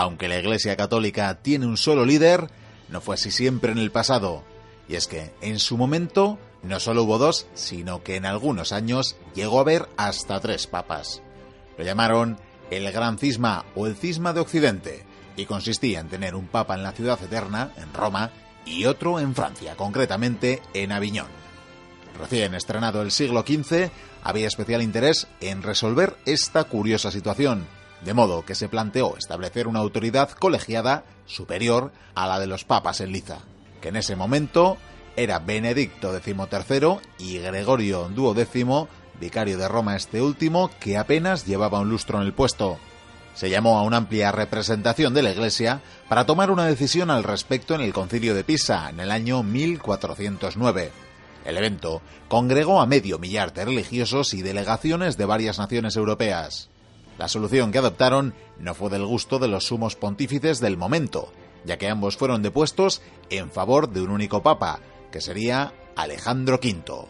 Aunque la Iglesia Católica tiene un solo líder, no fue así siempre en el pasado. Y es que, en su momento, no solo hubo dos, sino que en algunos años llegó a haber hasta tres papas. Lo llamaron el Gran Cisma o el Cisma de Occidente, y consistía en tener un papa en la ciudad eterna, en Roma, y otro en Francia, concretamente en Aviñón. Recién estrenado el siglo XV, había especial interés en resolver esta curiosa situación, de modo que se planteó establecer una autoridad colegiada superior a la de los papas en Liza, que en ese momento era Benedicto XIII y Gregorio XII, vicario de Roma este último, que apenas llevaba un lustro en el puesto. Se llamó a una amplia representación de la Iglesia para tomar una decisión al respecto en el concilio de Pisa en el año 1409. El evento congregó a medio millar de religiosos y delegaciones de varias naciones europeas. La solución que adoptaron no fue del gusto de los sumos pontífices del momento, ya que ambos fueron depuestos en favor de un único papa, que sería Alejandro V.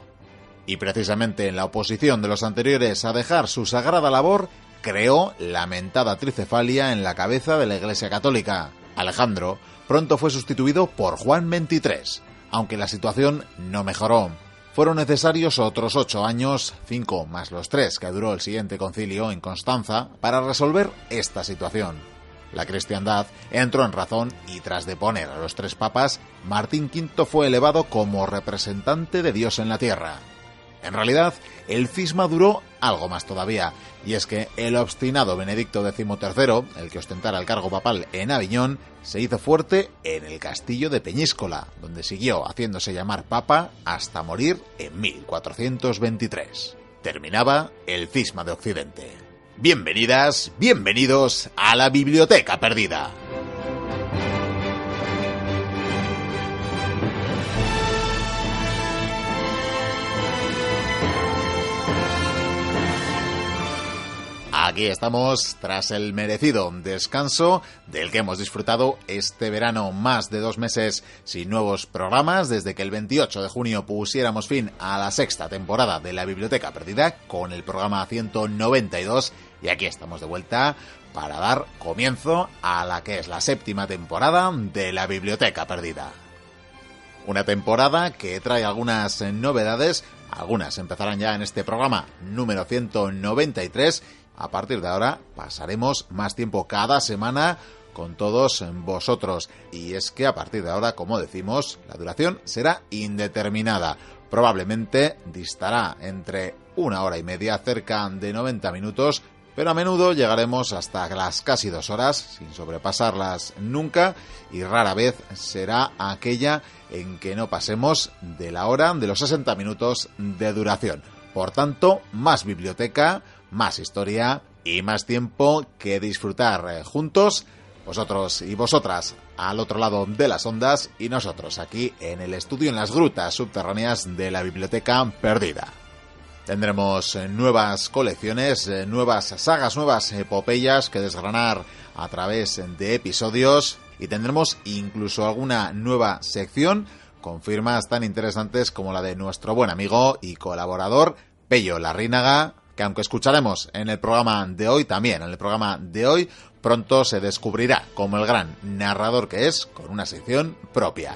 Y precisamente en la oposición de los anteriores a dejar su sagrada labor, creó la mentada tricefalia en la cabeza de la Iglesia Católica. Alejandro pronto fue sustituido por Juan XXIII, aunque la situación no mejoró. Fueron necesarios otros ocho años, cinco más los tres que duró el siguiente concilio en Constanza, para resolver esta situación. La cristiandad entró en razón y tras deponer a los tres papas, Martín V fue elevado como representante de Dios en la tierra. En realidad, el cisma duró algo más todavía, y es que el obstinado Benedicto XIII, el que ostentara el cargo papal en Aviñón, se hizo fuerte en el castillo de Peñíscola, donde siguió haciéndose llamar papa hasta morir en 1423. Terminaba el cisma de Occidente. Bienvenidas, bienvenidos a la Biblioteca Perdida. Aquí estamos tras el merecido descanso del que hemos disfrutado este verano más de dos meses sin nuevos programas desde que el 28 de junio pusiéramos fin a la sexta temporada de la Biblioteca Perdida con el programa 192 y aquí estamos de vuelta para dar comienzo a la que es la séptima temporada de la Biblioteca Perdida. Una temporada que trae algunas novedades, algunas empezarán ya en este programa número 193 a partir de ahora pasaremos más tiempo cada semana con todos vosotros. Y es que a partir de ahora, como decimos, la duración será indeterminada. Probablemente distará entre una hora y media, cerca de 90 minutos, pero a menudo llegaremos hasta las casi dos horas, sin sobrepasarlas nunca, y rara vez será aquella en que no pasemos de la hora de los 60 minutos de duración. Por tanto, más biblioteca, más historia y más tiempo que disfrutar eh, juntos, vosotros y vosotras al otro lado de las ondas y nosotros aquí en el estudio en las grutas subterráneas de la biblioteca perdida. Tendremos eh, nuevas colecciones, eh, nuevas sagas, nuevas epopeyas que desgranar a través de episodios y tendremos incluso alguna nueva sección con firmas tan interesantes como la de nuestro buen amigo y colaborador Pello Larrínaga, que aunque escucharemos en el programa de hoy, también en el programa de hoy, pronto se descubrirá como el gran narrador que es, con una sección propia.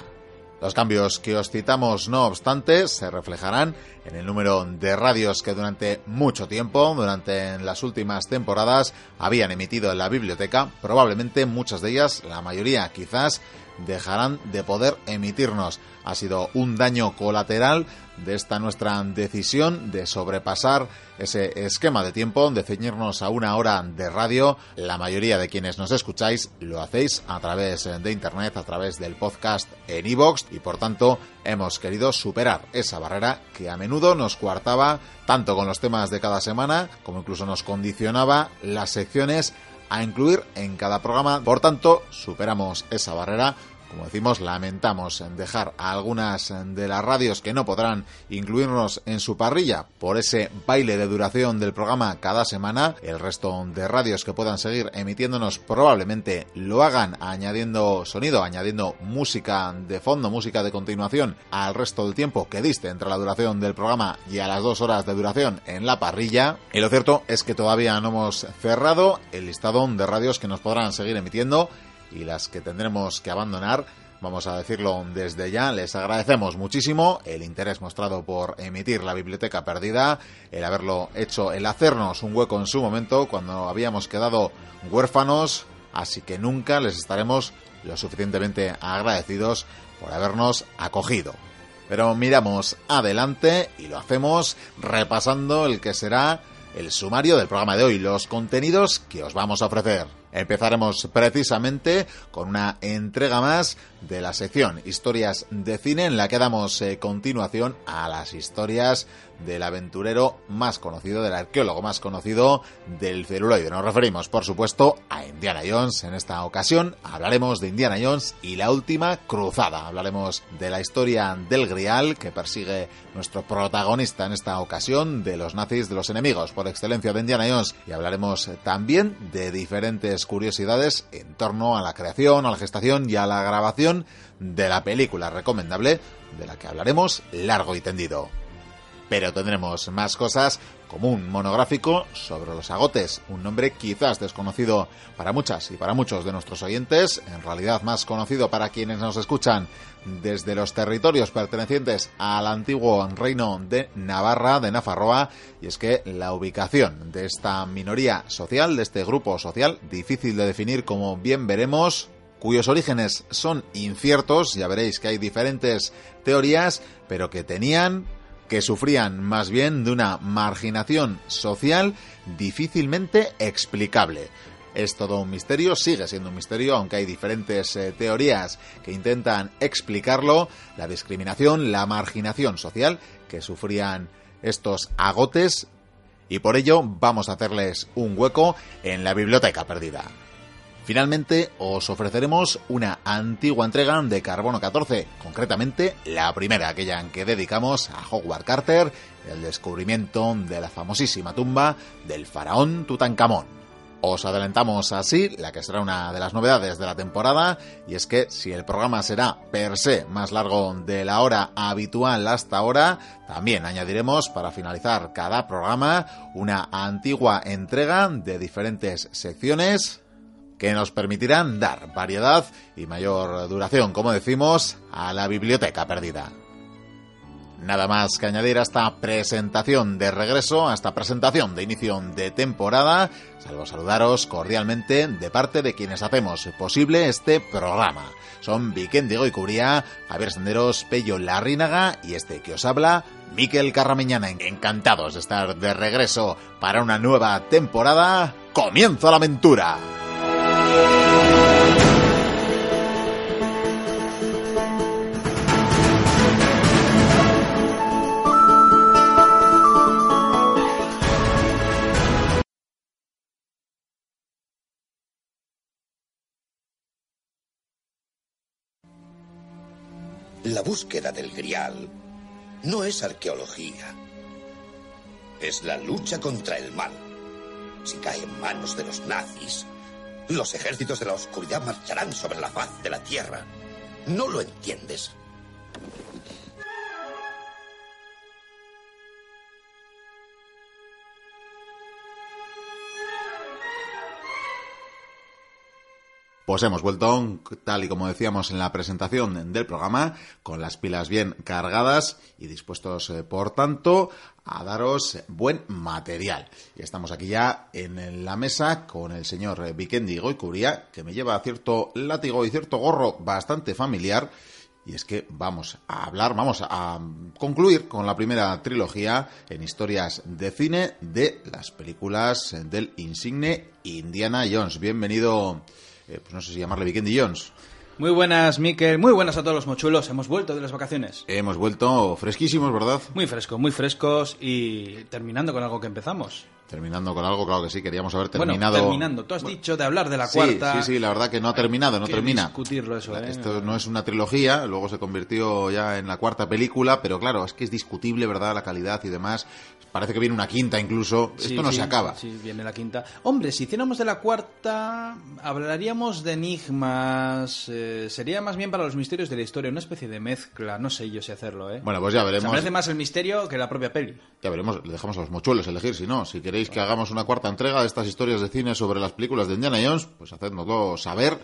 Los cambios que os citamos, no obstante, se reflejarán en el número de radios que durante mucho tiempo, durante las últimas temporadas, habían emitido en la biblioteca, probablemente muchas de ellas, la mayoría quizás, dejarán de poder emitirnos. Ha sido un daño colateral de esta nuestra decisión de sobrepasar ese esquema de tiempo, de ceñirnos a una hora de radio. La mayoría de quienes nos escucháis lo hacéis a través de internet, a través del podcast en iVoox y por tanto hemos querido superar esa barrera que a menudo nos coartaba tanto con los temas de cada semana como incluso nos condicionaba las secciones a incluir en cada programa. Por tanto, superamos esa barrera como decimos, lamentamos en dejar a algunas de las radios que no podrán incluirnos en su parrilla por ese baile de duración del programa cada semana. El resto de radios que puedan seguir emitiéndonos probablemente lo hagan añadiendo sonido, añadiendo música de fondo, música de continuación al resto del tiempo que diste entre la duración del programa y a las dos horas de duración en la parrilla. Y lo cierto es que todavía no hemos cerrado el listado de radios que nos podrán seguir emitiendo y las que tendremos que abandonar. Vamos a decirlo desde ya, les agradecemos muchísimo el interés mostrado por emitir la biblioteca perdida, el haberlo hecho, el hacernos un hueco en su momento cuando habíamos quedado huérfanos, así que nunca les estaremos lo suficientemente agradecidos por habernos acogido. Pero miramos adelante y lo hacemos repasando el que será el sumario del programa de hoy, los contenidos que os vamos a ofrecer. Empezaremos precisamente con una entrega más de la sección Historias de Cine en la que damos eh, continuación a las historias del aventurero más conocido, del arqueólogo más conocido del celuloide. Nos referimos, por supuesto, a Indiana Jones. En esta ocasión hablaremos de Indiana Jones y la última cruzada. Hablaremos de la historia del Grial que persigue nuestro protagonista en esta ocasión, de los nazis, de los enemigos por excelencia de Indiana Jones. Y hablaremos también de diferentes curiosidades en torno a la creación, a la gestación y a la grabación de la película recomendable de la que hablaremos largo y tendido pero tendremos más cosas como un monográfico sobre los agotes, un nombre quizás desconocido para muchas y para muchos de nuestros oyentes, en realidad más conocido para quienes nos escuchan desde los territorios pertenecientes al antiguo reino de Navarra, de Nafarroa, y es que la ubicación de esta minoría social, de este grupo social, difícil de definir como bien veremos, cuyos orígenes son inciertos, ya veréis que hay diferentes teorías, pero que tenían que sufrían más bien de una marginación social difícilmente explicable. Es todo un misterio, sigue siendo un misterio, aunque hay diferentes eh, teorías que intentan explicarlo, la discriminación, la marginación social que sufrían estos agotes y por ello vamos a hacerles un hueco en la biblioteca perdida. Finalmente, os ofreceremos una antigua entrega de Carbono 14, concretamente la primera, aquella en que dedicamos a Howard Carter el descubrimiento de la famosísima tumba del faraón Tutankamón. Os adelantamos así la que será una de las novedades de la temporada, y es que si el programa será per se más largo de la hora habitual hasta ahora, también añadiremos para finalizar cada programa una antigua entrega de diferentes secciones que nos permitirán dar variedad y mayor duración, como decimos, a la biblioteca perdida. Nada más que añadir a esta presentación de regreso, a esta presentación de inicio de temporada, salvo saludaros cordialmente de parte de quienes hacemos posible este programa. Son Viken Diego y Cubría, Javier Senderos, Pello Larrínaga y este que os habla, Miquel Carramiñana. Encantados de estar de regreso para una nueva temporada. ¡Comienza la aventura! La búsqueda del grial no es arqueología. Es la lucha contra el mal. Si cae en manos de los nazis, los ejércitos de la oscuridad marcharán sobre la faz de la tierra. ¿No lo entiendes? Pues hemos vuelto, tal y como decíamos en la presentación del programa, con las pilas bien cargadas y dispuestos, eh, por tanto, a daros buen material. Y estamos aquí ya en la mesa con el señor Vikendi Goicuría, que me lleva cierto látigo y cierto gorro bastante familiar. Y es que vamos a hablar, vamos a concluir con la primera trilogía en historias de cine de las películas del insigne Indiana Jones. Bienvenido eh, pues no sé si llamarle Vikendi Jones. Muy buenas, Miquel. Muy buenas a todos los mochuelos. Hemos vuelto de las vacaciones. Hemos vuelto fresquísimos, ¿verdad? Muy frescos, muy frescos y terminando con algo que empezamos. Terminando con algo, claro que sí, queríamos haber terminado. Bueno, terminando. Tú has dicho de hablar de la cuarta. Sí, sí, la verdad que no ha terminado, no termina. discutirlo eso, ¿eh? Esto no es una trilogía, luego se convirtió ya en la cuarta película, pero claro, es que es discutible, ¿verdad? La calidad y demás. Parece que viene una quinta incluso. Esto no se acaba. Sí, viene la quinta. Hombre, si hiciéramos de la cuarta, hablaríamos de enigmas. Eh, sería más bien para los misterios de la historia, una especie de mezcla. No sé yo si hacerlo, ¿eh? Bueno, pues ya veremos. Se parece más el misterio que la propia peli. Ya veremos, le dejamos a los mochuelos elegir si no. Si queréis que hagamos una cuarta entrega de estas historias de cine sobre las películas de Indiana Jones, pues hacednoslo saber.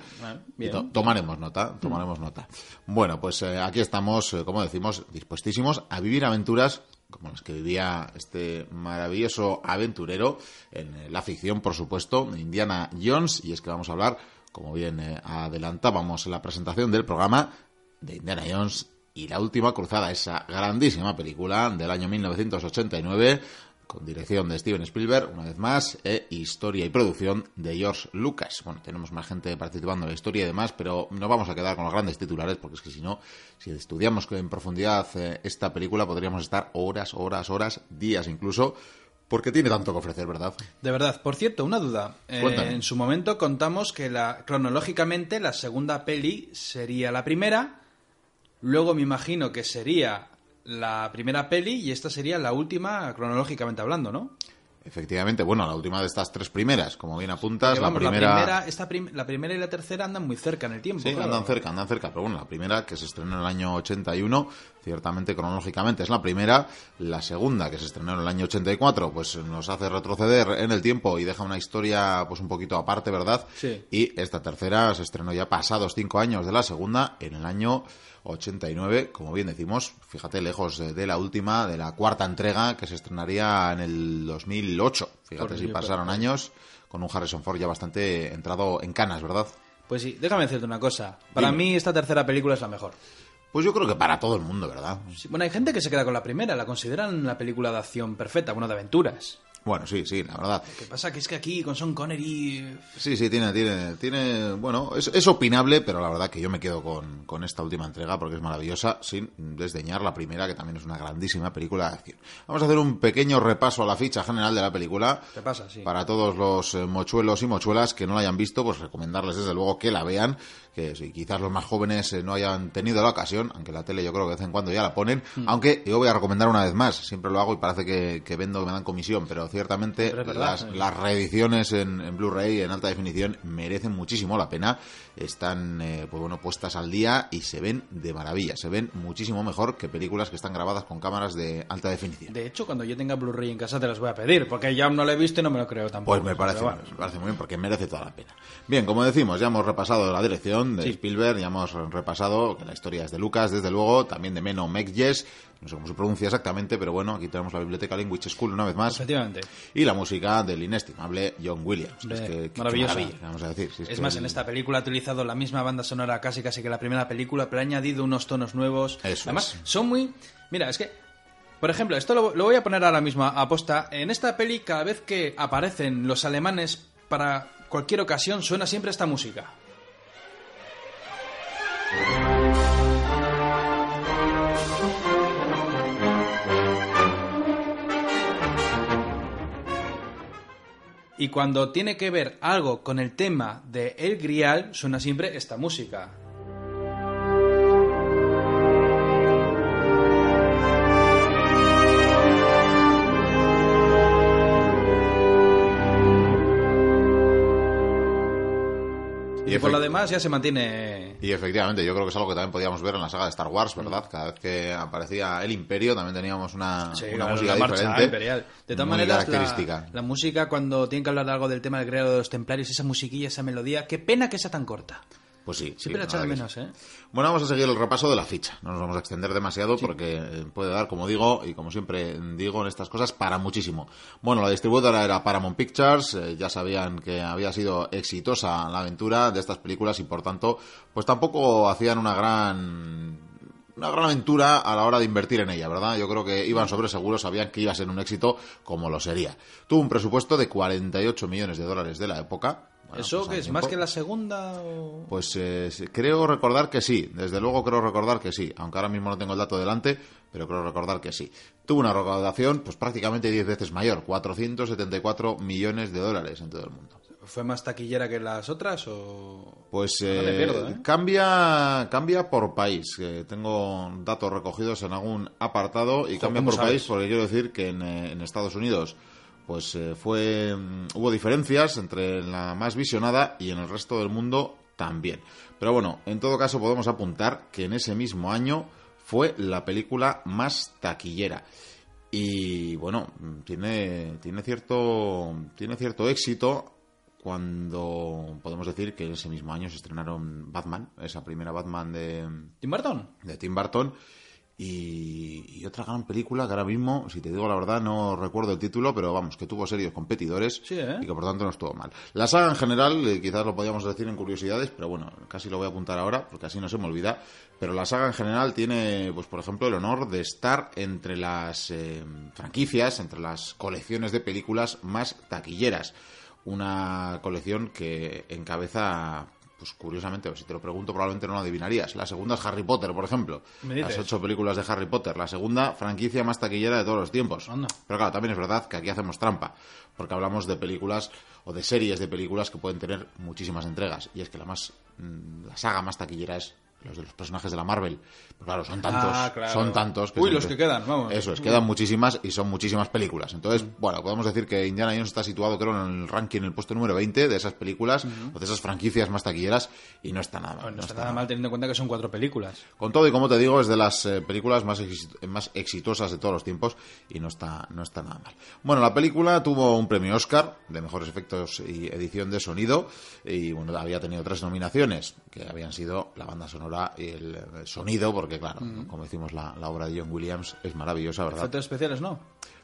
Y tomaremos nota, tomaremos nota. Bueno, pues eh, aquí estamos, eh, como decimos, dispuestísimos a vivir aventuras como las que vivía este maravilloso aventurero en la ficción, por supuesto, Indiana Jones, y es que vamos a hablar, como bien eh, adelantábamos en la presentación del programa, de Indiana Jones y la última cruzada, esa grandísima película del año 1989 con dirección de Steven Spielberg, una vez más, e historia y producción de George Lucas. Bueno, tenemos más gente participando en la historia y demás, pero no vamos a quedar con los grandes titulares, porque es que si no, si estudiamos en profundidad eh, esta película, podríamos estar horas, horas, horas, días incluso, porque tiene tanto que ofrecer, ¿verdad? De verdad. Por cierto, una duda. Eh, en su momento contamos que la, cronológicamente la segunda peli sería la primera, luego me imagino que sería la primera peli y esta sería la última cronológicamente hablando, ¿no? Efectivamente, bueno, la última de estas tres primeras, como bien apuntas, la primera... La primera, y la tercera andan muy cerca en el tiempo. Sí, andan cerca, andan cerca, pero bueno, la primera que se estrenó en el año 81, ciertamente cronológicamente es la primera, la segunda que se estrenó en el año 84, pues nos hace retroceder en el tiempo y deja una historia pues un poquito aparte, ¿verdad? Sí. Y esta tercera se estrenó ya pasados cinco años de la segunda, en el año 89, como bien decimos, fíjate, lejos de la última, de la cuarta entrega que se estrenaría en el 2008. Fíjate si pasaron años con un Harrison Ford ya bastante entrado en canas, ¿verdad? Pues sí, déjame decirte una cosa. Para mí esta tercera película es la mejor. Pues yo creo que para todo el mundo, ¿verdad? bueno, hay gente que se queda con la primera, la consideran la película de acción perfecta, bueno, de aventuras. Bueno, sí, sí, la verdad. Lo que pasa que es que aquí con Sean Connery... Sí, sí, tiene, tiene, tiene, bueno, es, es opinable, pero la verdad que yo me quedo con, con, esta última entrega porque es maravillosa, sin desdeñar la primera, que también es una grandísima película de acción. Vamos a hacer un pequeño repaso a la ficha general de la película. ¿Qué pasa? Sí. Para todos los eh, mochuelos y mochuelas que no la hayan visto, pues recomendarles desde luego que la vean, que si quizás los más jóvenes eh, no hayan tenido la ocasión, aunque la tele yo creo que de vez en cuando ya la ponen, mm. aunque yo voy a recomendar una vez más, siempre lo hago y parece que, que vendo, que me dan comisión, pero ciertamente las, las, reediciones en, Blu-ray en alta definición merecen muchísimo la pena. Están eh, pues bueno puestas al día y se ven de maravilla. Se ven muchísimo mejor que películas que están grabadas con cámaras de alta definición. De hecho, cuando yo tenga Blu-ray en casa te las voy a pedir, porque ya no lo he visto y no me lo creo tampoco. Pues me parece, me parece muy bien porque merece toda la pena. Bien, como decimos, ya hemos repasado la dirección de Spielberg, ya hemos repasado que la historia es de Lucas, desde luego, también de Meno Mekjes no sé cómo se pronuncia exactamente, pero bueno, aquí tenemos la biblioteca Language School una vez más. Efectivamente. Y la música del inestimable John Williams. es que, maravillosa. vamos a decir. es, más, en esta película ha utilizado la misma banda sonora casi casi que la primera película, pero ha añadido unos tonos nuevos. Eso Además, son muy... Mira, es que por ejemplo, esto lo, lo, voy a poner ahora mismo a posta. En esta peli, cada vez que aparecen los alemanes para cualquier ocasión, suena siempre esta música. Y cuando tiene que ver algo con el tema de El Grial, suena siempre esta música. Y, por lo demás ya se mantiene. Y efectivamente, yo creo que es algo que también podíamos ver en la saga de Star Wars, ¿verdad? Cada vez que aparecía el Imperio también teníamos una, una música diferente. Imperial. De todas maneras, la, la, música cuando tienen que hablar de algo del tema del creado de los templarios, esa musiquilla, esa melodía, qué pena que sea tan corta. Pues sí. Siempre sí, menos, ¿eh? Bueno, vamos a seguir el repaso de la ficha. No nos vamos a extender demasiado porque eh, puede dar, como digo, y como siempre digo en estas cosas, para muchísimo. Bueno, la distribuidora era Paramount Pictures. Eh, ya sabían que había sido exitosa la aventura de estas películas y, por tanto, pues tampoco hacían una gran una gran aventura a la hora de invertir en ella, ¿verdad? Yo creo que iban sobre seguro, sabían que iba a ser un éxito como lo sería. Tuvo un presupuesto de 48 millones de dólares de la época, ¿Eso pues, que es más que la segunda? Pues eh, creo recordar que sí, desde luego creo recordar que sí, aunque ahora mismo no tengo el dato delante, pero creo recordar que sí. Tuvo una recaudación pues prácticamente 10 veces mayor, 474 millones de dólares en todo el mundo. ¿Fue más taquillera que las otras o...? Pues eh, ¿eh? cambia, cambia por país. tengo datos recogidos en algún apartado y cambia por país porque quiero decir que en Estados Unidos pues eh, fue mm, hubo diferencias entre la más visionada y en el resto del mundo también. Pero bueno, en todo caso podemos apuntar que en ese mismo año fue la película más taquillera. Y bueno, tiene, tiene, cierto, tiene cierto éxito cuando podemos decir que en ese mismo año se estrenaron Batman, esa primera Batman de Tim Burton. De Tim Burton y, otra gran película que ahora mismo, si te digo la verdad, no recuerdo el título, pero vamos, que tuvo serios competidores ¿eh? y que por tanto no estuvo mal. La saga en general, eh, quizás lo podíamos decir en curiosidades, pero bueno, casi lo voy a apuntar ahora porque así no se me olvida. Pero la saga en general tiene, pues por ejemplo, el honor de estar entre las eh, franquicias, entre las colecciones de películas más taquilleras. Una colección que encabeza pues curiosamente, si te lo pregunto probablemente no lo adivinarías. La segunda es Harry Potter, por ejemplo. Las ocho películas de Harry Potter. La segunda, franquicia más taquillera de todos los tiempos. Pero claro, también es verdad que aquí hacemos trampa, porque hablamos de películas o de series de películas que pueden tener muchísimas entregas. Y es que la más mm, la saga más taquillera es los de los personajes de la Marvel. Pero claro, son tantos, ah, son tantos que Uy, los que quedan, vamos. Eso es, quedan muchísimas y son muchísimas películas. Entonces, mm. bueno, podemos decir que Indiana Jones está situado, creo, en el ranking, en el puesto número 20 de esas películas o de esas franquicias más taquilleras y no está nada mal. No, está, nada mal teniendo en cuenta que son cuatro películas. Con todo y como te digo, es de las eh, películas más, más exitosas de todos los tiempos y no está, no está nada mal. Bueno, la película tuvo un premio Oscar de mejores efectos y edición de sonido y bueno, había tenido tres nominaciones que habían sido la banda sonora y el sonido, porque claro, como decimos, la, obra de John Williams es maravillosa, ¿verdad? Efectos especiales, ¿no?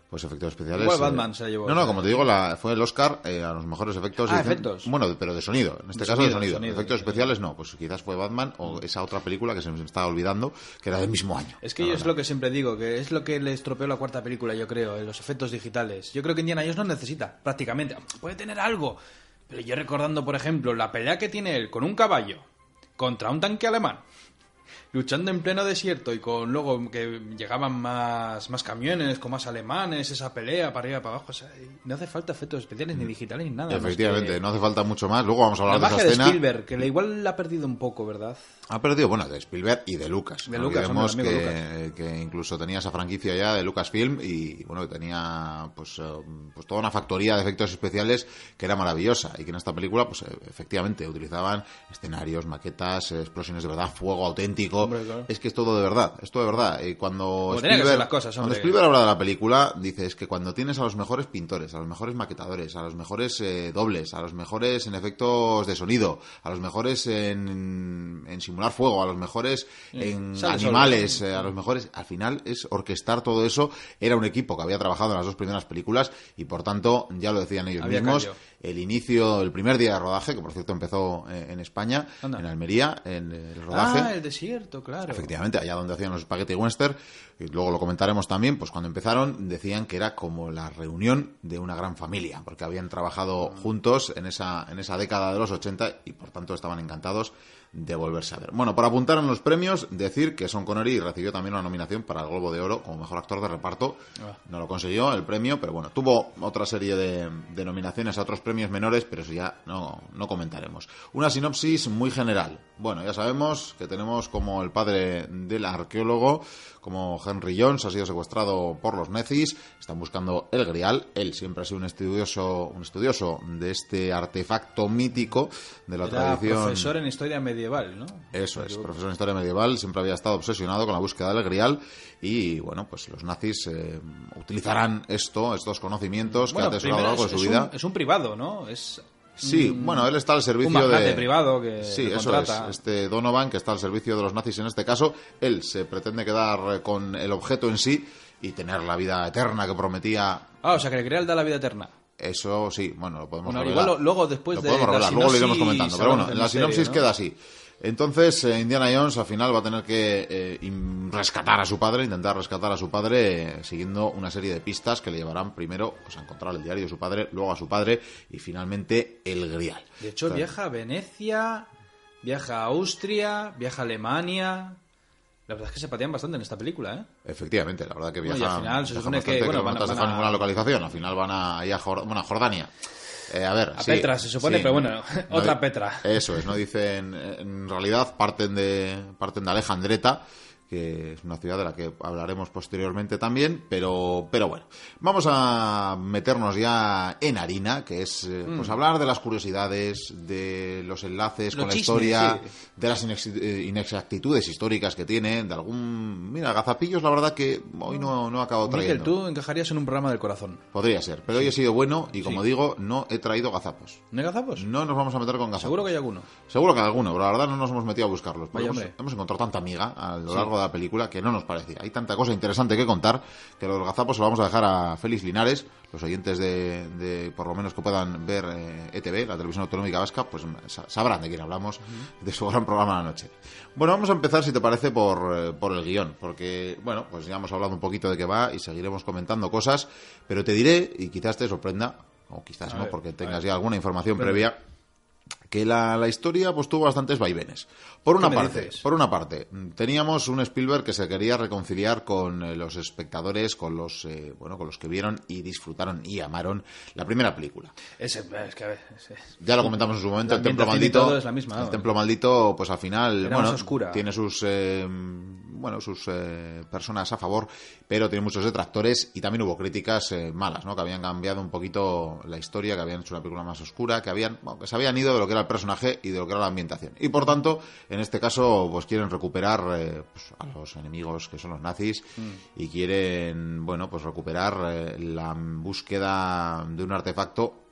Pues efectos especiales. Igual Batman se llevó. No, no, como te digo, la, fue el Oscar eh, a los mejores efectos. Ah, efectos. Bueno, pero de sonido. En este caso de sonido. efectos especiales no. Pues quizás fue Batman o esa otra película que se me estaba olvidando, que era del mismo año. Es que yo es lo que siempre digo, que es lo que le estropeó la cuarta película, yo creo, los efectos digitales. Yo creo que Indiana Jones no necesita, prácticamente. Puede tener algo. Pero yo recordando, por ejemplo, la pelea que tiene él con un caballo contra un tanque alemán luchando en pleno desierto y con luego que llegaban más, más camiones, con más alemanes, esa pelea para arriba, para abajo. no hace falta efectos especiales ni mm. digitales ni nada. Efectivamente, no hace falta mucho más. Luego vamos a hablar de esa escena. de Spielberg, que igual la ha perdido un poco, ¿verdad? Ha perdido, bueno, de Spielberg y de Lucas. De Lucas, que, que incluso tenía esa franquicia ya de Lucasfilm y, bueno, que tenía pues, eh, pues toda una factoría de efectos especiales que era maravillosa y que en esta película, pues efectivamente, utilizaban escenarios, maquetas, explosiones de verdad, fuego auténtico, es que es todo de verdad, es todo de verdad. Y cuando Spielberg, cuando habla de la película, dice es que cuando tienes a los mejores pintores, a los mejores maquetadores, a los mejores eh, dobles, a los mejores en efectos de sonido, a los mejores en, en simular fuego, a los mejores en animales, eh, a los mejores, al final es orquestar todo eso. Era un equipo que había trabajado en las dos primeras películas y por tanto, ya lo decían ellos mismos, el inicio, el primer día de rodaje, que por cierto empezó eh, en España, en Almería, en el rodaje. Ah, el desierto, claro. Efectivamente, allá donde hacían los spaghetti western, y luego lo comentaremos también, pues cuando empezaron decían que era como la reunión de una gran familia, porque habían trabajado ah. juntos en esa, en esa década de los 80 y por tanto estaban encantados de volverse a ver. Bueno, para apuntar en los premios, decir que Son Connery recibió también una nominación para el Globo de Oro como mejor actor de reparto. Ah. No lo consiguió el premio, pero bueno, tuvo otra serie de, nominaciones a otros premios menores, pero eso ya no, no comentaremos. Una sinopsis muy general. Bueno, ya sabemos que tenemos como el padre del arqueólogo, como Henry Jones, ha sido secuestrado por los nazis, están buscando el grial. Él siempre ha sido un estudioso, un estudioso de este artefacto mítico de la tradición. profesor en historia medieval, ¿no? Eso es, profesor en historia medieval, siempre había estado obsesionado con la búsqueda del grial y bueno, pues los nazis eh, utilizarán esto, estos conocimientos que ha atesorado a lo largo de su vida. es un privado, ¿no? Es Sí, bueno, él está al servicio de... privado que Sí, eso es. Este Donovan, que está al servicio de los nazis en este caso, él se pretende quedar con el objeto en sí y tener la vida eterna que prometía. Ah, o sea, que el Grial da la vida eterna. Eso sí, bueno, lo podemos bueno, Igual luego después de podemos luego lo iremos comentando. Pero bueno, la sinopsis queda así. Entonces, eh, Indiana Jones al final va a tener que eh, rescatar a su padre, intentar rescatar a su padre, eh, siguiendo una serie de pistas que le llevarán primero pues, a encontrar el diario de su padre, luego a su padre y finalmente el Grial. De hecho, viaja a Venecia, viaja a Austria, viaja a Alemania. La verdad es que se patean bastante en esta película, ¿eh? Efectivamente, la verdad que viaja. y al final se supone que. Bueno, van, a, ninguna localización, al final van a, a, Jordania. Eh, a ver, Petra se supone, pero bueno, otra Petra. Eso es, no dicen, en realidad parten de parten de Alejandreta que es una ciudad de la que hablaremos posteriormente también, pero, pero bueno, vamos a meternos ya en harina, que es eh, pues mm. hablar de las curiosidades, de los enlaces con la historia, de las eh, inexactitudes históricas que tiene, de algún... Mira, gazapillos la verdad que hoy no, no acabo trayendo. Miguel, tú encajarías en un programa del corazón. Podría ser, pero hoy he sido bueno y como digo, no he traído gazapos. ¿No hay gazapos? No nos vamos a meter con gazapos. Seguro que hay alguno. Seguro que hay alguno, pero la verdad no nos hemos metido a buscarlos. Hemos, hemos, encontrado tanta amiga a lo largo de la película que no nos parecía. Hay tanta cosa interesante que contar que los gazapos se lo vamos a dejar a Félix Linares, los oyentes de, por lo menos que puedan ver ETV, eh, e la televisión autonómica vasca, pues sabrán de quién hablamos, de su gran programa de la noche. Bueno, vamos a empezar, si te parece, por, eh, por el guion, porque, bueno, pues ya hemos hablado un poquito de qué va y seguiremos comentando cosas, pero te diré, y quizás te sorprenda, o quizás no, porque tengas ya alguna información previa que la, la, historia pues tuvo bastantes vaivenes. Por una parte, por una parte, teníamos un Spielberg que se quería reconciliar con eh, los espectadores, con los eh, bueno, con los que vieron y disfrutaron y amaron la primera película. Ese, es que, ya lo comentamos en su momento, el templo maldito, es la misma, el templo maldito, pues al final, bueno, tiene sus eh, bueno, sus eh, personas a favor, pero tiene muchos detractores y también hubo críticas eh, malas, ¿no? Que habían cambiado un poquito la historia, que habían hecho una película más oscura, que habían, que se habían ido de lo que era el personaje y de lo que era la ambientación. Y por tanto, en este caso, pues quieren recuperar eh, pues, a los enemigos que son los nazis mm. y quieren, bueno, pues recuperar la búsqueda de un artefacto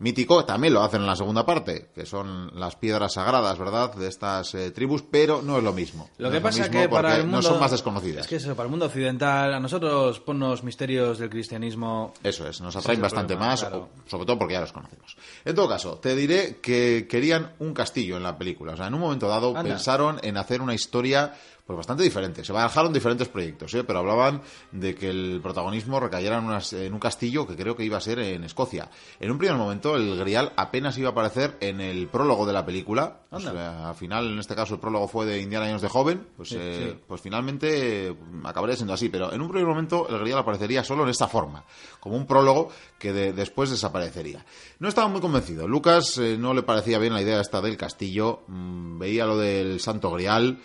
mítico, también lo hacen en la segunda parte, que son las piedras sagradas, ¿verdad?, de estas eh, tribus, pero no es lo mismo. Lo que pasa es que para el mundo... No son más desconocidas. Es que eso, para el mundo occidental, a nosotros ponnos misterios del cristianismo... Eso es, nos atraen bastante más, sobre todo porque ya los conocemos. En todo caso, te diré que querían un castillo en la película. O sea, en un momento dado pensaron en hacer una historia pues bastante diferente. Se barajaron diferentes proyectos, ¿eh? pero hablaban de que el protagonismo recayera en, un castillo que creo que iba a ser en Escocia. En un primer momento, el Grial apenas iba a aparecer en el prólogo de la película. al final, en este caso, el prólogo fue de Indiana Jones de joven. Pues, eh, pues finalmente mm, acabaría siendo así. Pero en un primer momento, el Grial aparecería solo en esta forma, como un prólogo que después desaparecería. No estaba muy convencido. Lucas eh, no le parecía bien la idea esta del castillo. Mm, veía lo del Santo Grial.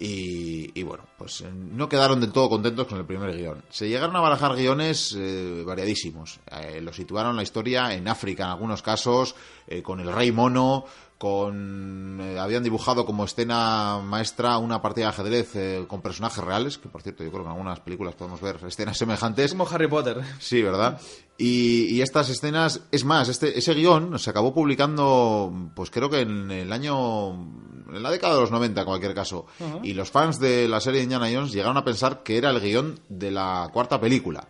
Y, bueno, pues eh, no quedaron del todo contentos con el primer guion. Se llegaron a barajar guiones eh, variadísimos. Eh, lo situaron la historia en África en algunos casos, con el rey mono, con habían dibujado como escena maestra una partida de ajedrez con personajes reales, que por cierto yo creo que en algunas películas podemos ver escenas semejantes. Como Harry Potter. Sí, ¿verdad? Y, estas escenas, es más, este, ese guion se acabó publicando, pues creo que en el año, en la década de los 90 en cualquier caso. Y los fans de la serie de Indiana Jones llegaron a pensar que era el guion de la cuarta película.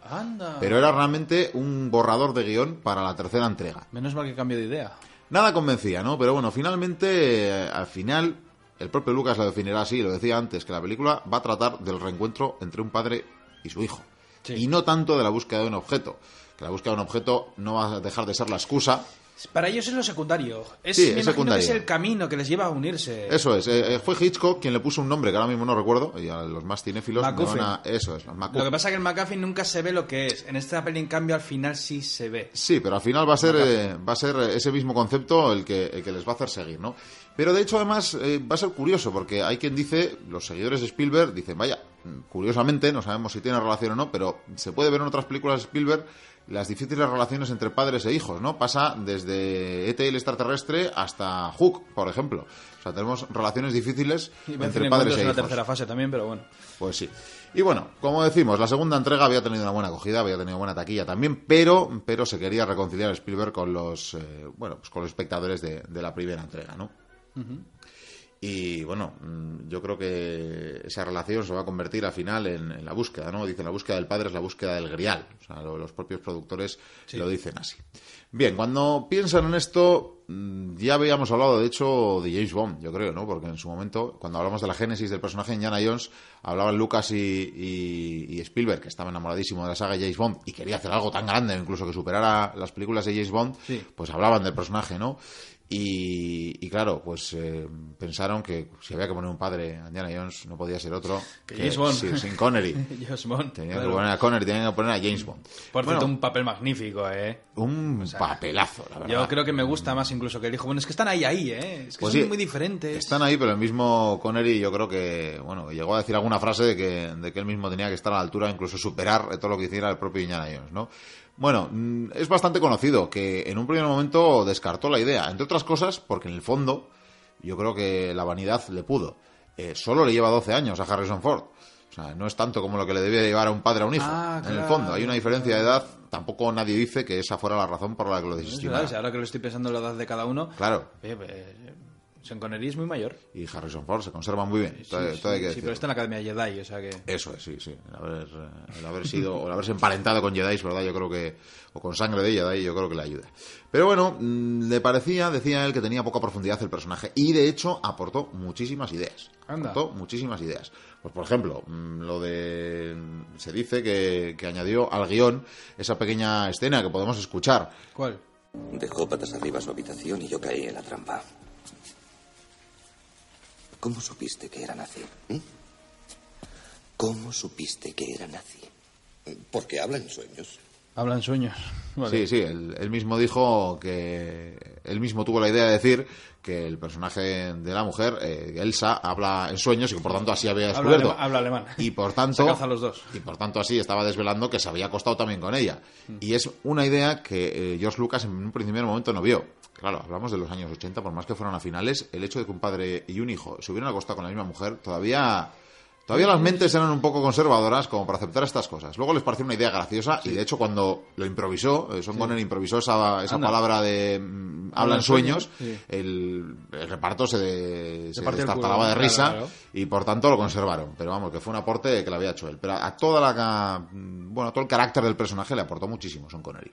Pero era realmente un borrador de guion para la tercera entrega. Menos mal que cambio de idea. Nada convencía, ¿no? Pero bueno, finalmente, al final, el propio Lucas lo definirá así, lo decía antes, que la película va a tratar del reencuentro entre un padre y su hijo. Y no tanto de la búsqueda de un objeto que la búsqueda de un objeto no va a dejar de ser la excusa Para ellos es lo secundario. Es, Sí, me es imagino secundario. que es el camino que les lleva a unirse. Eso es, eh, eh, fue Hitchcock quien le puso un nombre que ahora mismo no recuerdo, y a los más cinéfilos me MacGuffin. van a- Eso es, Lo que pasa es que el McGuffin nunca se ve lo que es. En esta peli, en cambio, al final sí se ve. Sí, pero al final va a ser, eh, va a ser ese mismo concepto el que, el que les va a hacer seguir, ¿no? Pero de hecho, además, eh, va a ser curioso, porque hay quien dice, los seguidores de Spielberg dicen, vaya, mm, curiosamente, no sabemos si tiene relación o no, pero se puede ver en otras películas de Spielberg las difíciles relaciones entre padres e hijos, ¿no? Pasa desde E.T. el extraterrestre hasta Hook, por ejemplo. O sea, tenemos relaciones difíciles Y entre en padres e en la hijos. tercera fase también, pero bueno. Pues sí. Y bueno, como decimos, la segunda entrega había tenido una buena acogida, había tenido buena taquilla también, pero, pero se quería reconciliar Spielberg con los, eh, bueno, pues con los espectadores de, de la primera entrega, ¿no? Y bueno, mm, yo creo que esa relación se va a convertir al final en, en la búsqueda, ¿no? Dicen la búsqueda del padre es la búsqueda del grial. O sea, lo- los propios productores lo dicen así. Bien, cuando piensan en esto, mm, ya habíamos hablado, de hecho, de James Bond, yo creo, ¿no? Porque en su momento, cuando hablamos de la génesis del personaje de Indiana Jones, hablaban Lucas y, y- y Spielberg, que estaba enamoradísimo de la saga James Bond y quería hacer algo tan grande, incluso que superara las películas de James Bond, Sí. pues hablaban del personaje, ¿no? Y, y claro, pues eh, pensaron que si había que poner un padre a Indiana Jones, no podía ser otro Que James Bond. sí, sin Connery. James Bond. Tenían claro. que poner a Connery, tenían que poner a James Bond. Por Bueno, cierto, un papel magnífico, ¿eh? un papelazo, la verdad. Yo creo que me gusta más incluso que el hijo. Bueno, es que están ahí, ahí, ¿eh? Es que Pues son sí, muy diferentes. Están ahí, pero el mismo Connery yo creo que, bueno, llegó a decir alguna frase de que, de que él mismo tenía que estar a la altura, incluso superar todo lo que hiciera el propio Indiana Jones, ¿no? Bueno, mm, es bastante conocido que en un primer momento descartó la idea, entre otras cosas porque en el fondo yo creo que la vanidad le pudo. Eh, solo le lleva 12 años a Harrison Ford. O sea, no es tanto como lo que le debía llevar a un padre a un hijo. Ah, en el fondo, hay una diferencia de edad. Tampoco nadie dice que esa fuera la razón por la que lo Es desestimara. ahora que lo estoy pensando en la edad de cada uno. Claro. eh, eh, Sean Connery es muy mayor. Y Harrison Ford se conserva muy bien. Sí, todo, sí, todo hay que sí, pero está en la Academia Jedi, o sea que. Eso es, sí, sí. El haber, eh, el haber sido, o el haberse emparentado con Jedi, ¿verdad? Yo creo que, o con sangre de Jedi, yo creo que le ayuda. Pero bueno, mm, le parecía, decía él, que tenía poca profundidad el personaje. Y de hecho, aportó muchísimas ideas. Anda. Aportó muchísimas ideas. Pues por ejemplo, mm, lo de. Se dice que, que añadió al guion esa pequeña escena que podemos escuchar. ¿Cuál? Dejó patas arriba su habitación y yo caí en la trampa. ¿Cómo supiste que era nazi? ¿Mm? ¿Cómo supiste que era nazi? Porque habla en sueños. Hablan sueños. Vale. Sí, sí, él, él mismo dijo que él mismo tuvo la idea de decir que el personaje de la mujer, eh, Elsa, habla en sueños y que por tanto así había Habla descubierto. habla alemán. Y por tanto, Se caza los dos. y por tanto así estaba desvelando que se había acostado también con ella. Mm. Y es una idea que eh, George Lucas en un primer momento no vio. Claro, hablamos de los años 80, por más que fueran a finales, el hecho de que un padre y un hijo se hubieran acostado con la misma mujer todavía Todavía las mentes eran un poco conservadoras como para aceptar estas cosas. Luego les pareció una idea graciosa y de hecho cuando lo improvisó, eh, Sean Connery improvisó esa, esa palabra de mm, habla Habla en en sueños, sí. el, el reparto se, de- se destartalaba culo, de risa claro. y por tanto lo conservaron. Pero vamos, que fue un aporte que le había hecho él. Pero a toda la, mm, bueno, a todo el carácter del personaje le aportó muchísimo Sean Connery.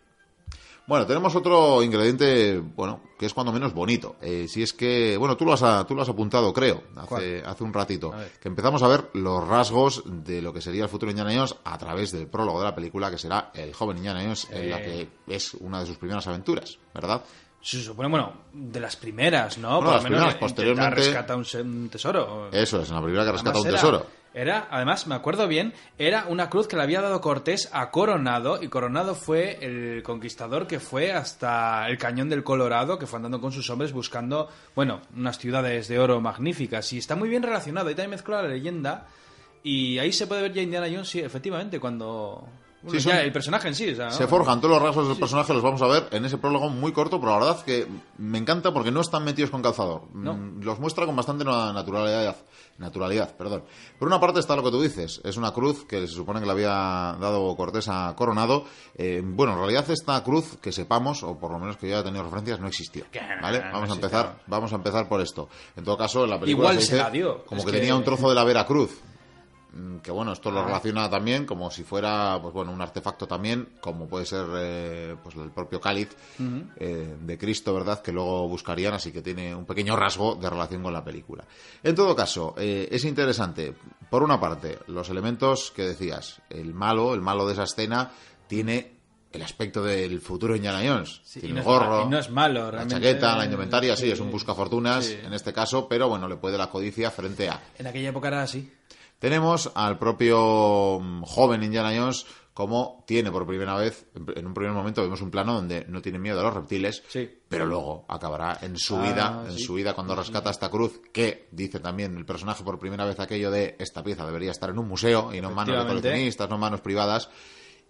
Bueno, tenemos otro ingrediente, bueno, que es cuando menos bonito. Eh, si es que, bueno, tú lo has, tú lo has apuntado, creo, hace, hace un ratito, que empezamos a ver los rasgos de lo que sería el futuro Indiana Jones a través del prólogo de la película, que será el joven Indiana Jones, en la que es una de sus primeras aventuras, ¿verdad? Se supone, bueno, de las primeras, ¿no? Bueno, las lo menos primeras, posteriormente- rescatar un, tesoro. Eso es, en la primera que rescata Además un era- tesoro. Era, además, me acuerdo bien, era una cruz que le había dado Cortés a Coronado, y Coronado fue el conquistador que fue hasta el cañón del Colorado, que fue andando con sus hombres buscando, bueno, unas ciudades de oro magníficas. Y está muy bien relacionado, ahí también mezcla la leyenda, y ahí se puede ver ya Indiana Jones, sí, efectivamente, cuando... Bueno, Sí, ya el personaje en sí, o sea, Se forjan todos los rasgos del personaje, los vamos a ver en ese prólogo muy corto, pero la verdad que me encanta porque no están metidos con calzador. No. Mm, Los muestra con bastante na- naturalidad. Naturalidad, perdón. Por una parte está lo que tú dices, es una cruz que se supone que le había dado Cortés a Coronado. Eh, bueno, en realidad esta cruz, que sepamos, o por lo menos que yo haya tenido referencias, no existió. ¿Vale? Vamos a empezar, vamos a empezar por esto. En todo caso, en la película Igual se la dio. como Es que, que- tenía un trozo de la Vera Cruz. Mm, que bueno, esto lo Ah. relaciona también como si fuera, pues bueno, un artefacto también, como puede ser eh, pues el propio cáliz eh, de Cristo, ¿verdad? Que luego buscarían, así que tiene un pequeño rasgo de relación con la película. En todo caso, eh, es interesante, por una parte, los elementos que decías, el malo, el malo de esa escena, tiene el aspecto del futuro Indiana Jones. Tiene el gorro, no es malo, la chaqueta, la indumentaria, sí, es un buscafortunas en este caso, pero bueno, le puede la codicia frente a. En aquella época era así. Tenemos al propio mm, joven Indiana Jones como tiene por primera vez, en un primer momento vemos un plano donde no tiene miedo a los reptiles, pero luego acabará en su vida, ah, en su vida cuando rescata esta cruz, que dice también el personaje por primera vez aquello de esta pieza debería estar en un museo y no en manos de coleccionistas, no en manos privadas.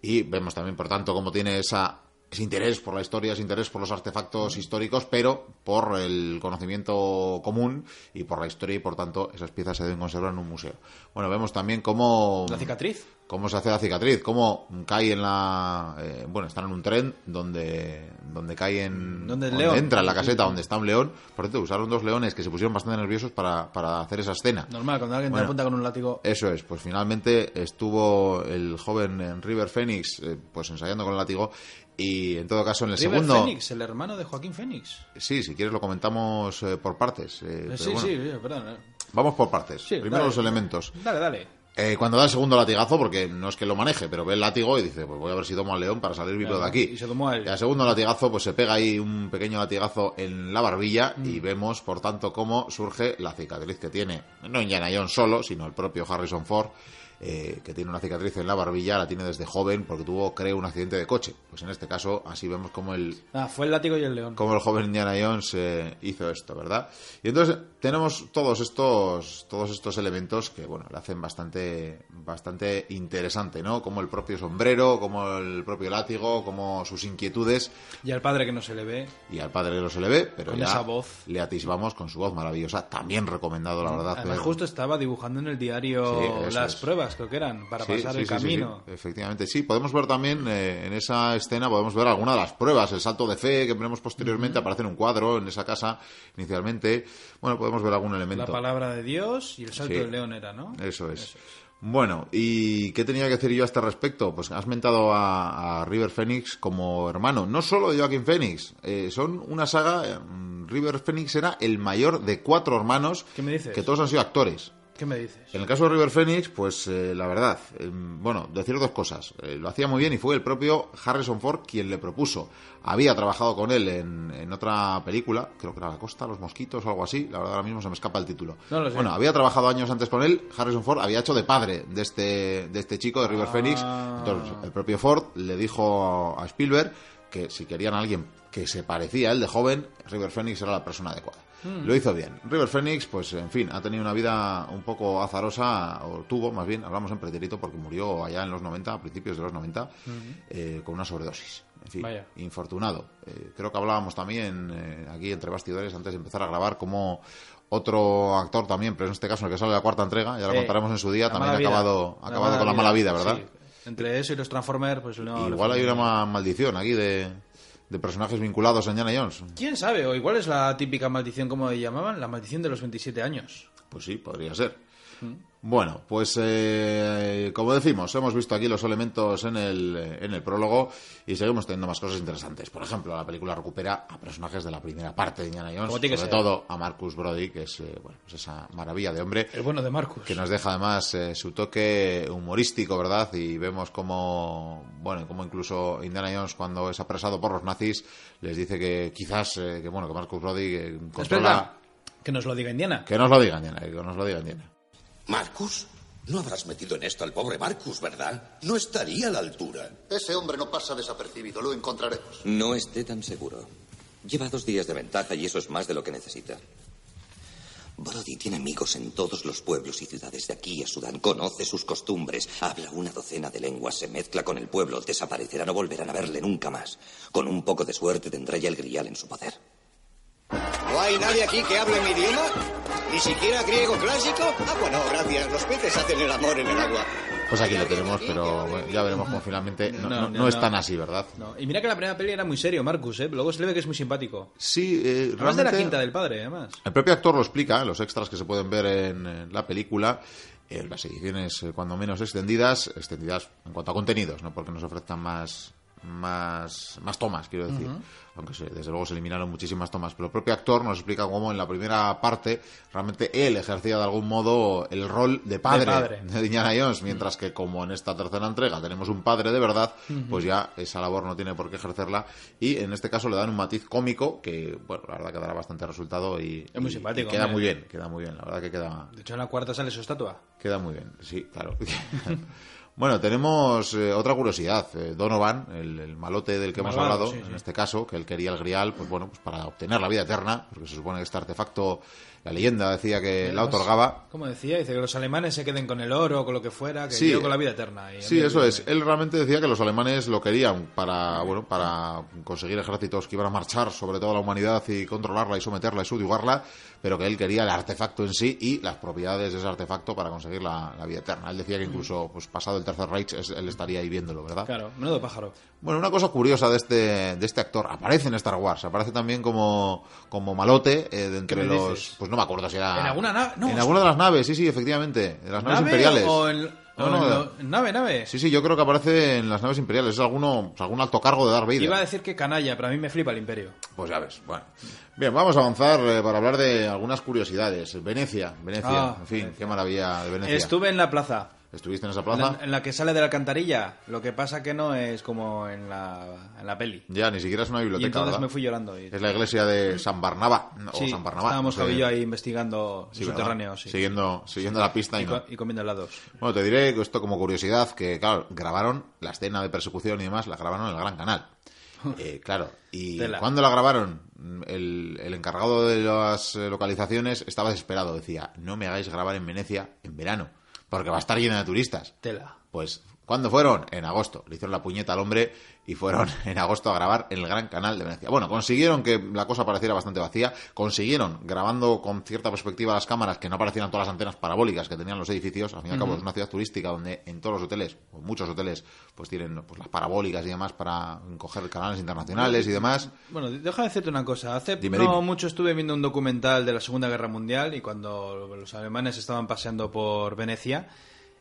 Y vemos también, por tanto, cómo tiene esa ese interés por la historia, ese interés por los artefactos históricos, pero por el conocimiento común y por la historia y por tanto esas piezas se deben conservar en un museo. Bueno, vemos también cómo... La cicatriz. Cómo se hace la cicatriz, cómo cae en la... Eh, bueno, están en un tren donde, donde cae en... Donde, entra en la caseta donde está un león. Por cierto, usaron dos leones que se pusieron bastante nerviosos para, para hacer esa escena. Normal, cuando alguien te apunta con un látigo... Eso es, pues finalmente estuvo el joven River Phoenix eh, pues ensayando con el látigo y en todo caso, en el River segundo. El hermano de Joaquín Phoenix. Sí, si quieres lo comentamos eh, por partes. Eh, sí, sí, perdón. Vamos por partes. Primero los elementos. Dale, dale. Eh, cuando da el segundo latigazo, porque no es que lo maneje, pero ve el látigo y dice, pues voy a ver si tomo al león para salir vivo de aquí. Y se tomó Y al segundo latigazo, pues se pega ahí un pequeño latigazo en la barbilla y mm. vemos, por tanto, cómo surge la cicatriz que tiene, no Indiana Jones solo, sino el propio Harrison Ford, eh, que tiene una cicatriz en la barbilla, la tiene desde joven porque tuvo, creo, un accidente de coche. Pues en este caso, así vemos como el... Ah, fue el látigo y el león. Como el joven Indiana Jones eh, hizo esto, ¿verdad? Y entonces tenemos todos estos, todos estos elementos que, bueno, le hacen bastante, bastante interesante, ¿no? Como el propio sombrero, como el propio látigo, como sus inquietudes. Y al padre que no se le ve. Y al padre que no se le ve, pero con ya esa voz. le atisbamos con su voz maravillosa. También recomendado, la verdad. Además, justo estaba dibujando en el diario las pruebas creo que eran, para pasar el camino. efectivamente, sí. Podemos ver también eh, en esa escena, podemos ver alguna de las pruebas, el salto de fe que veremos posteriormente, aparece en un cuadro en esa casa inicialmente. Bueno, podemos ver algún elemento. La palabra de Dios y el salto del león era, ¿no? Eso es. Bueno, ¿y qué tenía que decir yo a este respecto? Pues has mentado a, River Phoenix como hermano, no solo de Joaquín Phoenix, eh, son una saga. Mm, River Phoenix era el mayor de cuatro hermanos que todos han sido actores. ¿Qué me dices? En el caso de River Phoenix, pues eh, la verdad, eh, bueno, decir dos cosas. Eh, lo hacía muy bien y fue el propio Harrison Ford quien le propuso. Había trabajado con él en, otra película, creo que era La Costa, Los Mosquitos o algo así. La verdad, ahora mismo se me escapa el título. Bueno, había trabajado años antes con él. Harrison Ford había hecho de padre de este, de este chico, de River Phoenix. Ah. Entonces, el propio Ford le dijo a Spielberg que si querían a alguien que se parecía a él de joven, River Phoenix era la persona adecuada. Lo hizo bien. River Phoenix, pues en fin, ha tenido una vida un poco azarosa, o tuvo más bien, hablamos en pretérito porque murió allá en los 90, a principios de los 90, eh, con una sobredosis. En fin, infortunado. Eh, creo que hablábamos también eh, aquí entre bastidores antes de empezar a grabar como otro actor también, pero en este caso el que sale de la cuarta entrega, ya lo contaremos en su día, también ha acabado, acabado con la mala vida, ¿verdad? Entre eso y los Transformers, pues no. Igual hay una maldición aquí de, de personajes vinculados a Indiana Jones. ¿Quién sabe? O igual es la típica maldición, como llamaban, la maldición de los 27 años. Pues sí, podría ser. Bueno, pues eh, como decimos, hemos visto aquí los elementos en el, en el prólogo y seguimos teniendo más cosas interesantes. Por ejemplo, la película recupera a personajes de la primera parte de Indiana Jones, sobre todo a Marcus Brody, que es eh, bueno, pues esa maravilla de hombre. El bueno de Marcus. Que nos deja además eh, su toque humorístico, ¿verdad? Y vemos como, bueno, como incluso Indiana Jones cuando es apresado por los nazis les dice que quizás, que bueno, que Marcus Brody controla... Que nos lo diga Indiana. Que nos lo diga Indiana, que nos lo diga Indiana. ¿Marcus? No habrás metido en esto al pobre Marcus, ¿verdad? No estaría a la altura. Ese hombre no pasa desapercibido, lo encontraremos. No esté tan seguro. Lleva dos días de ventaja y eso es más de lo que necesita. Brody tiene amigos en todos los pueblos y ciudades de aquí a Sudán. Conoce sus costumbres. Habla una docena de lenguas. Se mezcla con el pueblo. Desaparecerá. No volverán a verle nunca más. Con un poco de suerte tendrá ya el grial en su poder. ¿No hay nadie aquí que hable mi idioma? ¿Ni siquiera griego clásico? Ah, bueno, gracias. Los peces hacen el amor en el agua. Pues aquí lo tenemos, pero ya veremos cómo finalmente no, es tan así, ¿verdad? Y mira que la primera peli era muy serio, Marcus, ¿eh? Luego se le ve que es muy simpático. Sí, eh, realmente... de la quinta del padre, además. El propio actor lo explica, los extras que se pueden ver en, la película, en las ediciones eh, cuando menos extendidas, extendidas en cuanto a contenidos, no porque nos ofrezcan más más, más tomas, quiero decir. Aunque desde luego se eliminaron muchísimas tomas. Pero el propio actor nos explica cómo en la primera parte realmente él ejercía de algún modo el rol de padre de, Indiana Jones, mientras que como en esta tercera entrega tenemos un padre de verdad, pues ya esa labor no tiene por qué ejercerla. Y en este caso le dan un matiz cómico que, bueno, la verdad que dará bastante resultado y, es muy simpático, queda muy bien, queda muy bien, la verdad que queda... De hecho en la cuarta sale su estatua. Queda muy bien, sí, claro. Bueno, tenemos eh, otra curiosidad. Eh, Donovan, el, malote del que hemos hablado, en este caso, que él quería el grial, pues bueno, pues para obtener la vida eterna, porque se supone que este artefacto la leyenda decía que la otorgaba. Como decía, dice que los alemanes se queden con el oro, con lo que fuera, que sí, con la vida eterna. sí, eso es. Él realmente decía que los alemanes lo querían para, bueno, para conseguir ejércitos que iban a marchar sobre toda la humanidad y controlarla y someterla y subyugarla, pero que él quería el artefacto en sí y las propiedades de ese artefacto para conseguir la, vida eterna. Él decía que incluso, pues pasado el Tercer Reich, él estaría ahí viéndolo, ¿verdad? Claro, menudo pájaro. Bueno, una cosa curiosa de este, de este actor, aparece en Star Wars, aparece también como, como malote eh, de entre los... Pues no me acuerdo si era... ¿En alguna nave? en alguna de las naves, sí, sí, efectivamente. En las naves imperiales. O en... No, no, nave, nave. Sí, sí, yo creo que aparece en las naves imperiales. Es alguno, algún alto cargo de Darth Vader. Iba a decir que canalla, pero a mí me flipa el imperio. Pues ya ves, bueno. Bien, vamos a avanzar eh, para hablar de algunas curiosidades. Venecia, Venecia, ah, en fin, qué maravilla de Venecia. Estuve en la plaza. ¿Estuviste en esa plaza? En la, que sale de la alcantarilla. Lo que pasa que no es como en la, en la peli. Ya, ni siquiera es una biblioteca. Y entonces me fui llorando. Es la iglesia de San Barnaba. sí, San Barnabá. Estábamos Javi ahí investigando subterráneos. Siguiendo, siguiendo la pista y, y, comiendo helados. Bueno, te diré esto como curiosidad: que, claro, grabaron la escena de persecución y demás, la grabaron en el Gran Canal. Eh, claro, y cuando la grabaron, el, el, encargado de las eh, localizaciones estaba desesperado. Decía: No me hagáis grabar en Venecia en verano porque va a estar llena de turistas. Tela. Pues, ¿cuándo fueron? En agosto. Le hicieron la puñeta al hombre y fueron en agosto a grabar en el Gran Canal de Venecia. Bueno, consiguieron que la cosa pareciera bastante vacía, consiguieron, grabando con cierta perspectiva las cámaras, que no aparecieran todas las antenas parabólicas que tenían los edificios, al fin y al cabo es una ciudad turística donde en todos los hoteles, o muchos hoteles, pues tienen pues, las parabólicas y demás para coger canales internacionales y demás. Bueno, déjame decirte una cosa, hace no mucho estuve viendo un documental de la Segunda Guerra Mundial y cuando los alemanes estaban paseando por Venecia,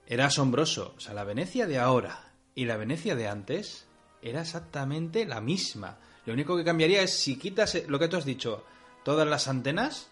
era asombroso, o sea, la Venecia de ahora y la Venecia de antes era exactamente la misma. Lo único que cambiaría es si quitas lo que tú has dicho, todas las antenas,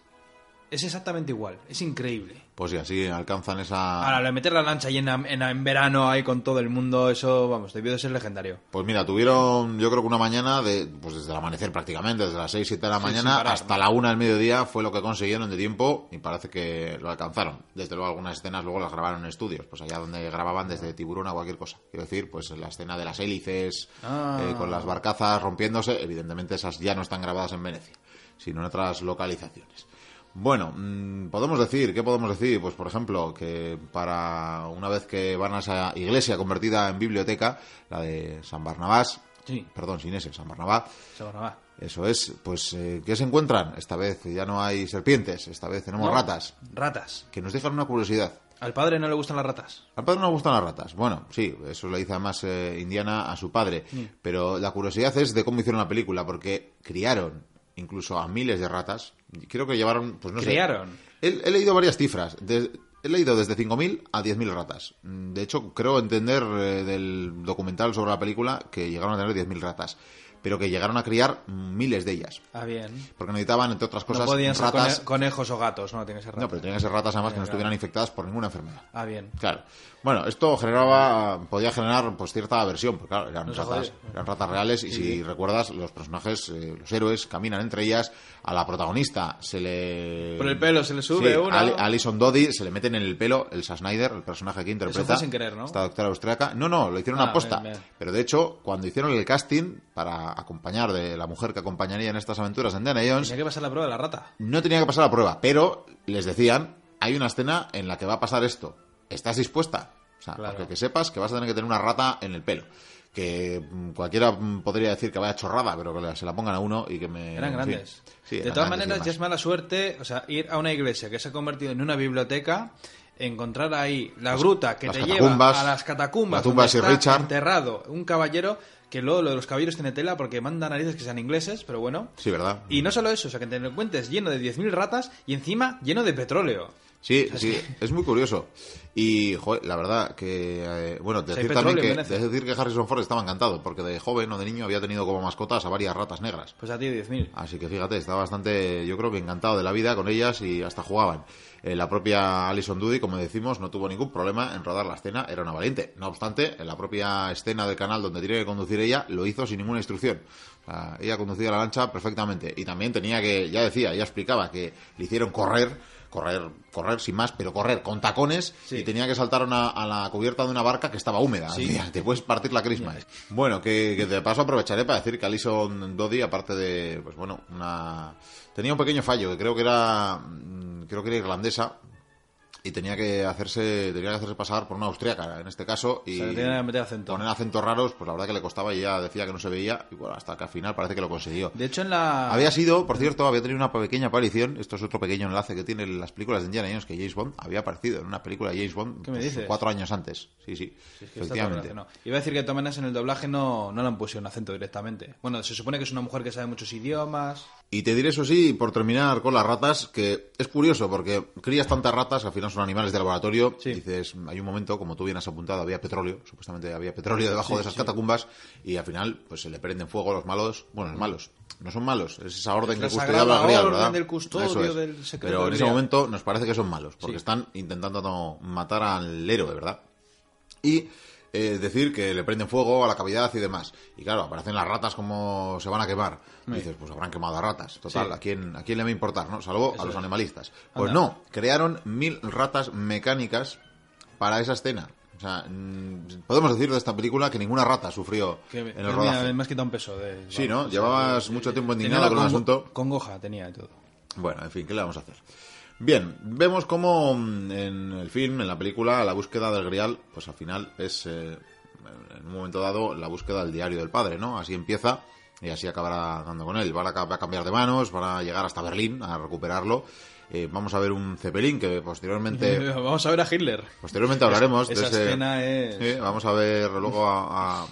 es exactamente igual. Es increíble. Pues sí, así alcanzan esa... Ahora, meter la lancha ahí en, verano ahí con todo el mundo, eso, vamos, debió de ser legendario. Pues mira, tuvieron, yo creo que una mañana, de, pues desde el amanecer prácticamente, desde las 6, 7 de la mañana hasta la 1 del mediodía fue lo que consiguieron de tiempo y parece que lo alcanzaron. Desde luego algunas escenas luego las grabaron en estudios, pues allá donde grababan desde tiburón a cualquier cosa. Quiero decir, pues la escena de las hélices, ah. eh, con las barcazas rompiéndose, evidentemente esas ya no están grabadas en Venecia, sino en otras localizaciones. Bueno, mm, podemos decir, ¿qué podemos decir? Pues por ejemplo, que para una vez que van a esa iglesia convertida en biblioteca, la de San Barnabás, sí. perdón, sin ese, San Barnabás, San Barnabás. Eso es, pues eh, ¿qué se encuentran? Esta vez ya no hay serpientes, esta vez tenemos ratas. Ratas. Que nos dejan una curiosidad. ¿Al padre no le gustan las ratas? Al padre no le gustan las ratas. Bueno, sí, eso le dice además eh, Indiana a su padre. Pero la curiosidad es de cómo hicieron la película, porque criaron incluso a miles de ratas. Creo que llevaron, pues no ¿Criaron? sé. He, leído varias cifras. he leído desde 5.000 a 10.000 ratas. De hecho, creo entender eh, del documental sobre la película que llegaron a tener 10.000 ratas pero que llegaron a criar miles de ellas. Ah, bien. Porque necesitaban, entre otras cosas, no podían ratas... Ser conejos o gatos, no, tienen que ser ratas. No, pero tenían que ser ratas además que no estuvieran infectadas por ninguna enfermedad. Ah, bien. Claro. Bueno, esto generaba, podía generar pues cierta aversión, porque claro, eran, ratas, eran ratas reales y si recuerdas, los personajes, eh, los héroes, caminan entre ellas, a la protagonista se le... Por el pelo se le sube una... A Alison Doddy se le meten en el pelo el Snyder, el personaje que interpreta. Eso sin querer, ¿no? Esta doctora austriaca. No, no, lo hicieron ah, posta. Pero de hecho, cuando hicieron el casting para acompañar de la mujer que acompañaría en estas aventuras en Indiana Jones... Tenía que pasar la prueba de la rata. No tenía que pasar la prueba, pero les decían, hay una escena en la que va a pasar esto. ¿Estás dispuesta? O sea, que sepas que vas a tener que tener una rata en el pelo. Que mm, cualquiera mm, podría decir que vaya chorrada, pero que se la pongan a uno y que me. Eran grandes. de todas maneras, ya es mala suerte, o sea, ir a una iglesia que se ha convertido en una biblioteca encontrar ahí la gruta que te lleva a las catacumbas, donde está Richard. enterrado un caballero que luego lo de los caballeros tiene tela porque manda narices que sean ingleses, pero bueno. Sí, ¿verdad? Y no solo eso, o sea, que te lo encuentres lleno de 10.000 ratas y encima lleno de petróleo. Sí, sí, es muy curioso. Y, joder, la verdad que, eh, bueno, decir también que, decir que Harrison Ford estaba encantado, porque de joven o de niño había tenido como mascotas a varias ratas negras. Pues a ti 10.000. Así que fíjate, estaba bastante, yo creo que encantado de la vida con ellas y hasta jugaban. Eh, la propia Alison Doody, como decimos, no tuvo ningún problema en rodar la escena, era una valiente. No obstante, en la propia escena del canal donde tiene que conducir ella, lo hizo sin ninguna instrucción. O sea, ella conducía la lancha perfectamente. Y también tenía que, ya decía, ya explicaba que le hicieron correr correr, correr sin más, pero correr con tacones y tenía que saltar a la cubierta de una barca que estaba húmeda. te puedes partir la crisma. Bueno, que, que, de paso aprovecharé para decir que Alison Dodi, aparte de, pues bueno, una... Tenía un pequeño fallo, que creo que era, mm, creo que era irlandesa, y tenía que hacerse tenía que hacerse pasar por una austriaca en este caso y poner acentos raros pues la verdad que le costaba y ya decía que no se veía y bueno hasta que al final parece que lo consiguió. De hecho en la había sido por cierto había tenido una pequeña aparición esto es otro pequeño enlace que tienen las películas de Indiana Jones que James Bond había aparecido en una película de James Bond pues, cuatro años antes sí sí, efectivamente. iba a decir que Tomenas en el doblaje no no le han puesto un acento directamente. Bueno se supone que es una mujer que sabe muchos idiomas y te diré eso sí, por terminar con las ratas, que es curioso porque crías tantas ratas, al final son animales de laboratorio. Dices, hay un momento, como tú bien has apuntado, había petróleo, supuestamente había petróleo debajo de esas catacumbas y al final pues se le prenden fuego a los malos. Bueno, los malos, no son malos, es esa orden que custodiaba la Grial, ¿verdad? Del custodio, del Pero en ese momento nos parece que son malos, porque están intentando matar al héroe, ¿verdad? Y eh, decir que le prenden fuego a la cavidad y demás. Y claro, aparecen las ratas como se van a quemar. Y dices, pues habrán quemado a ratas. Total, ¿a, quién, ¿a quién le va a importar? ¿no? Salvo a los animalistas. Pues no, crearon mil ratas mecánicas para esa escena. O sea, mm, podemos decir de esta película que ninguna rata sufrió en el rodaje. Me has quitado un peso. De, sí, ¿no? Llevabas mucho tiempo indignado con el asunto. Congoja tenía y todo. Bueno, en fin, ¿qué le vamos a hacer? Bien, vemos cómo mm, en el film, en la película, la búsqueda del grial, pues al final es, eh, en un momento dado, la búsqueda del diario del padre, ¿no? Así empieza y así acabará dando con él. Va a, cambiar de manos, van a llegar hasta Berlín a recuperarlo. Eh, vamos a ver un Zeppelin que posteriormente. vamos a ver a Hitler. Posteriormente hablaremos de esa escena es... vamos a ver luego a, a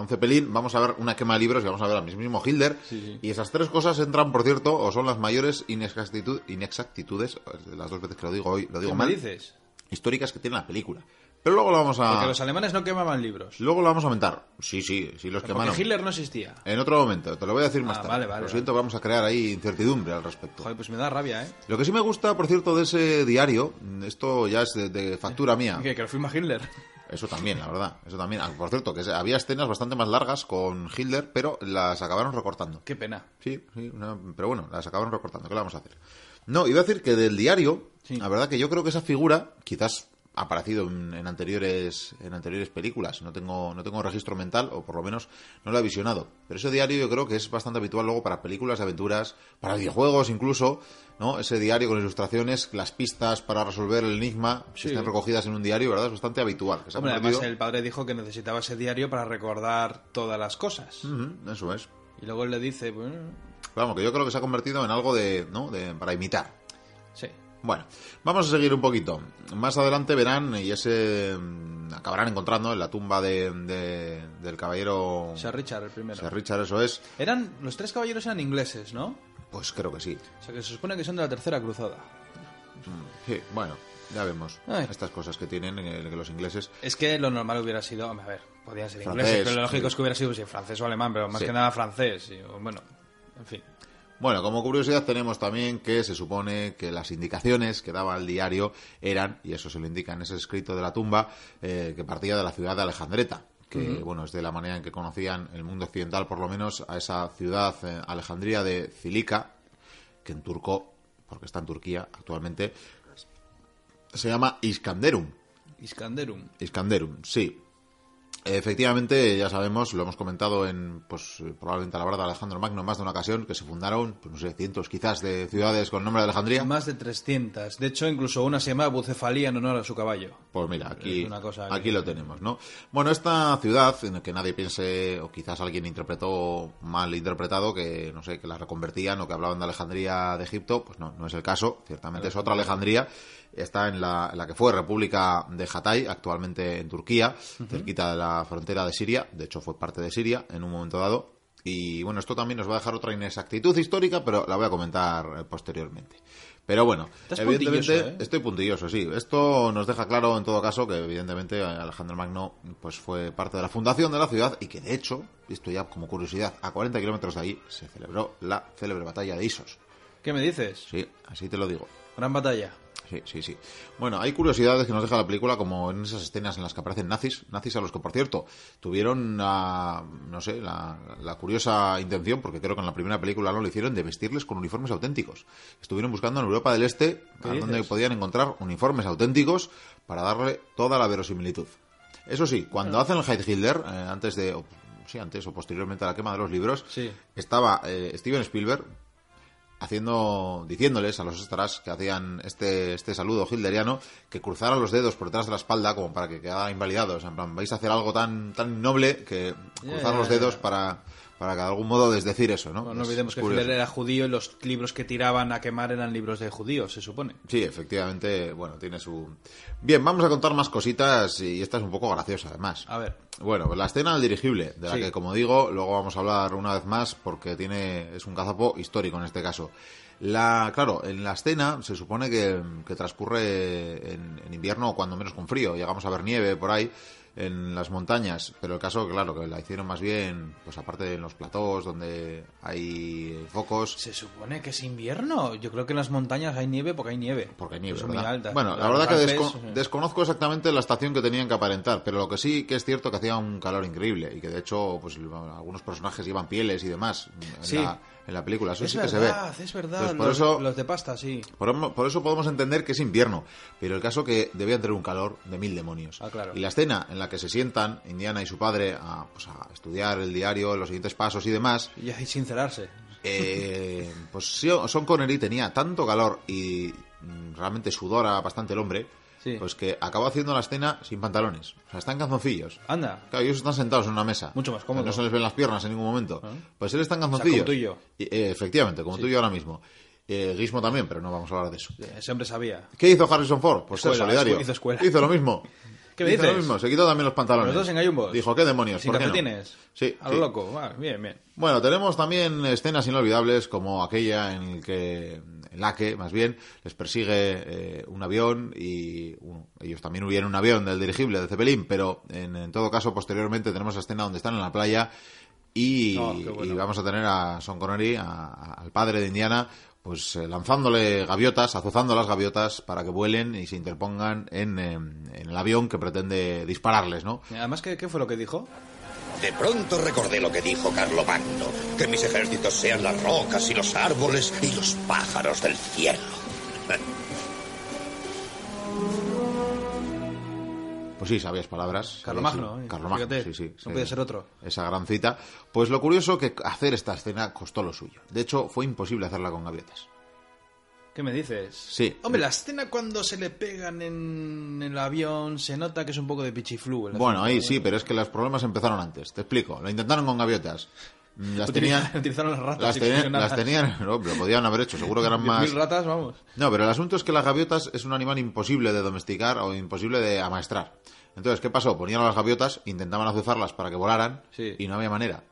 un Zeppelin, vamos a ver una quema de libros y vamos a ver al mismo Hilder. Y esas tres cosas entran, por cierto, o son las mayores inexactitudes, las dos veces que lo digo hoy, lo digo mal. dices? Históricas que tiene la película. Pero luego lo vamos a. Porque los alemanes no quemaban libros. Luego lo vamos a aumentar. Sí, sí, sí los quemaron. Porque Hitler no existía. En otro momento, te lo voy a decir más ah, tarde. Vale, vale, lo siento, vamos a crear ahí incertidumbre al respecto. Joder, pues me da rabia, ¿eh? Lo que sí me gusta, por cierto, de ese diario, esto ya es de, factura mía. ¿Que, que lo firma Hitler? Eso también, la verdad. Eso también. Ah, por cierto, que había escenas bastante más largas con Hitler, pero las acabaron recortando. Qué pena. Sí, sí, pero bueno, las acabaron recortando. ¿Qué le vamos a hacer? No, iba a decir que del diario, la verdad que yo creo que esa figura, quizás ha aparecido en, anteriores en anteriores películas no tengo no tengo registro mental o por lo menos no lo he visionado pero ese diario yo creo que es bastante habitual luego para películas de aventuras para videojuegos incluso no ese diario con ilustraciones las pistas para resolver el enigma que están recogidas en un diario verdad es bastante habitual además el padre dijo que necesitaba ese diario para recordar todas las cosas. Eso es. Y luego él le dice bueno vamos que yo creo que se ha convertido en algo de no de para imitar. Sí. Bueno, vamos a seguir un poquito. Más adelante verán y ese mm, acabarán encontrando en la tumba de, del caballero Sir Richard el primero. Sir Richard, eso es. Eran los tres caballeros eran ingleses, ¿no? Pues creo que sí. O sea que se supone que son de la tercera cruzada. Mm, sí, bueno, ya vemos estas cosas que tienen eh, que los ingleses. Es que lo normal hubiera sido, a ver, podían ser ingleses, pero lo lógico es que hubiera sido francés o alemán, pero más que nada francés. Y, bueno, en fin. Bueno, como curiosidad tenemos también que se supone que las indicaciones que daba el diario eran, y eso se lo indica en ese escrito de la tumba, eh, que partía de la ciudad de Alejandreta que bueno es de la manera en que conocían el mundo occidental por lo menos a esa ciudad eh, Alejandría de Cilica que en turco porque está en Turquía actualmente se llama Iskanderum. Iskanderum. Iskanderum sí Efectivamente, ya sabemos, lo hemos comentado en, pues, probablemente a la de Alejandro Magno más de una ocasión, que se fundaron, pues no sé, cientos quizás de ciudades con nombre de Alejandría. Más de 300. De hecho, incluso una se llama Bucefalía en honor a su caballo. Pues mira, aquí, aquí lo tenemos, ¿no? Bueno, esta ciudad, en la que nadie piense, o quizás alguien interpretó mal interpretado, que, no sé, que la reconvertían o que hablaban de Alejandría de Egipto, pues no, no es el caso. Ciertamente es otra Alejandría está en la, la, que fue República de Hatay, actualmente en Turquía, cerquita de la frontera de Siria, de hecho fue parte de Siria en un momento dado, Y bueno, esto también nos va a dejar otra inexactitud histórica, pero la voy a comentar eh, posteriormente. Pero bueno, evidentemente ¿eh? estoy puntilloso, sí. Esto nos deja claro en todo caso que evidentemente Alejandro Magno pues fue parte de la fundación de la ciudad y que de hecho, esto ya como curiosidad, a 40 kilómetros de ahí se celebró la célebre batalla de Isos. ¿Qué me dices? Sí, así te lo digo. Gran batalla. Sí, sí, sí. Bueno, hay curiosidades que nos deja la película, como en esas escenas en las que aparecen nazis, nazis a los que, por cierto, tuvieron, la, no sé, la, la, curiosa intención, porque creo que en la primera película no lo hicieron, de vestirles con uniformes auténticos. Estuvieron buscando en Europa del Este, a donde podían encontrar uniformes auténticos para darle toda la verosimilitud. Eso sí, cuando hacen el Heil Hitler, eh, antes de, o, sí, antes o posteriormente a la quema de los libros, Sí. estaba eh, Steven Spielberg haciendo diciéndoles a los extras que hacían este este saludo hilderiano que cruzaran los dedos por detrás de la espalda como para que quedaran invalidados en plan vais a hacer algo tan tan noble que cruzar los dedos para para que de algún modo desdecir eso no No, no Es olvidemos que. Hitler era judío y los libros que tiraban a quemar eran libros de judíos, se supone. Sí, efectivamente, bueno, tiene su... Bien, vamos a contar más cositas y esta es un poco graciosa, además. A ver. Bueno, pues la escena del dirigible, de la Sí. que, como digo, luego vamos a hablar una vez más porque tiene es un cazapo histórico en este caso. La, claro, en la escena se supone que, que transcurre en, en invierno o cuando menos con frío. Llegamos a ver nieve por ahí en las montañas, pero el caso, claro, que la hicieron más bien, pues aparte en los platós donde hay focos. Se supone que es invierno. Yo creo que en las montañas hay nieve porque hay nieve. Porque hay nieve, Son muy altas. Bueno, la verdad que eh, desconozco exactamente la estación que tenían que aparentar, pero lo que sí que es cierto que hacía un calor increíble y que de hecho pues algunos personajes llevan pieles y demás en, Sí. la, en la película. Eso es sí verdad, que se ve. es verdad. Entonces, por los, eso los de pasta, sí. por, por eso podemos entender que es invierno, pero el caso que debían tener un calor de mil demonios. Ah, claro. Y la escena en la que se sientan Indiana y su padre a, pues, a estudiar el diario, los siguientes pasos y demás, Y ahí sincerarse. eh, pues sí, Sean Connery tenía tanto calor y mm, realmente sudora bastante el hombre, Sí. pues que acabó haciendo la escena sin pantalones. O sea, está en calzoncillos. Anda. Claro, ellos están sentados en una mesa. Mucho más cómodo. No se les ven las piernas en ningún momento. Ah. Pues él está en sea, calzoncillos. como tú y yo. eh, efectivamente, como tú y yo ahora mismo. Eh, Gizmo también, pero no vamos a hablar de eso. Hombre sabía. ¿Qué hizo Harrison Ford? Pues ser solidario. hizo escuela. lo mismo. ¿Qué me hizo dices? lo mismo. Se quitó también los pantalones. Los dos en gallumbos. Dijo, ¿qué demonios? Sin ¿Por qué no? calcetines. Sí. A lo sí. loco. Ah, bien, bien. Bueno, tenemos también escenas inolvidables como aquella en el que, en la que, más bien, les persigue eh, un avión y bueno, ellos también huyeron un avión del dirigible de Zeppelin, pero en, en todo caso, posteriormente tenemos la escena donde están en la playa y, Oh, bueno. y vamos a tener a Sean Connery, a- a- al padre de Indiana, pues eh, lanzándole gaviotas, azuzando las gaviotas para que vuelen y se interpongan en, eh, en el avión que pretende dispararles, ¿no? Además, ¿qué, qué fue lo que dijo? De pronto recordé lo que dijo Carlomagno, que mis ejércitos sean las rocas y los árboles y los pájaros del cielo. Pues sí, sabías palabras. Carlomagno, Sí, eh. Carlomagno, Fíjate, sí, sí. no podía ser otro. Esa gran cita. Pues lo curioso que hacer esta escena costó lo suyo. De hecho, fue imposible hacerla con gaviotas. ¿Qué me dices? Sí. Hombre, la escena cuando se le pegan en el avión se nota que es un poco de pichiflu. el Bueno, ahí ¿eh? sí, pero es que los problemas empezaron antes. Te explico. Lo intentaron con gaviotas. Mm, Las tenían... Utilizaron las ratas. Las tenían, funcionaban. las tenían, no, lo podían haber hecho, seguro que eran más. 10.000 ratas, vamos. No, pero el asunto es que las gaviotas es un animal imposible de domesticar o imposible de amaestrar. Entonces, ¿qué pasó? Ponían a las gaviotas, intentaban azuzarlas para que volaran Sí. y no había manera.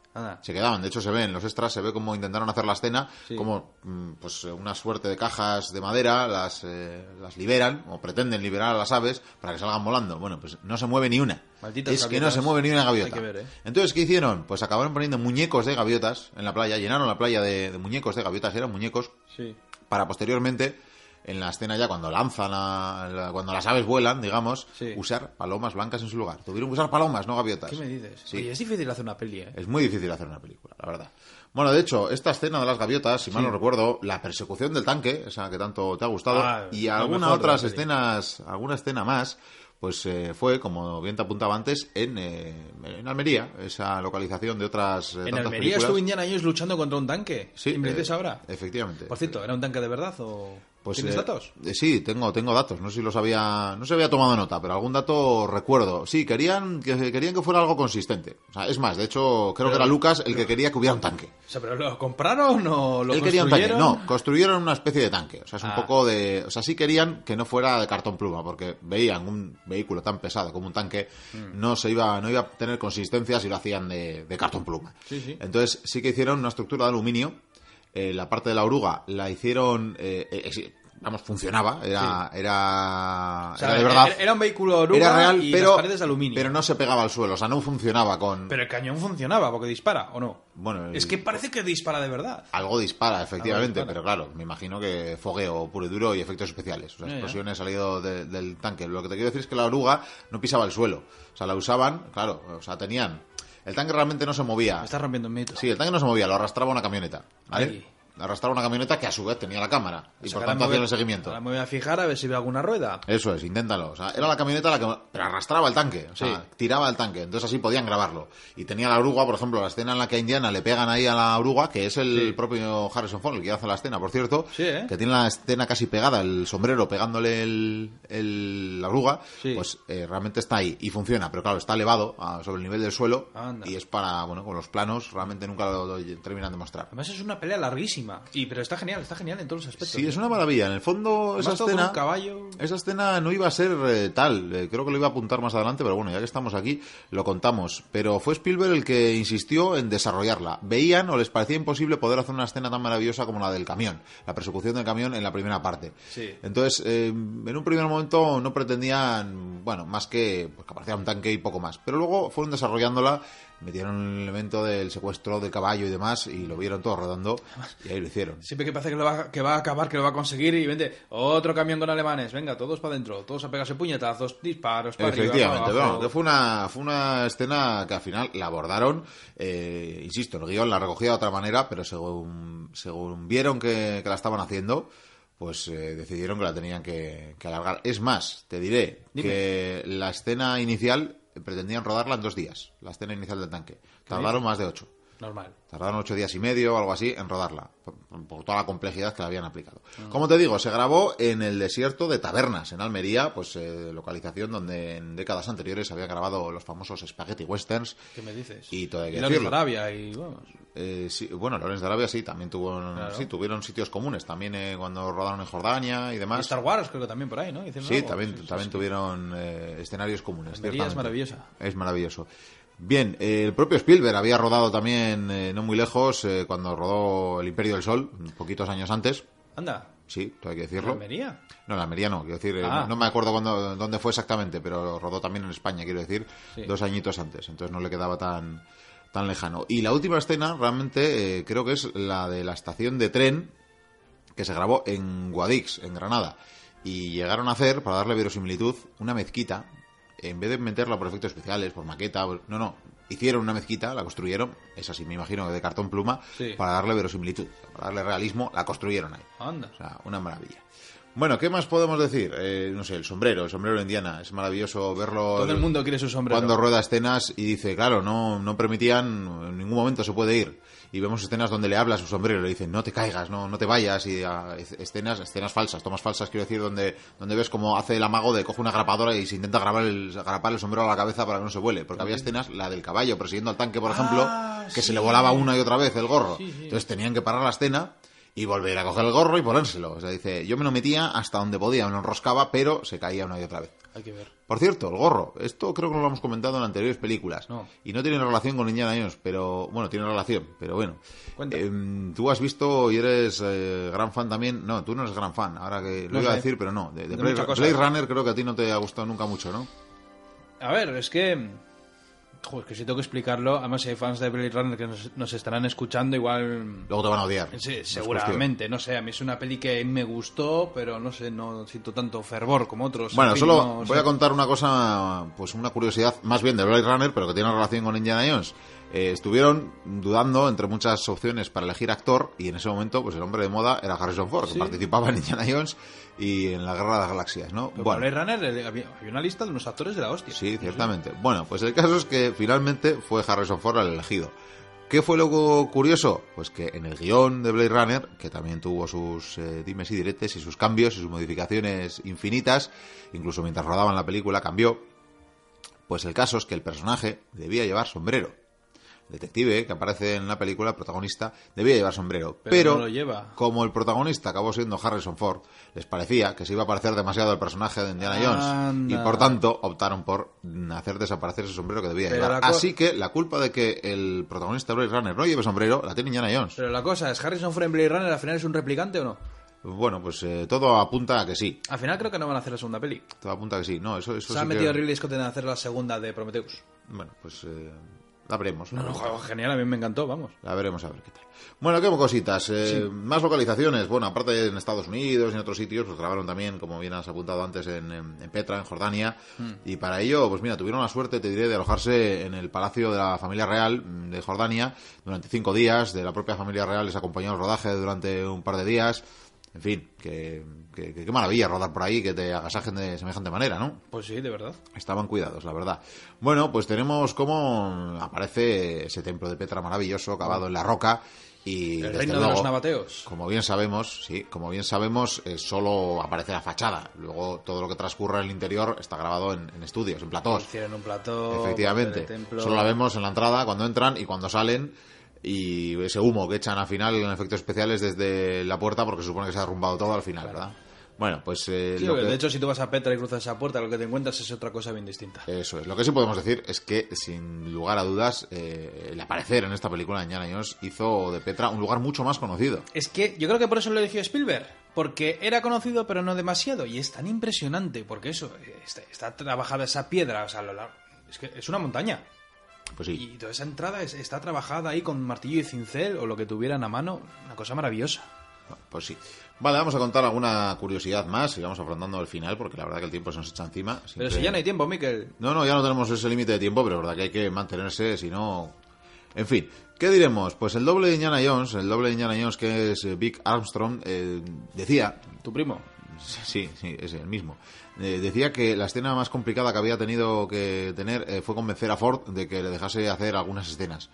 Se quedaban, de hecho se ve en los extras, se ve cómo intentaron hacer la escena, Sí. como mm, pues una suerte de cajas de madera las, eh, las liberan o pretenden liberar a las aves para que salgan volando. Bueno, pues no se mueve ni una. Malditas es que no se mueve ni una gaviota. Hay que ver, ¿eh? Entonces, ¿qué hicieron? Pues acabaron poniendo muñecos de gaviotas en la playa, llenaron la playa de, de muñecos de gaviotas, eran muñecos Sí. para posteriormente en la escena ya cuando lanzan a, la- cuando las aves vuelan digamos Sí. usar palomas blancas en su lugar tuvieron que usar palomas no gaviotas ¿Qué me dices? Sí. Oye, es difícil hacer una peli, ¿eh? es muy difícil hacer una película la verdad bueno de hecho esta escena de las gaviotas si mal no recuerdo la persecución del tanque esa que tanto te ha gustado Ah, y algunas otras escenas alguna escena más pues eh, fue, como bien te apuntaba antes, en, eh, en Almería, esa localización de otras eh, En Almería películas. estuvo Indiana Jones luchando contra un tanque. Sí, ¿Y me eh, dices ahora? Efectivamente. Por cierto, ¿era un tanque de verdad o...? Pues, ¿Tienes eh, datos? Eh, sí, tengo, tengo datos. No sé si los había, no se había tomado nota, pero algún dato recuerdo. Sí, querían que querían que fuera algo consistente. O sea, es más, de hecho, creo que era Lucas el que quería que hubiera un tanque. O sea, pero lo compraron o lo Él quería un tanque. No, construyeron una especie de tanque. O sea, es un ah. poco de, o sea, sí querían que no fuera de cartón pluma, porque veían un vehículo tan pesado como un tanque, mm. no se iba, no iba a tener consistencia si lo hacían de, cartón pluma. Sí, sí. Entonces sí que hicieron una estructura de aluminio eh, la parte de la oruga la hicieron, eh, eh, vamos, funcionaba, era, era, de verdad. Era un vehículo oruga era real, y pero, de aluminio. Pero no se pegaba al suelo, o sea, no funcionaba con... Pero el cañón funcionaba, porque dispara, ¿o no? Bueno, es que parece que dispara de verdad. Algo dispara, efectivamente, pero claro, me imagino que fogueo puro y duro y efectos especiales. O sea, explosiones salido del tanque. Lo que te quiero decir es que la oruga no pisaba el suelo. O sea, la usaban, claro, o sea, tenían el tanque realmente no se movía. Me estás rompiendo un mito. Sí, el tanque no se movía, lo arrastraba una camioneta. ¿vale? Arrastraba una camioneta que a su vez tenía la cámara y por tanto hacía el seguimiento. Ahora me voy a fijar a ver si veo alguna rueda. Eso es, inténtalo. O sea, era la camioneta la que pero arrastraba el tanque, o sea, tiraba el tanque, entonces así podían grabarlo. Y tenía la oruga, por ejemplo, la escena en la que a Indiana le pegan ahí a la oruga, que es el propio Harrison Ford el que hace la escena, por cierto, ¿eh? que tiene la escena casi pegada, el sombrero pegándole el, la oruga, pues eh, realmente está ahí y funciona, pero claro, está elevado sobre el nivel del suelo y es para, bueno, con los planos realmente nunca lo, terminan de mostrar. Además es una pelea larguísima, y pero está genial, está genial en todos los aspectos. Sí, es una maravilla. En el fondo, esa escena, caballo... esa escena no iba a ser eh, tal. Eh, creo que lo iba a apuntar más adelante, pero bueno, ya que estamos aquí, lo contamos. Pero fue Spielberg el que insistió en desarrollarla. Veían o les parecía imposible poder hacer una escena tan maravillosa como la del camión, la persecución del camión en la primera parte. Sí. Entonces, eh, en un primer momento no pretendían, bueno, más que, pues, que apareciera un tanque y poco más. Pero luego fueron desarrollándola metieron el elemento del secuestro del caballo y demás y lo vieron todo rodando y ahí lo hicieron. Siempre que parece que, lo va, que va a acabar, que lo va a conseguir y vende otro camión con alemanes, venga, todos para adentro, todos a pegarse puñetazos, disparos, para Efectivamente, bueno, que fue una, fue una escena que al final la abordaron, eh, insisto, el guion la recogía de otra manera, pero según, según vieron que, la estaban haciendo, pues eh, decidieron que la tenían que, alargar. Es más, te diré que la escena inicial pretendían rodarla en dos días, la escena inicial del tanque. Tardaron más de ocho. Normal. Tardaron ocho días y medio o algo así en rodarla, por, toda la complejidad que la habían aplicado. Ah. Como te digo, se grabó en el desierto de Tabernas, en Almería, pues eh, localización donde en décadas anteriores se habían grabado los famosos spaghetti westerns. ¿Qué me dices? Y todo hay que de Arabia y eh, bueno, Lorenz de Arabia sí, también tuvo, sí, tuvieron sitios comunes, también eh, cuando rodaron en Jordania y demás. Star Wars creo que también por ahí, ¿no? sí, también, también tuvieron escenarios comunes. es maravillosa. Es maravilloso. Bien, eh, el propio Spielberg había rodado también, eh, no muy lejos, eh, cuando rodó El Imperio del Sol, poquitos años antes. Anda. Sí, hay que decirlo. ¿En Almería? No, en Almería no, quiero decir, ah. no, me acuerdo cuándo, dónde fue exactamente, pero rodó también en España, quiero decir, dos añitos antes, entonces no le quedaba tan, tan lejano. Y la última escena realmente creo que es la de la estación de tren que se grabó en Guadix, en Granada. Y llegaron a hacer, para darle verosimilitud, una mezquita en vez de meterla por efectos especiales, por maqueta, no, no, hicieron una mezquita, la construyeron, es así, me imagino, de cartón pluma, para darle verosimilitud, para darle realismo, la construyeron ahí. Anda. O sea, una maravilla. Bueno, ¿qué más podemos decir? Eh, no sé, el sombrero, el sombrero de Indiana. Es maravilloso verlo. Todo el mundo quiere su sombrero. Cuando rueda escenas y dice, claro, no, no permitían, en ningún momento se puede ir y vemos escenas donde le habla a su sombrero y le dicen no te caigas, no, no te vayas y escenas, escenas falsas, tomas falsas quiero decir donde, donde ves como hace el amago de coge una grapadora y se intenta grabar el, grapar el sombrero a la cabeza para que no se vuele, porque había escenas, la del caballo persiguiendo al tanque por ejemplo, ah, que se le volaba una y otra vez el gorro, entonces tenían que parar la escena y volver a coger el gorro y ponérselo. O sea, dice, yo me lo metía hasta donde podía, me lo enroscaba, pero se caía una y otra vez. Hay que ver. Por cierto, el gorro, esto creo que lo hemos comentado en anteriores películas. Y no tiene relación con Indiana Jones, pero bueno, tiene relación, pero bueno. Em, tú has visto y eres eh, gran fan también. No, tú no eres gran fan, ahora que lo iba a decir, pero no. De, Blade Runner creo que a ti no te ha gustado nunca mucho, ¿no? A ver, es que Joder, que si tengo que explicarlo, además si hay fans de Blade Runner que nos, estarán escuchando, igual... Luego te van a odiar. Sí, seguramente, no sé, a mí es una peli que me gustó, pero no sé, no siento tanto fervor como otros. Bueno, solo voy a contar una cosa, pues una curiosidad, más bien de Blade Runner, pero que tiene relación con Indiana Jones. Eh, estuvieron dudando entre muchas opciones para elegir actor y en ese momento pues el hombre de moda era Harrison Ford, que participaba en Indiana Jones y en la Guerra de las Galaxias, ¿no? bueno, Blade Runner había, una lista de unos actores de la hostia. Sí, ciertamente. Bueno, pues el caso es que finalmente fue Harrison Ford el elegido. ¿Qué fue lo curioso? Pues que en el guion de Blade Runner, que también tuvo sus eh, dimes y diretes y sus cambios y sus modificaciones infinitas, incluso mientras rodaban la película cambió, pues el caso es que el personaje debía llevar sombrero detective que aparece en la película, el protagonista, debía llevar sombrero. Pero, como el protagonista acabó siendo Harrison Ford, les parecía que se iba a parecer demasiado al personaje de Indiana Jones. Y por tanto optaron por hacer desaparecer ese sombrero que debía llevar. Así que la culpa de que el protagonista de Blade Runner no lleve sombrero la tiene Indiana Jones. Pero la cosa es, ¿Harrison Ford en Blade Runner al final es un replicante o no? Bueno, pues eh, todo apunta a que sí. Al final creo que no van a hacer la segunda peli. Todo apunta a que sí. No, eso, eso Se ha metido Ridley Scott en hacer la segunda de Prometheus. Bueno, pues eh, la veremos. No, no, genial, a mí me encantó, vamos. La veremos a ver qué tal. Bueno, qué cositas. Eh, más localizaciones. Bueno, aparte en Estados Unidos y en otros sitios, pues grabaron también, como bien has apuntado antes, en, Petra, en Jordania. Hmm. Y para ello, pues mira, tuvieron la suerte, te diré, de alojarse en el Palacio de la Familia Real de Jordania durante cinco días. De la propia familia real les acompañó el rodaje durante un par de días. En fin, que, qué maravilla rodar por ahí, que te agasajen de semejante manera, ¿no? Pues sí, de verdad. Estaban cuidados, la verdad. Bueno, pues tenemos cómo aparece ese templo de Petra maravilloso, cavado en la roca. Y el reino de los nabateos. Como bien sabemos, sí, como bien sabemos, eh, solo aparece la fachada. Luego todo lo que transcurre en el interior está grabado en, estudios, en platós. en un plató. Efectivamente. Solo la vemos en la entrada cuando entran y cuando salen y ese humo que echan al final en efectos especiales desde la puerta porque se supone que se ha derrumbado todo al final, ¿verdad? Bueno, pues... Eh, de hecho, si tú vas a Petra y cruzas esa puerta, lo que te encuentras es otra cosa bien distinta. Eso es. Lo que sí podemos decir es que, sin lugar a dudas, eh, el aparecer en esta película de Indiana Jones hizo de Petra un lugar mucho más conocido. Es que yo creo que por eso lo eligió Spielberg. Porque era conocido, pero no demasiado. Y es tan impresionante, porque eso, está, está trabajada esa piedra, o sea, lo, es que es una montaña. Pues y toda esa entrada está trabajada ahí con martillo y cincel o lo que tuvieran a mano. Una cosa maravillosa. Pues sí. Vale, vamos a contar alguna curiosidad más y vamos afrontando el final porque la verdad que el tiempo se nos echa encima. Pero si ya no hay tiempo, Miquel. No, no, ya no tenemos ese límite de tiempo, pero la verdad que hay que mantenerse, si no... En fin, ¿qué diremos? Pues el doble de Indiana Jones, el doble de Indiana Jones que es Vic eh, Armstrong, eh, decía... ¿Tu primo? Sí, sí, es el mismo. Eh, decía que la escena más complicada que había tenido que tener eh, fue convencer a Ford de que le dejase hacer algunas escenas.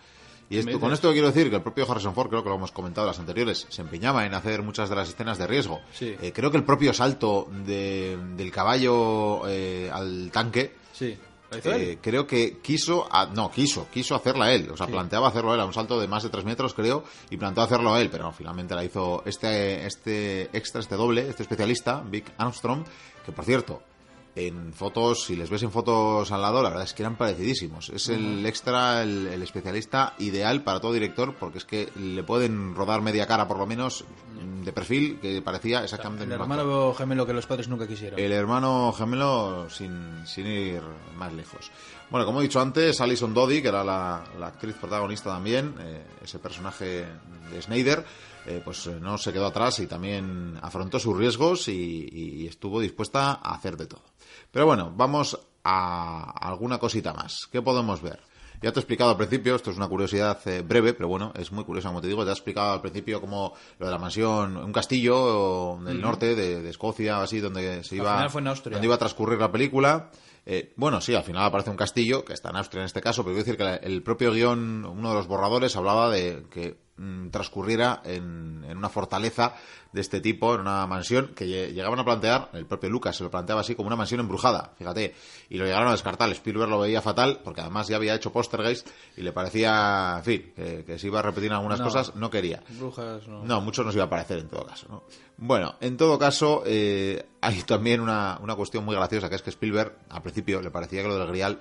Y esto, con esto quiero decir que el propio Harrison Ford, creo que lo hemos comentado en las anteriores, se empeñaba en hacer muchas de las escenas de riesgo. Eh, creo que el propio salto del caballo al tanque sí. Eh, creo que quiso, no, quiso, quiso hacerla él, o sea, planteaba hacerlo él a un salto de más de 3 metros, creo, y planteó hacerlo él, pero finalmente la hizo este, este extra, este doble, este especialista, Vic Armstrong, que por cierto, en fotos, si les ves en fotos al lado, la verdad es que eran parecidísimos. Es el extra, el, especialista ideal para todo director, porque es que le pueden rodar media cara por lo menos de perfil, que parecía exactamente el, el hermano gemelo que los padres nunca quisieron. El hermano gemelo sin, sin ir más lejos. Bueno, como he dicho antes, Alison Doddy, que era la, actriz protagonista también, eh, ese personaje de Snyder, eh, pues eh, no se quedó atrás y también afrontó sus riesgos y estuvo dispuesta a hacer de todo. Pero bueno, vamos a alguna cosita más. ¿Qué podemos ver? Ya te he explicado al principio, esto es una curiosidad eh, breve, pero bueno, es muy curiosa, como te digo. Te he explicado al principio como lo de la mansión, un castillo del norte de, Escocia, así, donde se iba, donde iba a transcurrir la película. Eh, bueno, sí, al final aparece un castillo, que está en Austria en este caso, pero quiero decir que el propio guion, uno de los borradores, hablaba de que mm, transcurriera en, en, una fortaleza de este tipo en una mansión que llegaban a plantear, el propio Lucas se lo planteaba así como una mansión embrujada, fíjate, y lo llegaron a descartar. Spielberg lo veía fatal porque además ya había hecho Postergeist y le parecía, en fin, que, se iba a repetir algunas cosas, no quería. Brujas, no. No, mucho nos iba a parecer en todo caso. ¿no? Bueno, en todo caso, eh, hay también una, una cuestión muy graciosa que es que Spielberg al principio le parecía que lo del Grial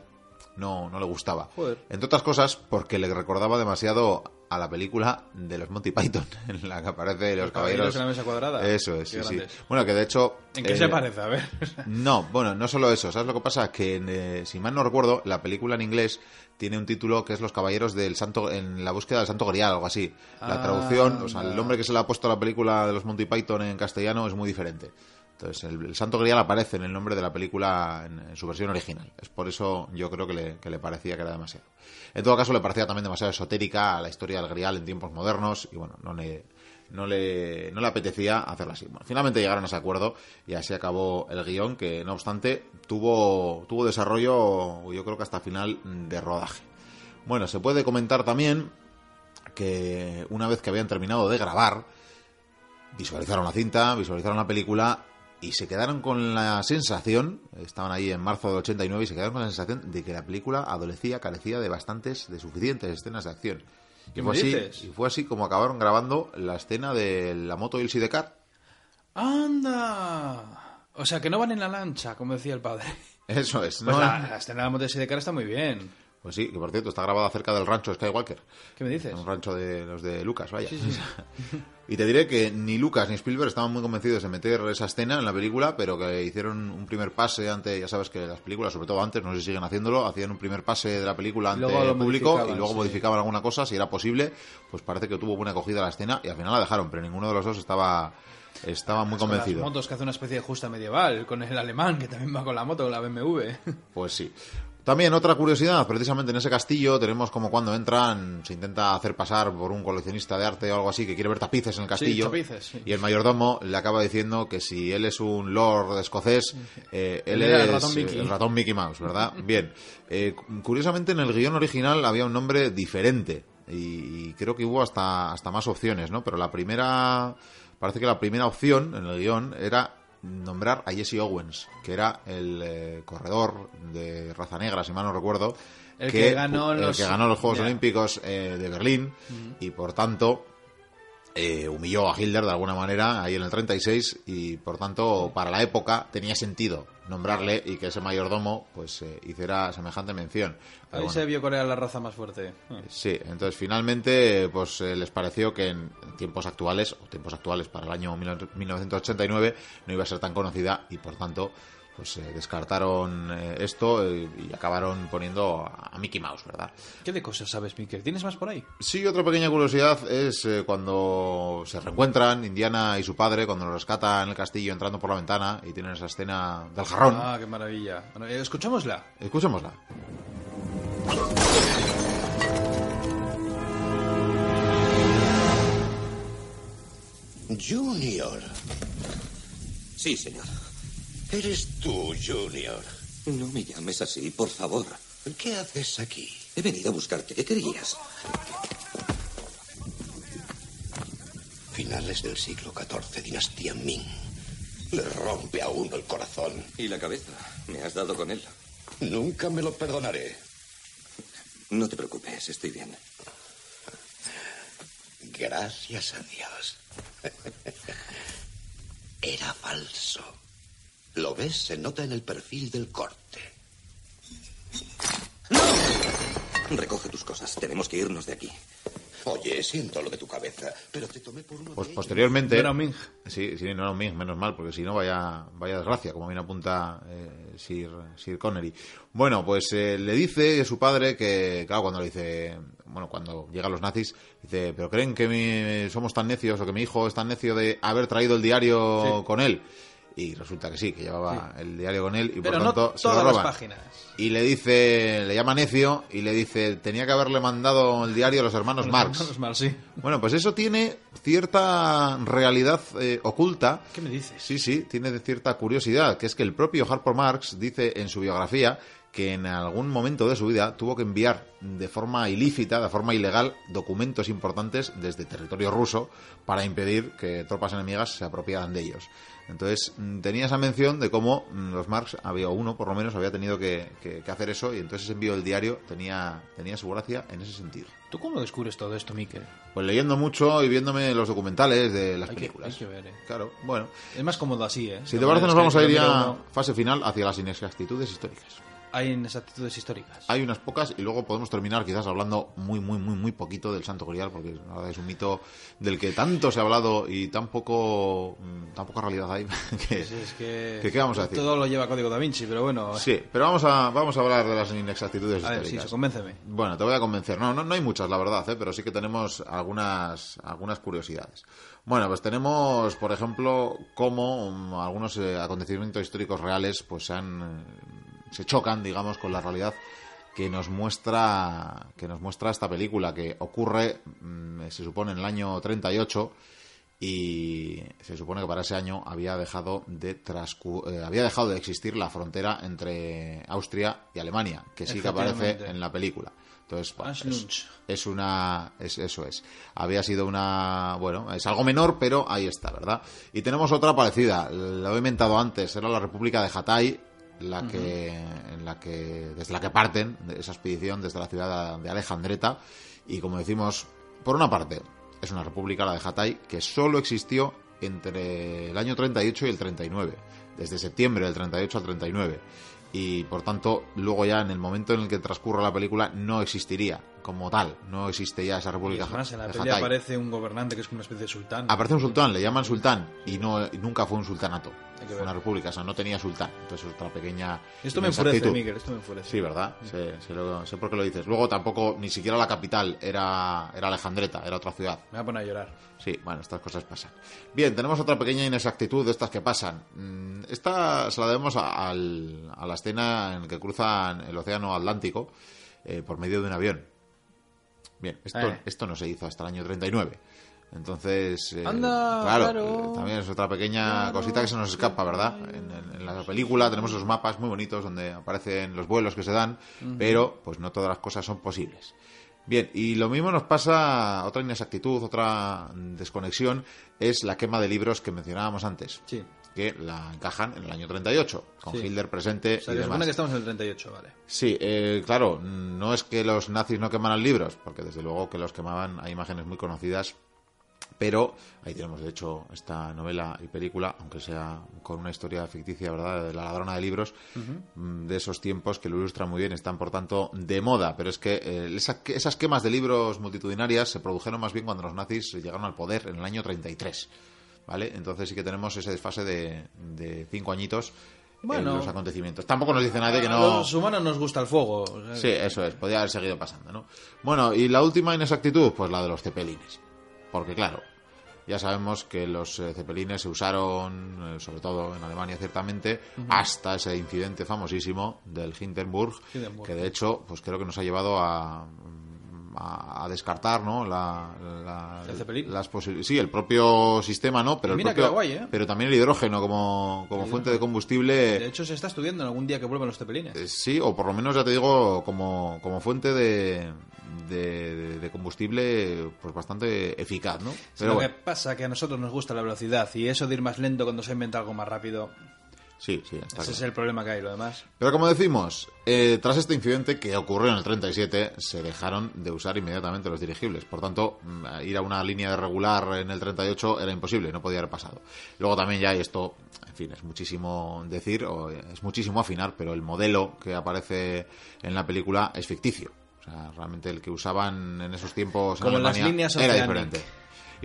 no, no le gustaba. Entre otras cosas, porque le recordaba demasiado a la película de los Monty Python, en la que aparece los, caballeros. de la mesa cuadrada. Eso es, sí, sí. Bueno, que de hecho. ¿En qué se eh, parece? A ver. no, bueno, no solo eso. ¿Sabes lo que pasa? Que, eh, si mal no recuerdo, la película en inglés tiene un título que es Los caballeros del santo. en la búsqueda del santo grial, algo así. La ah, traducción, o sea, el nombre que se le ha puesto a la película de los Monty Python en castellano es muy diferente. Entonces, el, Santo Grial aparece en el nombre de la película en, su versión original. Es por eso yo creo que le, parecía que era demasiado. En todo caso, le parecía también demasiado esotérica a la historia del Grial en tiempos modernos y bueno, no le, no le, no le apetecía hacerla así. Bueno, finalmente llegaron a ese acuerdo y así acabó el guion que, no obstante, tuvo, tuvo desarrollo, yo creo que hasta final de rodaje. Bueno, se puede comentar también que una vez que habían terminado de grabar, visualizaron la cinta, visualizaron la película y se quedaron con la sensación, estaban ahí en marzo del 89 y se quedaron con la sensación de que la película adolecía, carecía de bastantes, de suficientes escenas de acción. Y fue, así, y fue así como acabaron grabando la escena de la moto y el sidecar. ¡Anda! O sea, que no van en la lancha, como decía el padre. Eso es. Pues la, escena de la moto y el sidecar está muy bien. Pues sí, que por cierto está grabada cerca del rancho Skywalker. ¿Qué me dices? Un rancho de los de Lucas, vaya. y te diré que ni Lucas ni Spielberg estaban muy convencidos de meter esa escena en la película, pero que hicieron un primer pase ante, ya sabes que las películas, sobre todo antes, no sé si siguen haciéndolo, hacían un primer pase de la película ante el público y luego modificaban alguna cosa, si era posible, pues parece que tuvo buena acogida la escena y al final la dejaron, pero ninguno de los dos estaba estaba muy convencido. Las motos que hace una especie de justa medieval con el alemán que también va con la moto, con la BMW. Pues sí. También otra curiosidad, precisamente en ese castillo tenemos como cuando entran, se intenta hacer pasar por un coleccionista de arte o algo así que quiere ver tapices en el castillo. Y el mayordomo le acaba diciendo que si él es un lord escocés, eh, él es el ratón, Mickey. el ratón Mickey Mouse, ¿verdad? Bien. Eh, curiosamente en el guion original había un nombre diferente y, creo que hubo hasta, hasta más opciones, ¿no? Pero la primera, parece que la primera opción en el guion era nombrar a Jesse Owens, que era el eh, corredor de raza negra, si mal no recuerdo, el que, ganó, los... que ganó los Juegos Olímpicos eh, de Berlín y por tanto eh, humilló a Hitler de alguna manera ahí en el 36 y por tanto para la época tenía sentido nombrarle y que ese mayordomo pues eh, hiciera semejante mención. ahí se vio Corea la raza más fuerte. Ah. Sí, entonces finalmente pues eh, les pareció que en tiempos actuales, o tiempos actuales para el año 1989, no iba a ser tan conocida y por tanto pues eh, descartaron eh, esto eh, y acabaron poniendo a, Mickey Mouse, ¿verdad? ¿Qué de cosas sabes, Mickey? ¿Tienes más por ahí? Sí, otra pequeña curiosidad es cuando se reencuentran Indiana y su padre, cuando lo rescatan en el castillo entrando por la ventana y tienen esa escena del jarrón. Ah, qué maravilla. Bueno, escuchémosla. Escuchémosla. Junior. Sí, señor. Eres tú, Junior. No me llames así, por favor. ¿Qué haces aquí? He venido a buscarte. ¿Qué querías? Finales del siglo XIV, dinastía Ming. Le rompe a uno el corazón. ¿Y la cabeza? ¿Me has dado con él? Nunca me lo perdonaré. No te preocupes, estoy bien. Gracias a Dios. Era falso. ¿Lo ves? Se nota en el perfil del corte. ¡No! Recoge tus cosas. Tenemos que irnos de aquí. Oye, siento lo de tu cabeza, pero te tomé por uno Pues posteriormente... No era Ming. Sí, sí, no era Ming, menos mal, porque si no, vaya, vaya desgracia, como bien apunta eh, Sir, Sir Connery. Bueno, pues eh, le dice su padre que, claro, cuando le dice... Bueno, cuando llegan los nazis, dice, ¿pero creen que somos tan necios o que mi hijo es tan necio de haber traído el diario con él? Y resulta que sí, que llevaba el diario con él y por tanto se lo roban. páginas. Y le dice, le llama necio y le dice, tenía que haberle mandado el diario a los hermanos Marx. Bueno, pues eso tiene cierta realidad eh, oculta. ¿Qué me dices? Sí, sí, tiene cierta curiosidad, que es que el propio Harper Marx dice en su biografía que en algún momento de su vida tuvo que enviar de forma ilícita, de forma ilegal, documentos importantes desde territorio ruso para impedir que tropas enemigas se apropiaran de ellos. Entonces mm, tenía esa mención de cómo mm, los Marx, había uno por lo menos, había tenido que, hacer eso y entonces ese envío del diario tenía, tenía su gracia en ese sentido. ¿Tú cómo descubres todo esto, Miquel? Pues leyendo mucho y viéndome los documentales de las películas. hay que ver, ¿eh? Claro, bueno. Es más cómodo así, ¿eh? Si te parece, nos vamos a ir ya fase final hacia las inexactitudes históricas hay inexactitudes históricas. Hay unas pocas y luego podemos terminar quizás hablando muy, muy, muy, muy poquito del Santo Grial, porque la verdad es un mito del que tanto se ha hablado y tan poco, mm, tan poca realidad hay. que, es que, ¿qué vamos a decir? Todo lo lleva Código da Vinci, pero bueno. Sí, pero vamos a, vamos a hablar de las inexactitudes a históricas. Ver, sí, convénceme. Bueno, te voy a convencer. No, no, no hay muchas, la verdad, ¿eh? pero sí que tenemos algunas, algunas curiosidades. Bueno, pues tenemos, por ejemplo, cómo mm, algunos eh, acontecimientos históricos reales pues se han se chocan, digamos, con la realidad que nos muestra que nos muestra esta película que ocurre mm, se supone en el año 38 y se supone que para ese año había dejado de eh, había dejado de existir la frontera entre Austria y Alemania, que sí que aparece en la película. Entonces, es, una es, eso es. Había sido una, bueno, es algo menor, pero ahí está, ¿verdad? Y tenemos otra parecida, lo he inventado antes, era la República de Hatay, la que en la que desde la que parten de esa expedición desde la ciudad de Alejandreta. Y como decimos, por una parte, es una república, la de Hatay, que solo existió entre el año 38 y el 39, desde septiembre del 38 al 39. Y por tanto, luego ya en el momento en el que transcurra la película no existiría como tal, no existe ya esa república. Y en la aparece un gobernante que es una especie de sultán. Aparece un sultán, le llaman sultán y no nunca fue un sultanato una república, o sea, no tenía sultán. Entonces, otra pequeña. Esto me enfurece, Miguel, esto me enfurece. Sí, ¿verdad? Sé, por qué lo dices. Luego, tampoco, ni siquiera la capital era, era Alejandreta, era otra ciudad. Me va a poner a llorar. Sí, bueno, estas cosas pasan. Bien, tenemos otra pequeña inexactitud de estas que pasan. Mm, esta se la debemos a, la escena en la que cruzan el Océano Atlántico eh, por medio de un avión. Bien, esto, eh. esto no se hizo hasta el año 39. Entonces, eh, claro, también es otra pequeña cosita que se nos escapa, ¿verdad? En, la película tenemos los mapas muy bonitos donde aparecen los vuelos que se dan, pero pues no todas las cosas son posibles. Bien, y lo mismo nos pasa, otra inexactitud, otra desconexión, es la quema de libros que mencionábamos antes. Sí. Que la encajan en el año 38, con Hitler presente. O sea, y demás. que estamos en el 38, vale. Sí, eh, claro, no es que los nazis no quemaran libros, porque desde luego que los quemaban, hay imágenes muy conocidas pero ahí tenemos, de hecho, esta novela y película, aunque sea con una historia ficticia, ¿verdad?, de la ladrona de libros, mm, de esos tiempos que lo ilustran muy bien, están, por tanto, de moda. Pero es que eh, esas quemas de libros multitudinarias se produjeron más bien cuando los nazis llegaron al poder en el año 33. ¿Vale? Entonces sí que tenemos ese desfase de, cinco añitos en los acontecimientos. Tampoco nos dice nadie que no. A los humanos nos gusta el fuego. Sí, eso es. Podría haber seguido pasando, ¿no? Bueno, y la última inexactitud, pues la de los cepelines. Porque claro, ya sabemos que los eh, cepelines se usaron, eh, sobre todo en Alemania ciertamente, hasta ese incidente famosísimo del Hindenburg, que de hecho, pues creo que nos ha llevado a, a, descartar, ¿no? La, las sí, el propio sistema, ¿no? Pero, el ¿eh? pero también el hidrógeno como, como fuente de combustible. De hecho, se está estudiando en algún día que vuelvan los cepelines. Eh, sí, o por lo menos ya te digo, como, como fuente de, de, combustible pues bastante eficaz, ¿no? Pero lo que pasa que a nosotros nos gusta la velocidad y eso de ir más lento cuando se inventa algo más rápido Sí, sí. Ese es el problema que hay, lo demás. Pero como decimos, eh, tras este incidente que ocurrió en el 37, se dejaron de usar inmediatamente los dirigibles. Por tanto, mm, ir a una línea de regular en el 38 era imposible, no podía haber pasado. Luego también ya, y esto, en fin, es muchísimo decir, o es muchísimo afinar, pero el modelo que aparece en la película es ficticio. O sea, realmente el que usaban en esos tiempos en las líneas era diferente.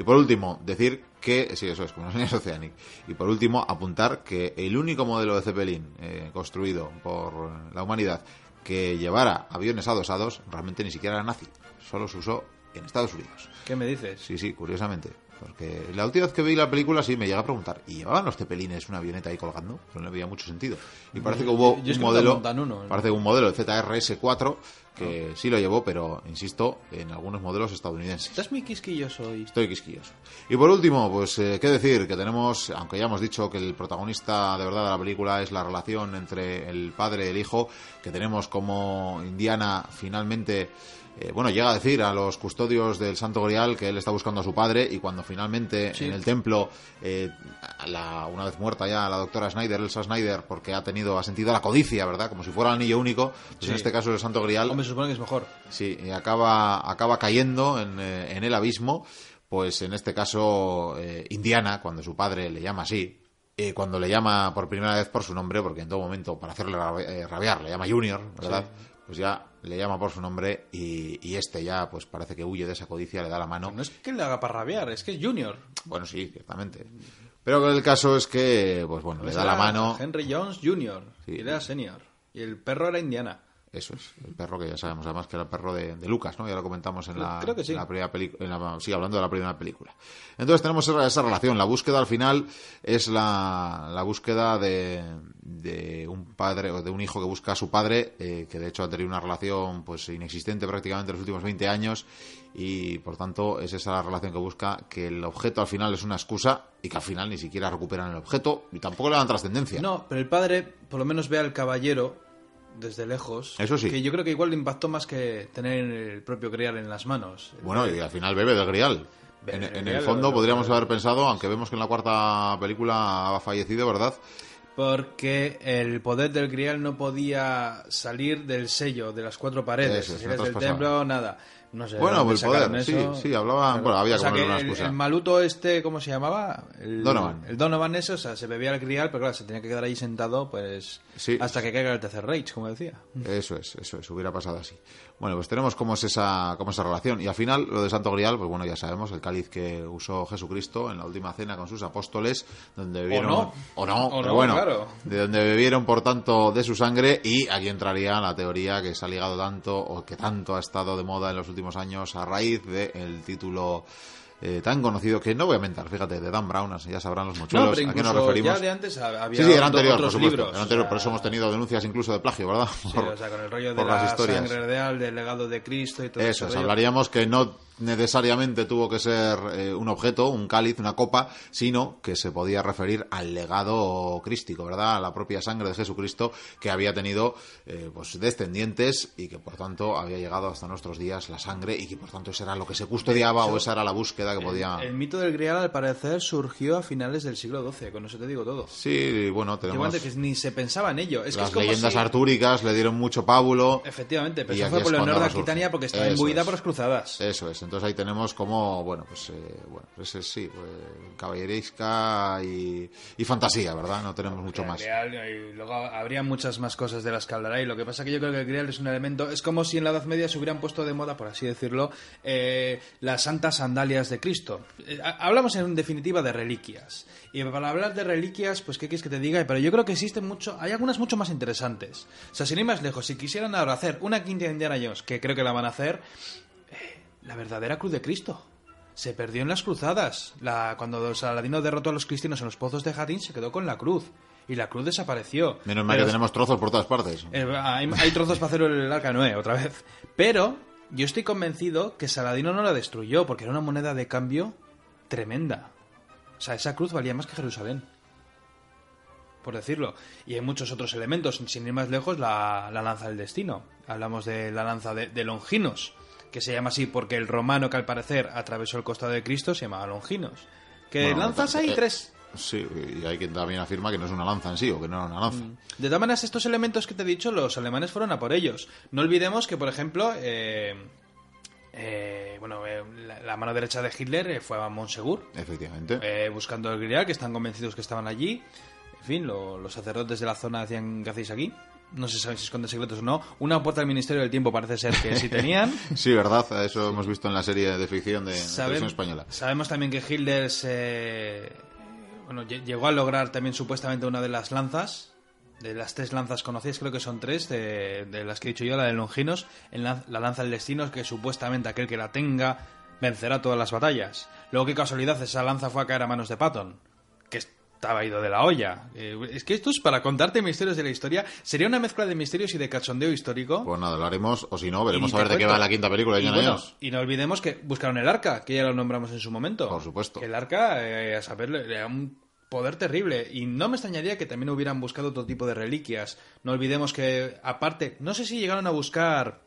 Y por último, decir que, sí, eso es, como los Oceanic. Y por último, apuntar que el único modelo de Zeppelin eh, construido por la humanidad que llevara aviones adosados realmente ni siquiera era nazi, solo se usó en Estados Unidos. ¿Qué me dices? Sí, sí, curiosamente. Porque la última vez que vi la película sí me llega a preguntar, ¿y llevaban los Zeppelines una avioneta ahí colgando? No le había mucho sentido. Y parece que hubo un modelo, parece un modelo, el ZRS-4, que sí lo llevó, pero insisto, en algunos modelos estadounidenses. Estás muy quisquilloso hoy. Estoy quisquilloso. Y por último, pues eh, qué decir, que tenemos, aunque ya hemos dicho que el protagonista de verdad de la película es la relación entre el padre y el hijo, que tenemos como Indiana finalmente eh, bueno, llega a decir a los custodios del Santo Grial que él está buscando a su padre y cuando finalmente en el templo, eh, una vez muerta ya la doctora Snyder, Elsa Snyder, porque ha tenido, ha sentido la codicia, ¿verdad? Como si fuera el anillo único, pues en este caso el Santo Grial. Hombre, se supone que es mejor. Sí, y acaba, acaba cayendo en, eh, en el abismo, pues en este caso Indiana, cuando su padre le llama así, cuando le llama por primera vez por su nombre, porque en todo momento para hacerle rabiar le llama Junior, ¿verdad? Pues ya le llama por su nombre y, este ya pues parece que huye de esa codicia, le da la mano. No es que le haga para rabiar, es que es Junior. Bueno, sí, ciertamente. Pero el caso es que, pues bueno, le da la mano. Henry Jones Jr. y era Senior. Y el perro era Indiana. Eso es, el perro que ya sabemos además que era el perro de, Lucas, ¿no? Ya lo comentamos en la, primera película, sí, hablando de la primera película. Entonces tenemos esa, relación, la búsqueda al final es la, la búsqueda de, de, un padre o de un hijo que busca a su padre, eh, que de hecho ha tenido una relación pues inexistente prácticamente en los últimos 20 años y por tanto es esa la relación que busca que el objeto al final es una excusa y que al final ni siquiera recuperan el objeto y tampoco le dan trascendencia. No, pero el padre por lo menos ve al caballero desde lejos. Eso sí. Que yo creo que igual le impactó más que tener el propio Grial en las manos. Bueno, y al final bebe del Grial. En, el fondo podríamos haber pensado, aunque vemos que en la cuarta película ha fallecido, ¿verdad? Porque el poder del Grial no podía salir del sello de las cuatro paredes. si eres del templo, nada. No sé. Bueno, el poder, sí, sí, hablaba. Bueno, había como una excusa. El, maluto este, ¿cómo se llamaba? El, Donovan. El Donovan, eso, o sea, se bebía el grial, pero claro, se tenía que quedar ahí sentado, pues. Hasta que caiga el tercer Rage, como decía. Eso es, eso es, hubiera pasado así. Bueno, pues tenemos cómo es esa, cómo esa relación. Y al final, lo de Santo Grial, pues bueno, ya sabemos, el cáliz que usó Jesucristo en la última cena con sus apóstoles, donde bebieron. O no. O no, bueno. De donde bebieron, por tanto, de su sangre. Y aquí entraría la teoría que se ha ligado tanto, o que tanto ha estado de moda en los últimos años, a raíz del título eh, tan conocido que no voy a mentar, fíjate, de Dan Brown, ya sabrán los mochuelos a qué nos referimos. Ya de antes había sí, sí, era anterior, por supuesto. anterior, por eso hemos tenido denuncias incluso de plagio, ¿verdad? o sea, con el rollo de la sangre real, del legado de Cristo y todo eso. Eso, hablaríamos que no necesariamente tuvo que ser eh, un objeto, un cáliz, una copa, sino que se podía referir al legado crístico, ¿verdad? A la propia sangre de Jesucristo que había tenido eh, pues descendientes y que por tanto había llegado hasta nuestros días la sangre y que por tanto eso era lo que se custodiaba o esa era la búsqueda que podía... El, mito del Grial al parecer surgió a finales del siglo XII, con eso te digo todo. Sí, bueno, tenemos... Que ni se pensaba en ello. Es las que leyendas artúricas le dieron mucho pábulo. Efectivamente, pero fue por Leonor de Aquitania porque estaba imbuida por las cruzadas. Eso es, entonces ahí tenemos como, bueno, pues, eh, bueno, pues sí, pues, caballeresca y, fantasía, ¿verdad? No tenemos mucho más. y luego habría muchas más cosas de la escaldera y lo que pasa que yo creo que el grial es un elemento, es como si en la Edad Media se hubieran puesto de moda, por así decirlo, eh, las santas sandalias de Cristo. Eh, hablamos en definitiva de reliquias. Y para hablar de reliquias, pues qué quieres que te diga, pero yo creo que existen mucho, hay algunas mucho más interesantes. O sea, sin ir más lejos, si quisieran ahora hacer una quinta de Indiana Jones, que creo que la van a hacer, la verdadera cruz de Cristo. Se perdió en las cruzadas. La, cuando Saladino derrotó a los cristianos en los pozos de Jardín, se quedó con la cruz. Y la cruz desapareció. Menos mal que tenemos trozos por todas partes. Eh, hay, trozos para hacer el arca Noé, otra vez. Pero yo estoy convencido que Saladino no la destruyó, porque era una moneda de cambio tremenda. O sea, esa cruz valía más que Jerusalén. Por decirlo. Y hay muchos otros elementos. Sin ir más lejos, la, lanza del destino. Hablamos de la lanza de Longinos que se llama así porque el romano que al parecer atravesó el costado de Cristo se llamaba Longinos. Que lanzas hay eh, tres. Sí, y hay quien también afirma que no es una lanza en sí, o que no era una lanza. Mm. De todas maneras, estos elementos que te he dicho, los alemanes fueron a por ellos. No olvidemos que, por ejemplo, eh, eh, bueno, la, mano derecha de Hitler fue a Montsegur. Efectivamente. buscando el Grial, que están convencidos que estaban allí. En fin, los sacerdotes de la zona decían, ¿qué hacéis aquí? No se sabe si esconde secretos o no. Una puerta al Ministerio del Tiempo parece ser que sí tenían. sí, verdad, eso hemos visto en la serie de ficción de televisión española. Sabemos también que Hitler se, bueno, llegó a lograr también supuestamente una de las lanzas. De las tres lanzas conocidas, creo que son tres, de, las que he dicho yo, la de Longinos, en la, lanza del destino, que supuestamente aquel que la tenga vencerá todas las batallas. Luego, qué casualidad, esa lanza fue a caer a manos de Patton, que estaba ido de la olla. Eh, es que esto es para contarte misterios de la historia. Sería una mezcla de misterios y de cachondeo histórico. Pues nada, lo haremos, o si no, veremos a ver de qué va la quinta película de y, y no olvidemos que buscaron el arca, que ya lo nombramos en su momento. Por supuesto. el arca, eh, a saber, era un poder terrible. Y no me extrañaría que también hubieran buscado otro tipo de reliquias. No olvidemos que, aparte, no sé si llegaron a buscar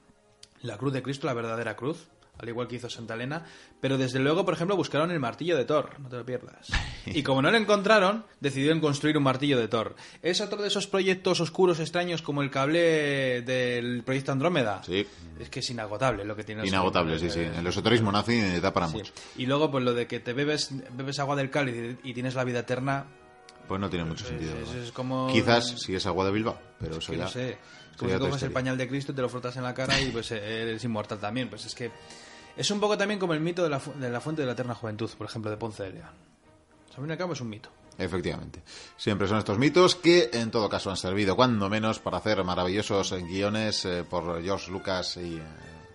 la cruz de Cristo, la verdadera cruz al igual que hizo Santa Elena, pero desde luego, por ejemplo, buscaron el martillo de Thor, no te lo pierdas. Y como no lo encontraron, decidieron construir un martillo de Thor. Es otro de esos proyectos oscuros, extraños, como el cable del proyecto Andrómeda. Sí. Es que es inagotable lo que tiene. Inagotable, sí, sí. El esoterismo nazi da para mucho. Y luego, pues lo de que te bebes, bebes agua del cáliz y tienes la vida eterna, pues no tiene mucho sentido. Es, como... Quizás si es agua de Bilbao, pero eso ya. No sé. como si coges el pañal de Cristo y te lo frotas en la cara y pues eres inmortal también. Pues es que es un poco también como el mito de la, de la fuente de la eterna juventud, por ejemplo, de Ponce de León. Es un mito. Efectivamente. Siempre son estos mitos que en todo caso han servido, cuando menos, para hacer maravillosos guiones eh, por George Lucas y eh,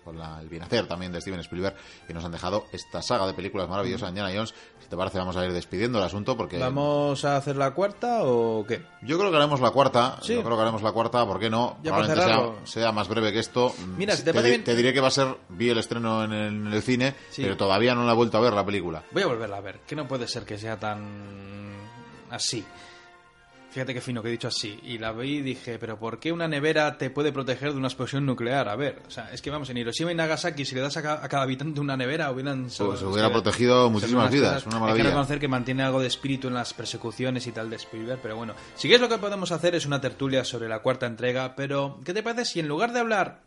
con la, el bienacer también de Steven Spielberg, que nos han dejado esta saga de películas maravillosas, Indiana Jones. Si te parece, vamos a ir despidiendo el asunto porque... ¿Vamos a hacer la cuarta o qué? Yo creo que haremos la cuarta. Yo creo que haremos la cuarta, ¿por qué no? Probablemente sea, sea, más breve que esto. Mira, si te, te, diré que va a ser, vi el estreno en el, en el cine, pero todavía no la he vuelto a ver la película. Voy a volverla a ver, que no puede ser que sea tan así. Fíjate qué fino que he dicho así. Y la vi y dije, pero ¿por qué una nevera te puede proteger de una explosión nuclear? A ver, o sea, es que vamos, en Hiroshima y Nagasaki, si le das a, cada habitante una nevera, hubieran... Pues se hubiera protegido muchísimas vidas, una maravilla. Hay que reconocer que mantiene algo de espíritu en las persecuciones y tal de Spielberg, pero bueno. Si es lo que podemos hacer es una tertulia sobre la cuarta entrega, pero ¿qué te parece si en lugar de hablar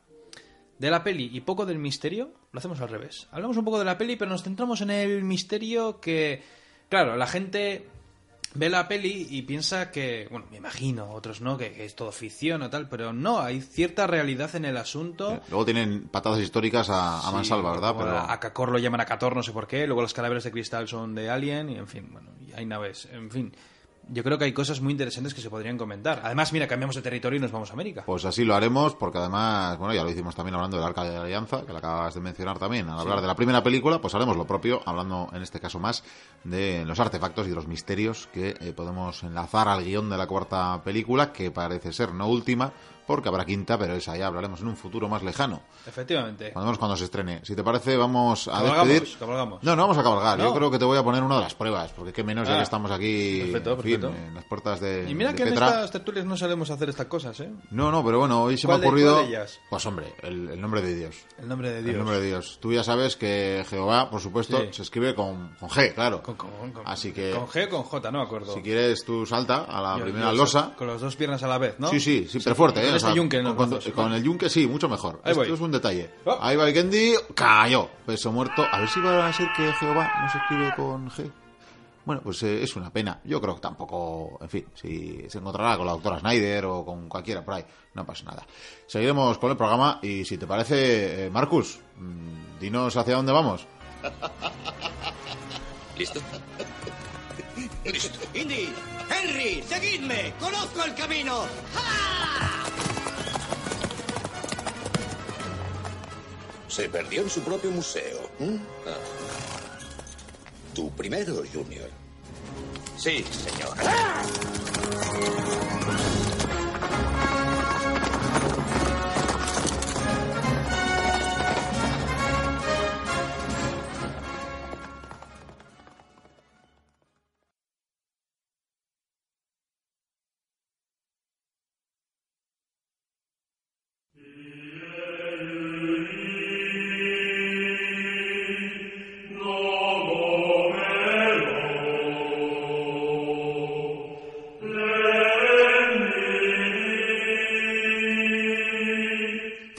de la peli y poco del misterio, lo hacemos al revés? Hablamos un poco de la peli, pero nos centramos en el misterio que, claro, la gente ve la peli y piensa que, bueno, me imagino, otros no, que, es todo ficción o tal, pero no, hay cierta realidad en el asunto. Luego tienen patadas históricas a, a mansalva, ¿verdad? Pero... A, Cacor lo llaman a Cator, no sé por qué, luego los cadáveres de cristal son de Alien, y en fin, bueno, y hay naves, en fin yo creo que hay cosas muy interesantes que se podrían comentar. Además, mira, cambiamos de territorio y nos vamos a América. Pues así lo haremos, porque además, bueno, ya lo hicimos también hablando del Arca de la Alianza, que la acabas de mencionar también. Al hablar de la primera película, pues haremos lo propio, hablando en este caso más de los artefactos y de los misterios que eh, podemos enlazar al guion de la cuarta película, que parece ser no última, porque habrá quinta, pero esa ya hablaremos en un futuro más lejano. Efectivamente. Cuando, cuando se estrene. Si te parece, vamos a despedir. Cabalgamos. No, no vamos a cabalgar. Yo creo que te voy a poner una de las pruebas, porque qué menos ya que ah. estamos aquí en las puertas de. Y mira que en estas tertulias no solemos hacer estas cosas, ¿eh? No, no, pero bueno, hoy se me ha ocurrido. Pues hombre, el, nombre de Dios. El nombre de Dios. El nombre de Dios. Tú ya sabes que Jehová, por supuesto, se escribe con, con G, claro. Con, Así que. Con G o con J, no me acuerdo. Si quieres, tú salta a la primera losa. Con las dos piernas a la vez, ¿no? Sí, sí, sí, pero fuerte, ¿eh? Con este yunque, ¿no? con, el yunque sí, mucho mejor. Esto es un detalle. Oh. Ahí va el Gendy, cayó. Peso muerto. A ver si va a ser que Jehová no se escribe con G. Bueno, pues eh, es una pena. Yo creo que tampoco, en fin, si se encontrará con la doctora Snyder o con cualquiera por ahí, no pasa nada. Seguiremos con el programa y si te parece, eh, Marcus, mm, dinos hacia dónde vamos. ¿Listo? Listo. Indy, Henry, seguidme. Conozco el camino. Se perdió en su propio museo. ¿Mm? Ah. Tú primero, Junior. Sí, señor.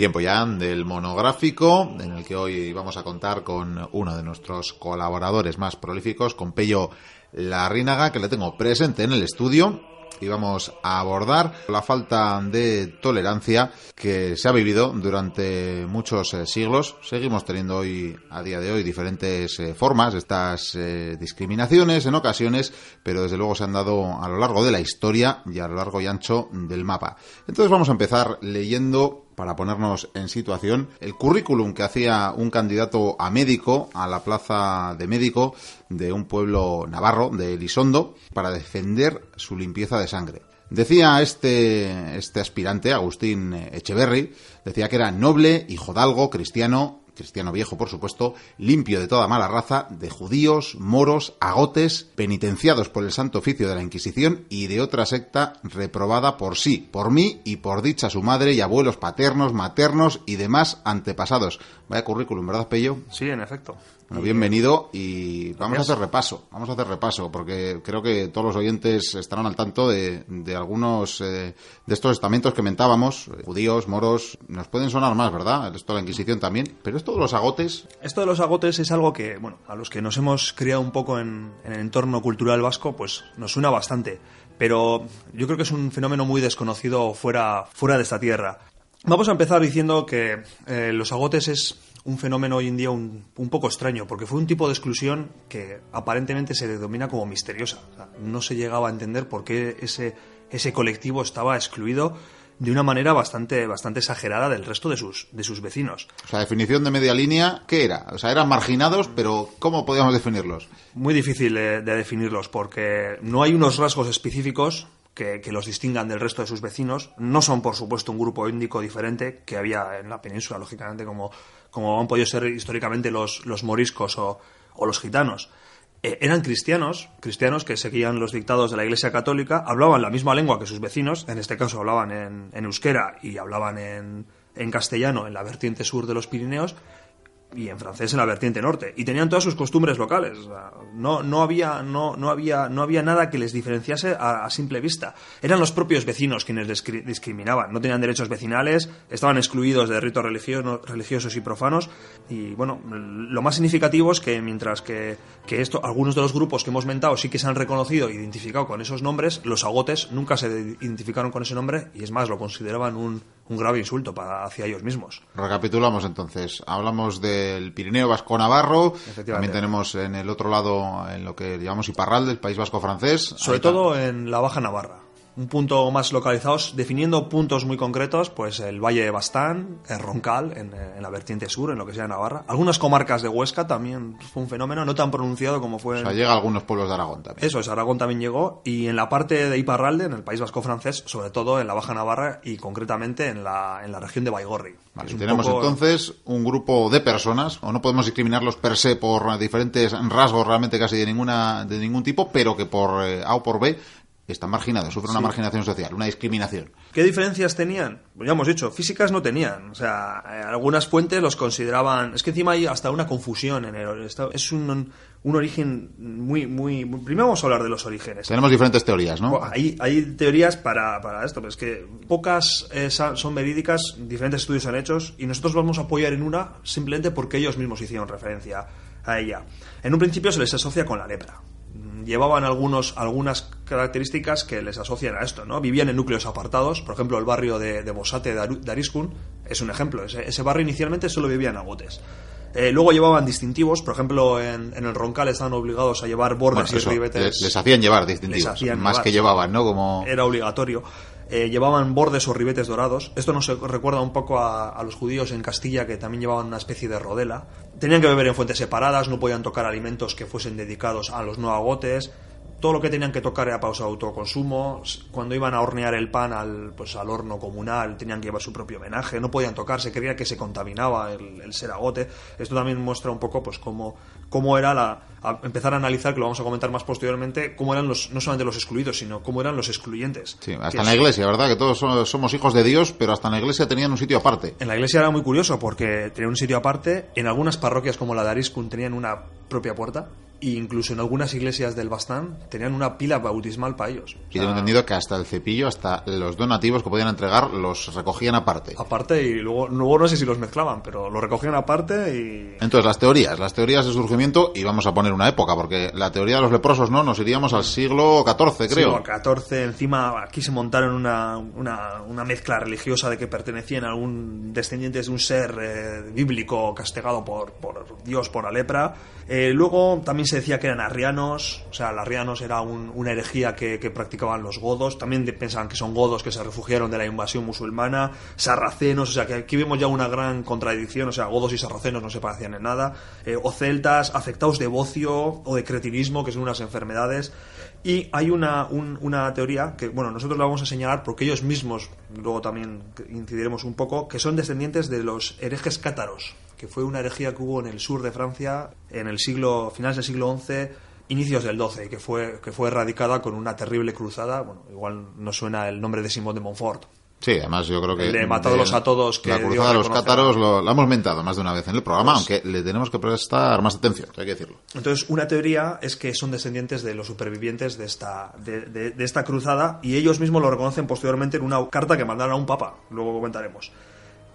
Tiempo ya del monográfico, en el que hoy vamos a contar con uno de nuestros colaboradores más prolíficos, con Pello Larrínaga, que le tengo presente en el estudio y vamos a abordar la falta de tolerancia que se ha vivido durante muchos eh, siglos. Seguimos teniendo hoy, a día de hoy, diferentes eh, formas, estas eh, discriminaciones en ocasiones, pero desde luego se han dado a lo largo de la historia y a lo largo y ancho del mapa. Entonces vamos a empezar leyendo para ponernos en situación, el currículum que hacía un candidato a médico a la plaza de médico de un pueblo navarro, de Elizondo, para defender su limpieza de sangre. Decía este, este aspirante, Agustín Echeverry, decía que era noble, hijodalgo, cristiano, cristiano viejo por supuesto, limpio de toda mala raza, de judíos, moros, agotes, penitenciados por el santo oficio de la Inquisición y de otra secta reprobada por sí, por mí y por dicha su madre y abuelos paternos, maternos y demás antepasados. Vaya currículum, ¿verdad, Pello? Sí, en efecto. Bueno, bienvenido y vamos a hacer repaso, vamos a hacer repaso, porque creo que todos los oyentes estarán al tanto de, algunos eh, de estos estamentos que mentábamos, eh, judíos, moros, nos pueden sonar más, ¿verdad? Esto de la Inquisición también, pero esto de los agotes... Esto de los agotes es algo que, bueno, a los que nos hemos criado un poco en, el entorno cultural vasco, pues nos suena bastante, pero yo creo que es un fenómeno muy desconocido fuera, fuera de esta tierra. Vamos a empezar diciendo que eh, los agotes es un fenómeno hoy en día un, poco extraño, porque fue un tipo de exclusión que aparentemente se denomina como misteriosa. no se llegaba a entender por qué ese, ese colectivo estaba excluido de una manera bastante, bastante exagerada del resto de sus, de sus vecinos. O sea, definición de media línea, ¿qué era? O sea, eran marginados, pero ¿cómo podíamos definirlos? Muy difícil de, definirlos, porque no hay unos rasgos específicos que, los distingan del resto de sus vecinos. No son, por supuesto, un grupo étnico diferente que había en la península, lógicamente, como, como han podido ser históricamente los, los moriscos o, o los gitanos. Eh, eran cristianos, cristianos que seguían los dictados de la Iglesia Católica, hablaban la misma lengua que sus vecinos, en este caso hablaban en, en euskera y hablaban en, en castellano en la vertiente sur de los Pirineos, y en francés en la vertiente norte. Y tenían todas sus costumbres locales no, no había no, no había no había nada que les diferenciase a, simple vista. Eran los propios vecinos quienes discriminaban. No tenían derechos vecinales estaban excluidos de ritos religiosos y profanos. Y bueno lo más significativo es que mientras que, que esto algunos de los grupos que hemos mentado sí que se han reconocido e identificado con esos nombres los agotes nunca se identificaron con ese nombre y es más lo consideraban un un grave insulto para, hacia ellos mismos. Recapitulamos entonces. Hablamos del Pirineo Vasco Navarro. También tenemos en el otro lado, en lo que llamamos Iparral, del País Vasco francés. Sobre todo en la Baja Navarra un punto más localizados, definiendo puntos muy concretos, pues el Valle de Bastán, el Roncal, en, la vertiente sur, en lo que sea Navarra. Algunas comarcas de Huesca también fue un fenómeno, no tan pronunciado como fue... O sea, llega a algunos pueblos de Aragón también. Eso es, Aragón también llegó, y en la parte de Iparralde, en el País Vasco francés, sobre todo en la Baja Navarra y concretamente en la, en la región de Baigorri. tenemos entonces un grupo de personas, o no podemos discriminarlos per se por diferentes rasgos realmente casi de ninguna de ningún tipo, pero que por eh, A o por B están marginados, sufren una marginación social, una discriminación. ¿Qué diferencias tenían? Pues ya hemos dicho, físicas no tenían. O sea, eh, algunas fuentes los consideraban. Es que encima hay hasta una confusión en el. Es un, un origen muy, muy. Primero vamos a hablar de los orígenes. Tenemos diferentes teorías, ¿no? Hay, hay teorías para, para esto, pero es que pocas eh, son verídicas, diferentes estudios han hecho, y nosotros vamos a apoyar en una simplemente porque ellos mismos hicieron referencia a ella. En un principio se les asocia con la lepra llevaban algunos, algunas características que les asocian a esto, ¿no? Vivían en núcleos apartados, por ejemplo, el barrio de, de Bosate de Ariskun es un ejemplo. Ese, barrio inicialmente solo vivía en agotes. Eh, luego llevaban distintivos, por ejemplo, en, el Roncal estaban obligados a llevar bordes y ribetes. Les, hacían llevar distintivos, más que llevaban, ¿no? Como... Era obligatorio. Eh, llevaban bordes o ribetes dorados. Esto nos recuerda un poco a, los judíos en Castilla que también llevaban una especie de rodela. Tenían que beber en fuentes separadas, no podían tocar alimentos que fuesen dedicados a los no agotes todo lo que tenían que tocar era pausa de autoconsumo. Cuando iban a hornear el pan al, pues, al horno comunal, tenían que llevar su propio homenaje. No podían tocar, se creía que se contaminaba el, el seragote. Esto también muestra un poco pues, cómo, cómo era la. empezar a analizar, que lo vamos a comentar más posteriormente, cómo eran los, no solamente los excluidos, sino cómo eran los excluyentes. Sí, hasta en la iglesia, ¿verdad? Que todos somos hijos de Dios, pero hasta en la iglesia tenían un sitio aparte. En la iglesia era muy curioso porque tenían un sitio aparte. En algunas parroquias, como la de Ariscun, tenían una propia puerta incluso en algunas iglesias del Bastán tenían una pila bautismal para ellos. y tengo entendido que hasta el cepillo, hasta los donativos que podían entregar, los recogían aparte. Aparte y luego, luego no sé si los mezclaban, pero lo recogían aparte y... Entonces, las teorías, las teorías de surgimiento, y vamos a poner una época, porque la teoría de los leprosos, ¿no? Nos iríamos al siglo XIV, creo. Siglo XIV, encima aquí se montaron una, una, una mezcla religiosa de que pertenecían a algún descendientes de un ser eh, bíblico castigado por, por Dios por la lepra. Eh, luego también se decía que eran arrianos, o sea, arrianos era una herejía que, practicaban los godos, también pensaban que son godos que se refugiaron de la invasión musulmana, sarracenos, o sea, que aquí vemos ya una gran contradicción, o sea, godos y sarracenos no se parecían en nada, eh, o celtas, afectados de bocio o de cretinismo, que son unas enfermedades, y hay una, una teoría que, bueno, nosotros la vamos a señalar porque ellos mismos, luego también incidiremos un poco, que son descendientes de los herejes cátaros, que fue una herejía que hubo en el sur de Francia en el siglo, finales del siglo XI, inicios del XII, que fue, que fue erradicada con una terrible cruzada. Bueno, igual no suena el nombre de Simón de Montfort. Sí, además yo creo que... Le matándolos a todos. Que la cruzada de los cátaros lo, hemos mentado más de una vez en el programa, pues aunque le tenemos que prestar más atención, hay que decirlo. Entonces, una teoría es que son descendientes de los supervivientes de esta, de, de esta cruzada y ellos mismos lo reconocen posteriormente en una carta que mandaron a un papa, luego comentaremos.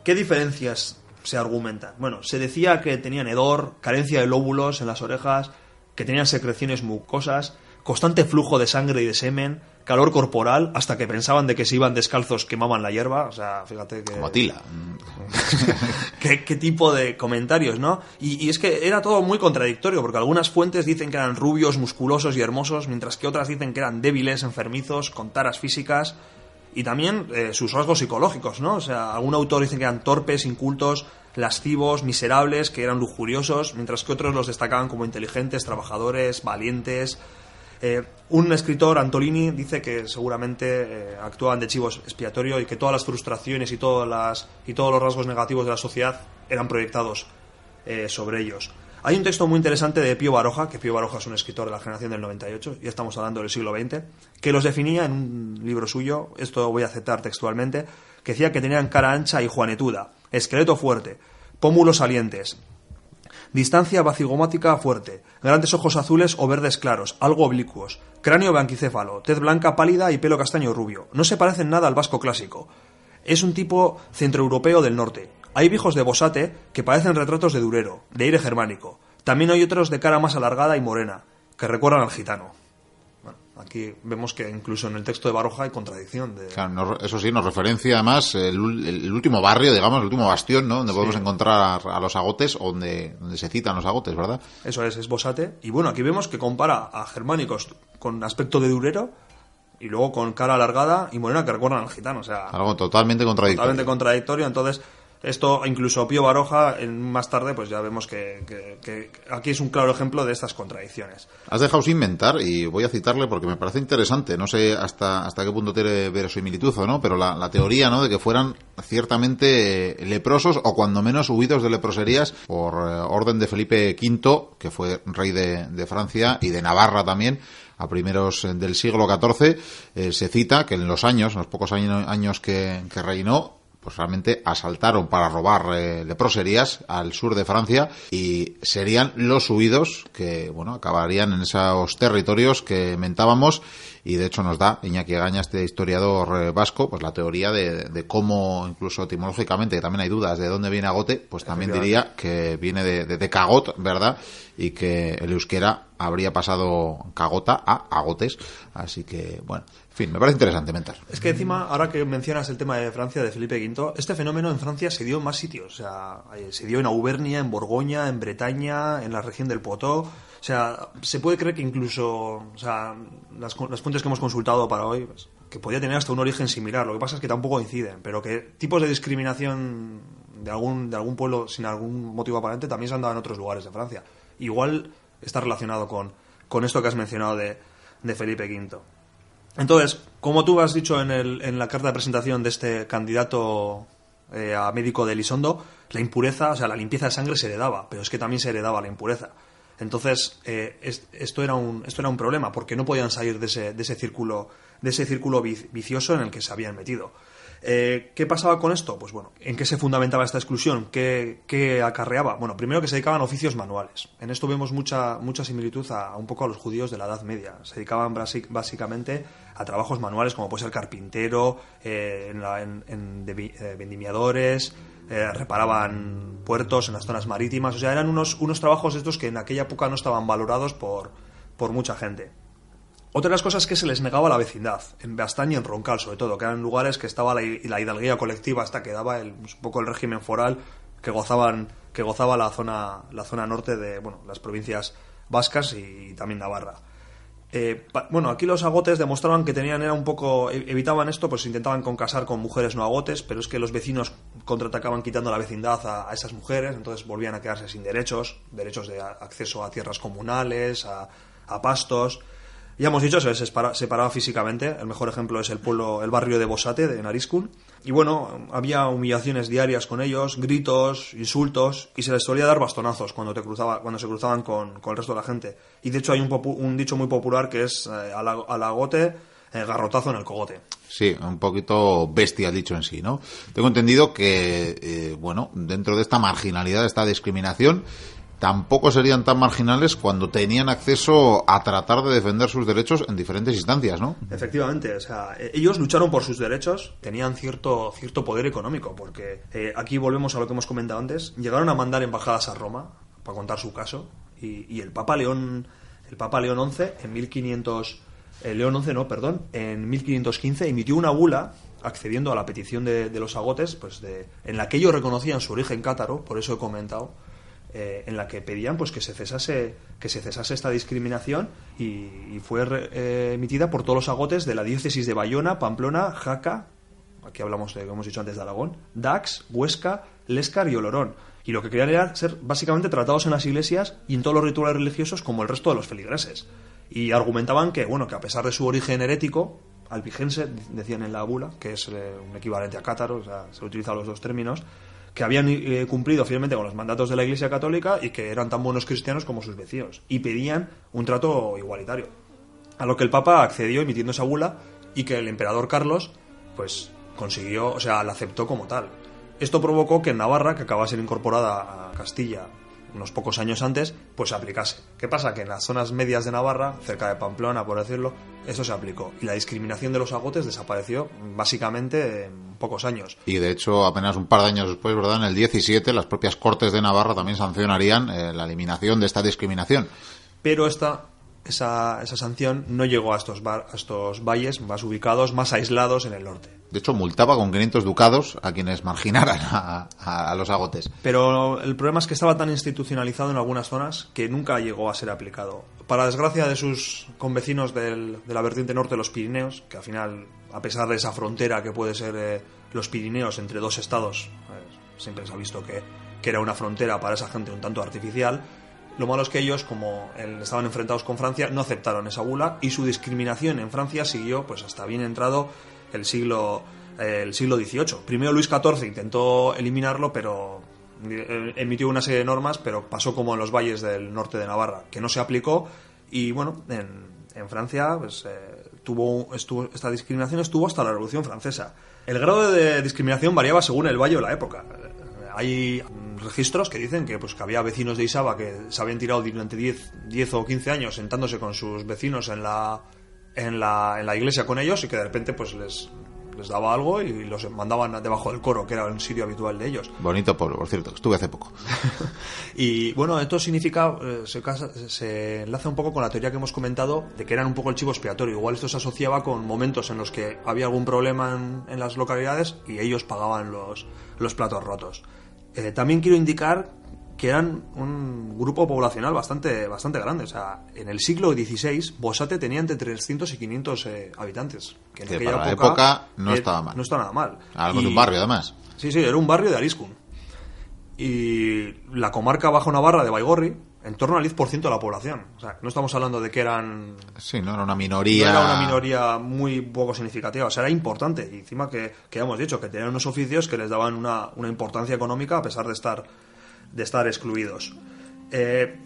¿Qué diferencias se argumenta. Bueno, se decía que tenían hedor, carencia de lóbulos en las orejas, que tenían secreciones mucosas, constante flujo de sangre y de semen, calor corporal, hasta que pensaban de que si iban descalzos quemaban la hierba. O sea, fíjate que. Como tila. ¿Qué, tipo de comentarios, ¿no? Y, y, es que era todo muy contradictorio, porque algunas fuentes dicen que eran rubios, musculosos y hermosos, mientras que otras dicen que eran débiles, enfermizos, con taras físicas y también eh, sus rasgos psicológicos, ¿no? O sea, algún autor dice que eran torpes, incultos, lascivos, miserables, que eran lujuriosos, mientras que otros los destacaban como inteligentes, trabajadores, valientes. Eh, un escritor, Antolini, dice que seguramente eh, actuaban de chivos expiatorio y que todas las frustraciones y, todas las, y todos los rasgos negativos de la sociedad eran proyectados sobre ellos. Hay un texto muy interesante de Pío Baroja, que Pío Baroja es un escritor de la generación del 98, ya estamos hablando del siglo XX, que los definía en un libro suyo, esto voy a aceptar textualmente, que decía que tenían cara ancha y juanetuda, esqueleto fuerte, pómulos salientes, distancia bacigomática fuerte, grandes ojos azules o verdes claros, algo oblicuos, cráneo blanquicéfalo, tez blanca pálida y pelo castaño rubio. No se parecen nada al vasco clásico. Es un tipo centroeuropeo del norte, hay viejos de Bosate que parecen retratos de Durero, de aire germánico. También hay otros de cara más alargada y morena, que recuerdan al gitano. Bueno, aquí vemos que incluso en el texto de Baroja hay contradicción. De... eso sí, nos referencia además el, último barrio, digamos, el último bastión, ¿no? Donde podemos encontrar a, los agotes, donde, donde se citan los agotes, ¿verdad? Eso es, es Bosate. Y bueno, aquí vemos que compara a germánicos con aspecto de Durero y luego con cara alargada y morena que recuerdan al gitano. O sea, algo totalmente contradictorio. Totalmente contradictorio. Entonces, esto incluso Pío Baroja en, más tarde pues ya vemos que, aquí es un claro ejemplo de estas contradicciones. Has dejado sin inventar y voy a citarle porque me parece interesante, no sé hasta, hasta qué punto tiene verosimilitud o no, pero la, teoría ¿no? de que fueran ciertamente leprosos o cuando menos huidos de leproserías por eh, orden de Felipe V, que fue rey de, Francia y de Navarra también, a primeros del siglo XIV, eh, se cita que en los años, en los pocos años, años que, que reinó, pues realmente asaltaron para robar eh, leproserías al sur de Francia y serían los huidos que, bueno, acabarían en esos territorios que mentábamos y de hecho nos da Iñaki Gaña, este historiador eh, vasco, pues la teoría de, cómo, incluso etimológicamente, que también hay dudas de dónde viene Agote, pues también diría que viene de, de, Cagot, ¿verdad? Y que el euskera habría pasado Cagota a Agotes. Así que, bueno, en fin, me parece interesante mentar. Es que encima, ahora que mencionas el tema de Francia, de Felipe V, este fenómeno en Francia se dio en más sitios. O sea, eh, se dio en Auvernia, en Borgoña, en Bretaña, en la región del Potó. O sea, se puede creer que incluso, o sea, las, fuentes que hemos consultado para hoy, pues, que podía tener hasta un origen similar. Lo que pasa es que tampoco coinciden, pero que tipos de discriminación de algún, de algún pueblo sin algún motivo aparente también se han dado en otros lugares de Francia. Igual está relacionado con, con esto que has mencionado de, de Felipe V. Entonces, como tú has dicho en, el, en la carta de presentación de este candidato eh, a médico de Elizondo, la impureza, o sea, la limpieza de sangre se heredaba, pero es que también se heredaba la impureza. Entonces, eh, esto, era un, esto era un problema, porque no podían salir de ese, de ese círculo, de ese círculo vicioso en el que se habían metido. Eh, ¿Qué pasaba con esto? Pues bueno, ¿en qué se fundamentaba esta exclusión? ¿Qué, acarreaba? Bueno, primero que se dedicaban a oficios manuales. En esto vemos mucha, mucha similitud a, un poco a los judíos de la Edad Media. Se dedicaban básicamente a trabajos manuales como puede ser carpintero, eh, en, vendimiadores, eh, reparaban puertos en las zonas marítimas, o sea, eran unos, unos trabajos estos que en aquella época no estaban valorados por, por mucha gente. Otra de las cosas es que se les negaba la vecindad, en Bastaña y en Roncal sobre todo, que eran lugares que estaba la, la hidalguía colectiva hasta que daba el, un poco el régimen foral que gozaban que gozaba la zona la zona norte de bueno las provincias vascas y también Navarra. Eh, bueno, aquí los agotes demostraban que tenían, era un poco, e, evitaban esto, pues intentaban casar con mujeres no agotes, pero es que los vecinos contraatacaban quitando la vecindad a, esas mujeres, entonces volvían a quedarse sin derechos, derechos de acceso a tierras comunales, a, pastos. Ya hemos dicho, se separaba físicamente, el mejor ejemplo es el pueblo, el barrio de Bosate, de Nariscun, y bueno, había humillaciones diarias con ellos, gritos, insultos, y se les solía dar bastonazos cuando, te cruzaba, cuando se cruzaban con, el resto de la gente. Y de hecho hay un, un dicho muy popular que es eh, al agote, eh, garrotazo en el cogote. Sí, un poquito bestia dicho en sí, ¿no? Tengo entendido que, eh, bueno, dentro de esta marginalidad, de esta discriminación, tampoco serían tan marginales cuando tenían acceso a tratar de defender sus derechos en diferentes instancias, ¿no? Efectivamente, o sea, e-, ellos lucharon por sus derechos, tenían cierto, cierto poder económico, porque eh, aquí volvemos a lo que hemos comentado antes, llegaron a mandar embajadas a Roma para contar su caso, y, el Papa León el Papa León XI en 1500 eh, León XI no, perdón, en 1515 emitió una bula accediendo a la petición de, los agotes, pues de, en la que ellos reconocían su origen cátaro, por eso he comentado, eh, en la que pedían pues que se cesase que se cesase esta discriminación y, fue eh, emitida por todos los agotes de la diócesis de Bayona, Pamplona, Jaca, aquí hablamos de, como hemos dicho antes, de Aragón, Dax, Huesca, Lescar y Olorón. Y lo que querían era ser básicamente tratados en las iglesias y en todos los rituales religiosos como el resto de los feligreses. Y argumentaban que, bueno, que a pesar de su origen herético, albigense, decían en la bula, que es eh, un equivalente a cátaro, o sea, se utilizan los dos términos, que habían eh, cumplido fielmente con los mandatos de la Iglesia Católica y que eran tan buenos cristianos como sus vecinos, y pedían un trato igualitario. A lo que el Papa accedió emitiendo esa bula y que el emperador Carlos, pues consiguió, o sea, la aceptó como tal. Esto provocó que Navarra, que acaba de ser incorporada a Castilla unos pocos años antes, pues se aplicase. ¿Qué pasa? Que en las zonas medias de Navarra, cerca de Pamplona, por decirlo, eso se aplicó. Y la discriminación de los agotes desapareció básicamente en pocos años. Y de hecho, apenas un par de años después, ¿verdad? En el 17, las propias Cortes de Navarra también sancionarían eh, la eliminación de esta discriminación. Pero esta esa, esa sanción no llegó a estos, a estos valles más ubicados, más aislados en el norte. De hecho, multaba con 500 ducados a quienes marginaran a, los agotes. Pero el problema es que estaba tan institucionalizado en algunas zonas que nunca llegó a ser aplicado. Para desgracia de sus convecinos de la vertiente norte de los Pirineos, que al final, a pesar de esa frontera que puede ser eh, los Pirineos entre dos estados, eh, siempre se ha visto que, que era una frontera para esa gente un tanto artificial, lo malo es que ellos, como estaban enfrentados con Francia, no aceptaron esa bula y su discriminación en Francia siguió pues hasta bien entrado el siglo, el siglo XVIII. Primero Luis XIV intentó eliminarlo, pero eh, emitió una serie de normas, pero pasó como en los valles del norte de Navarra, que no se aplicó y bueno, en, en Francia pues, eh, tuvo, estuvo, esta discriminación estuvo hasta la Revolución Francesa. El grado de discriminación variaba según el valle o la época. Hay registros que dicen que, pues, que había vecinos de Isaba que se habían tirado durante 10, 10 o 15 años sentándose con sus vecinos en la, en la, en la iglesia con ellos y que de repente pues les, les daba algo y los mandaban debajo del coro, que era un sitio habitual de ellos. Bonito pueblo, por cierto, estuve hace poco. y bueno, esto significa, eh, se, se, enlaza un poco con la teoría que hemos comentado de que eran un poco el chivo expiatorio. Igual esto se asociaba con momentos en los que había algún problema en, en las localidades y ellos pagaban los, los platos rotos. Eh, también quiero indicar que eran un grupo poblacional bastante, bastante grande. O sea, en el siglo XVI, Bosate tenía entre 300 y 500 eh, habitantes. Que en aquella para época, la época no estaba mal. No estaba nada mal. Algo de un barrio, además. Sí, sí, era un barrio de Ariscun. Y la comarca Bajo Navarra de Baigorri en torno al 10% de la población. O sea, no estamos hablando de que eran... Sí, no era una minoría... No era una minoría muy poco significativa, o sea, era importante. Y encima que, que hemos dicho, que tenían unos oficios que les daban una, una importancia económica a pesar de estar, de estar excluidos. Eh,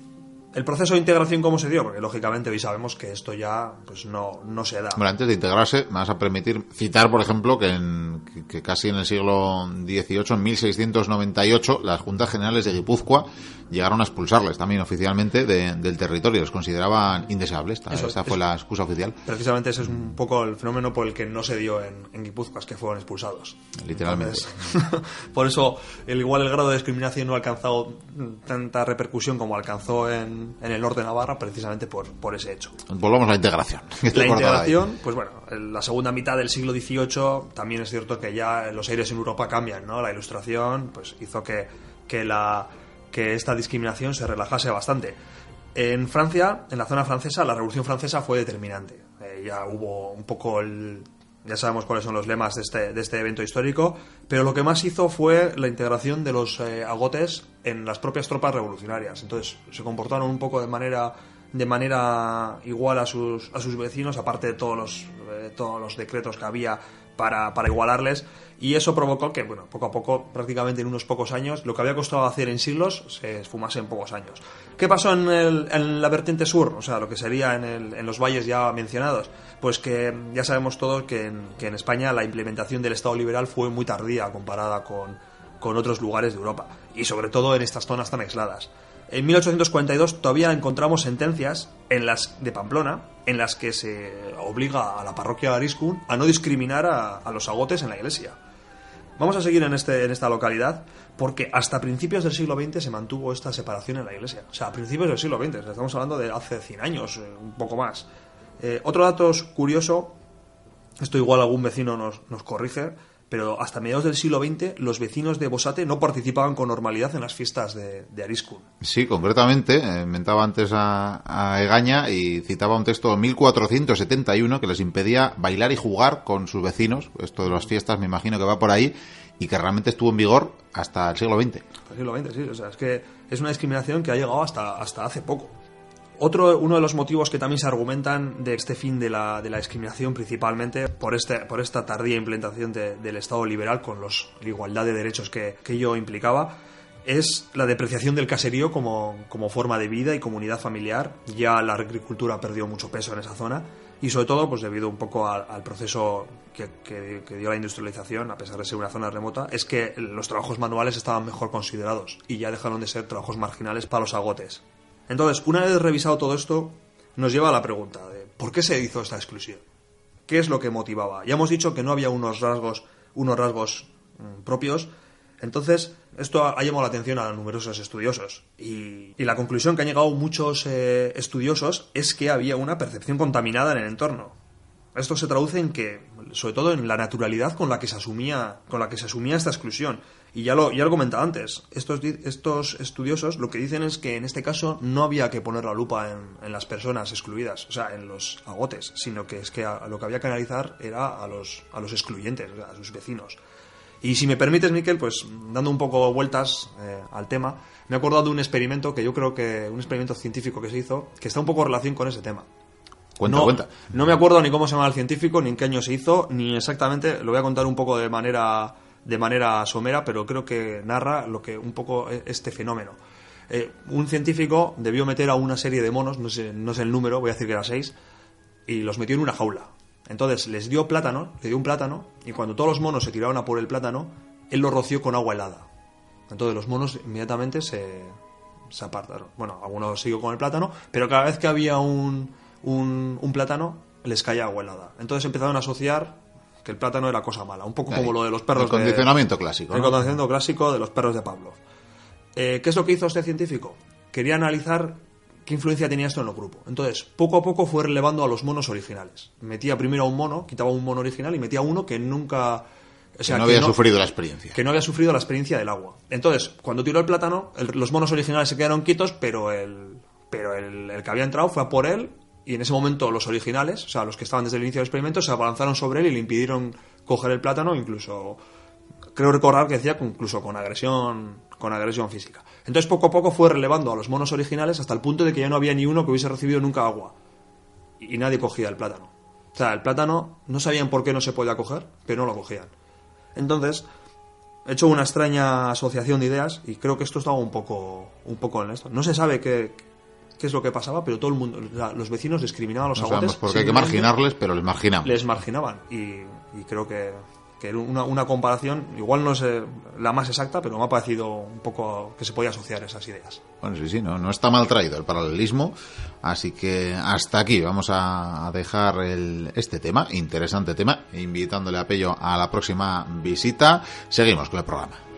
el proceso de integración, ¿cómo se dio? Porque lógicamente hoy sabemos que esto ya pues no, no se da. Bueno, antes de integrarse, me vas a permitir citar, por ejemplo, que, en, que casi en el siglo XVIII, en 1698, las Juntas Generales de Guipúzcoa llegaron a expulsarles también oficialmente del territorio. Los consideraban indeseables. Esa fue la excusa oficial. Precisamente ese es un poco el fenómeno por el que no se dio en, en Guipúzcoa, es que fueron expulsados. Literalmente. por eso, el, igual el grado de discriminación no ha alcanzado tanta repercusión como alcanzó en en, el norte de Navarra precisamente por, por ese hecho. Volvamos a la integración. La integración, pues bueno, en la segunda mitad del siglo XVIII también es cierto que ya los aires en Europa cambian, ¿no? La ilustración pues hizo que, que, la, que esta discriminación se relajase bastante. En Francia, en la zona francesa, la Revolución Francesa fue determinante. Eh, ya hubo un poco el ya sabemos cuáles son los lemas de este, de este evento histórico, pero lo que más hizo fue la integración de los eh, agotes en las propias tropas revolucionarias. Entonces se comportaron un poco de manera, de manera igual a sus, a sus vecinos, aparte de todos los, eh, todos los decretos que había para, igualarles. Y eso provocó que, bueno, poco a poco, prácticamente en unos pocos años, lo que había costado hacer en siglos se esfumase en pocos años. ¿Qué pasó en, la vertiente sur? O sea, lo que sería en los valles ya mencionados pues que ya sabemos todos que en, España la implementación del Estado liberal fue muy tardía comparada con, otros lugares de Europa, y sobre todo en estas zonas tan aisladas. En 1842 todavía encontramos sentencias en las de Pamplona en las que se obliga a la parroquia de Ariscun a no discriminar a, los agotes en la iglesia. Vamos a seguir en, este, en esta localidad porque hasta principios del siglo XX se mantuvo esta separación en la iglesia. O sea, a principios del siglo XX, estamos hablando de hace 100 años, eh, un poco más. Eh, otro dato curioso, esto igual algún vecino nos, nos corrige, pero hasta mediados del siglo XX los vecinos de Bosate no participaban con normalidad en las fiestas de, de Sí, concretamente, eh, mentaba antes a, Egaña y citaba un texto de 1471 que les impedía bailar y jugar con sus vecinos. Esto de las fiestas me imagino que va por ahí y que realmente estuvo en vigor hasta el siglo XX. Hasta el siglo XX, sí. O sea, es que es una discriminación que ha llegado hasta, hasta hace poco. Otro, uno de los motivos que también se argumentan de este fin de la, de la discriminación, principalmente por, este, por esta tardía implementación del Estado liberal con los, la igualdad de derechos que, que ello implicaba, es la depreciación del caserío como, como, forma de vida y comunidad familiar. Ya la agricultura perdió mucho peso en esa zona y sobre todo pues debido un poco al, proceso que, que, dio la industrialización, a pesar de ser una zona remota, es que los trabajos manuales estaban mejor considerados y ya dejaron de ser trabajos marginales para los agotes. Entonces, una vez revisado todo esto, nos lleva a la pregunta de ¿por qué se hizo esta exclusión? ¿Qué es lo que motivaba? Ya hemos dicho que no había unos rasgos, unos rasgos mm, propios. Entonces, esto ha, llamado la atención a numerosos estudiosos. Y, la conclusión que han llegado muchos eh, estudiosos es que había una percepción contaminada en el entorno. Esto se traduce en que, sobre todo en la naturalidad con la que se asumía, con la que se asumía esta exclusión. Y ya lo, ya lo comentaba antes, estos, estos estudiosos lo que dicen es que en este caso no había que poner la lupa en, las personas excluidas, o sea, en los agotes, sino que es que lo que había que analizar era a los, a los excluyentes, a sus vecinos. Y si me permites, Miquel, pues dando un poco vueltas eh, al tema, me he acordado de un experimento que yo creo que, un experimento científico que se hizo, que está un poco en relación con ese tema no, No me acuerdo ni cómo se llama el científico, ni en qué año se hizo, ni exactamente. Lo voy a contar un poco de manera, de manera somera, pero creo que narra lo que un poco e, este fenómeno. Eh, un científico debió meter a una serie de monos, no sé, no sé el número, voy a decir que era seis, y los metió en una jaula. Entonces les dio plátano, le dio un plátano, y cuando todos los monos se tiraron a por el plátano, él lo roció con agua helada. Entonces los monos inmediatamente se, se apartaron. Bueno, algunos siguió con el plátano, pero cada vez que había un, un, plátano, les caía agua helada. Entonces empezaron a asociar que el plátano era cosa mala, un poco como lo de los perros. El condicionamiento clásico. El condicionamiento clásico de los perros de Pablo. Eh, ¿Qué es lo que hizo este científico? Quería analizar qué influencia tenía esto en el grupo. Entonces, poco a poco fue relevando a los monos originales. Metía primero a un mono, quitaba un mono original y metía a uno que nunca. O sea, que no había sufrido la experiencia. Que no había sufrido la experiencia del agua. Entonces, cuando tiró el plátano, los monos originales se quedaron quietos, pero el, pero el, el, que había entrado fue a por él y en ese momento los originales, o sea, los que estaban desde el inicio del experimento, se abalanzaron sobre él y le impidieron coger el plátano, incluso, creo recordar que decía, incluso con agresión, con agresión física. Entonces poco a poco fue relevando a los monos originales hasta el punto de que ya no había ni uno que hubiese recibido nunca agua. Y, nadie cogía el plátano. O sea, el plátano no sabían por qué no se podía coger, pero no lo cogían. Entonces, he hecho una extraña asociación de ideas y creo que esto estaba un poco, un poco en esto. No se sabe qué, qué es lo que pasaba, pero todo el mundo, los vecinos discriminaban a los no porque hay que marginarles, pero les marginaban. Les marginaban. Y, creo que, que una, una, comparación, igual no es eh, la más exacta, pero me ha parecido un poco que se podía asociar esas ideas. Bueno, sí, sí, no, no está mal traído el paralelismo, así que hasta aquí vamos a dejar el, este tema, interesante tema, invitándole a Pello a la próxima visita. Seguimos con el programa.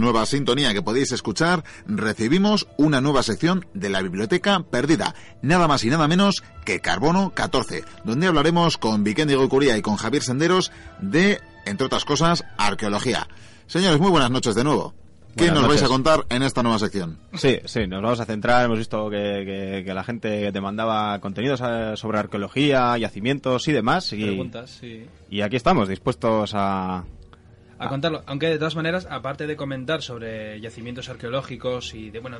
Nueva sintonía que podéis escuchar, recibimos una nueva sección de la Biblioteca Perdida, nada más y nada menos que Carbono 14, donde hablaremos con Vikendi Gocuría y con Javier Senderos de, entre otras cosas, arqueología. Señores, muy buenas noches de nuevo. ¿Qué nos vais a contar en esta nueva sección? Sí, sí, nos vamos a centrar. Hemos visto que, la gente demandaba contenidos eh, sobre arqueología, yacimientos y demás. Y, Preguntas, sí. Y aquí estamos, dispuestos a, a contarlo. Aunque de todas maneras, aparte de comentar sobre yacimientos arqueológicos y de bueno,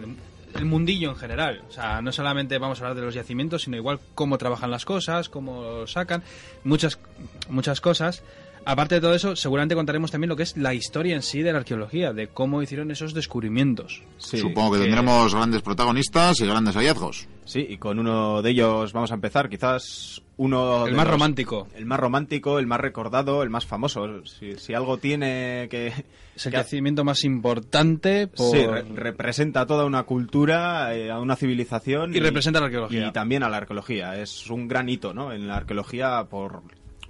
el mundillo en general, o sea, no solamente vamos a hablar de los yacimientos, sino igual cómo trabajan las cosas, cómo sacan, muchas muchas cosas. Aparte de todo eso, seguramente contaremos también lo que es la historia en sí de la arqueología, de cómo hicieron esos descubrimientos. Supongo que, tendremos grandes protagonistas y grandes hallazgos. Sí, y con uno de ellos vamos a empezar, quizás uno... El más romántico. El más romántico, el más recordado, el más famoso. Si, algo tiene que... Es el yacimiento más importante Sí, representa toda una cultura, eh, a una civilización. Y, representa la arqueología. Y también a la arqueología. Es un gran hito, ¿no? En la arqueología por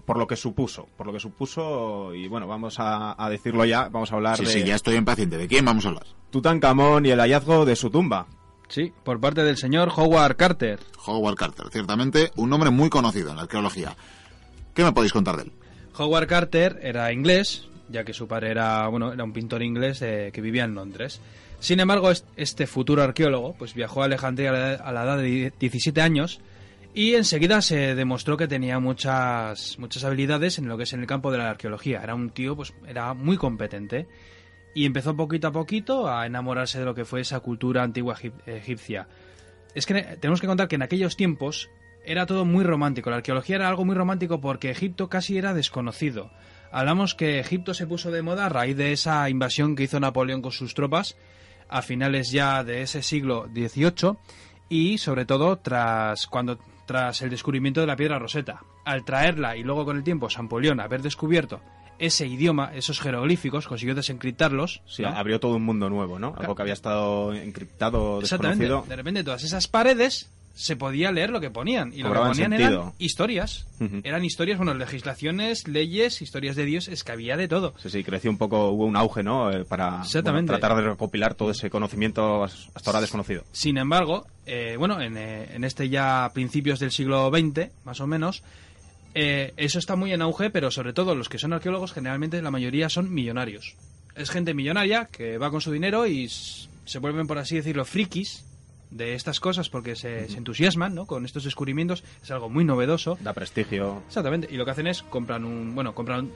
por lo que supuso, por lo que supuso y bueno, vamos a, decirlo ya, vamos a hablar de... Sí, ya estoy impaciente. ¿De quién vamos a hablar? Tutankamón y el hallazgo de su tumba. Sí, por parte del señor Howard Carter. Howard Carter, ciertamente un nombre muy conocido en la arqueología. ¿Qué me podéis contar de él? Howard Carter era inglés, ya que su padre era, bueno, era un pintor inglés eh, que vivía en Londres. Sin embargo, este futuro arqueólogo pues viajó a Alejandría a la edad de 17 años y enseguida se demostró que tenía muchas, muchas habilidades en lo que es en el campo de la arqueología. Era un tío, pues, era muy competente. Y empezó poquito a poquito a enamorarse de lo que fue esa cultura antigua egipcia. Es que tenemos que contar que en aquellos tiempos era todo muy romántico. La arqueología era algo muy romántico porque Egipto casi era desconocido. Hablamos que Egipto se puso de moda a raíz de esa invasión que hizo Napoleón con sus tropas a finales ya de ese siglo XVIII y sobre todo tras cuando tras el descubrimiento de la piedra roseta. Al traerla y luego con el tiempo Polión haber descubierto ese idioma, esos jeroglíficos, consiguió desencriptarlos. Sí, abrió todo un mundo nuevo, ¿no? Algo que había estado encriptado, desconocido. De repente todas esas paredes se podía leer lo que ponían. Y lo que ponían eran historias. Eran historias, bueno, legislaciones, leyes, historias de Dios, es que había de todo. Sí, sí, creció un poco, hubo un auge, ¿no? Eh, para tratar de recopilar todo ese conocimiento hasta ahora desconocido. Sin embargo, eh, bueno, en, eh, en, este ya principios del siglo XX, más o menos, eso está muy en auge, pero sobre todo los que son arqueólogos, generalmente la mayoría son millonarios. Es gente millonaria que va con su dinero y se vuelven, por así decirlo, frikis de estas cosas porque se, entusiasman ¿no? con estos descubrimientos. Es algo muy novedoso. Da prestigio. Exactamente. Y lo que hacen es compran un. Bueno, compran.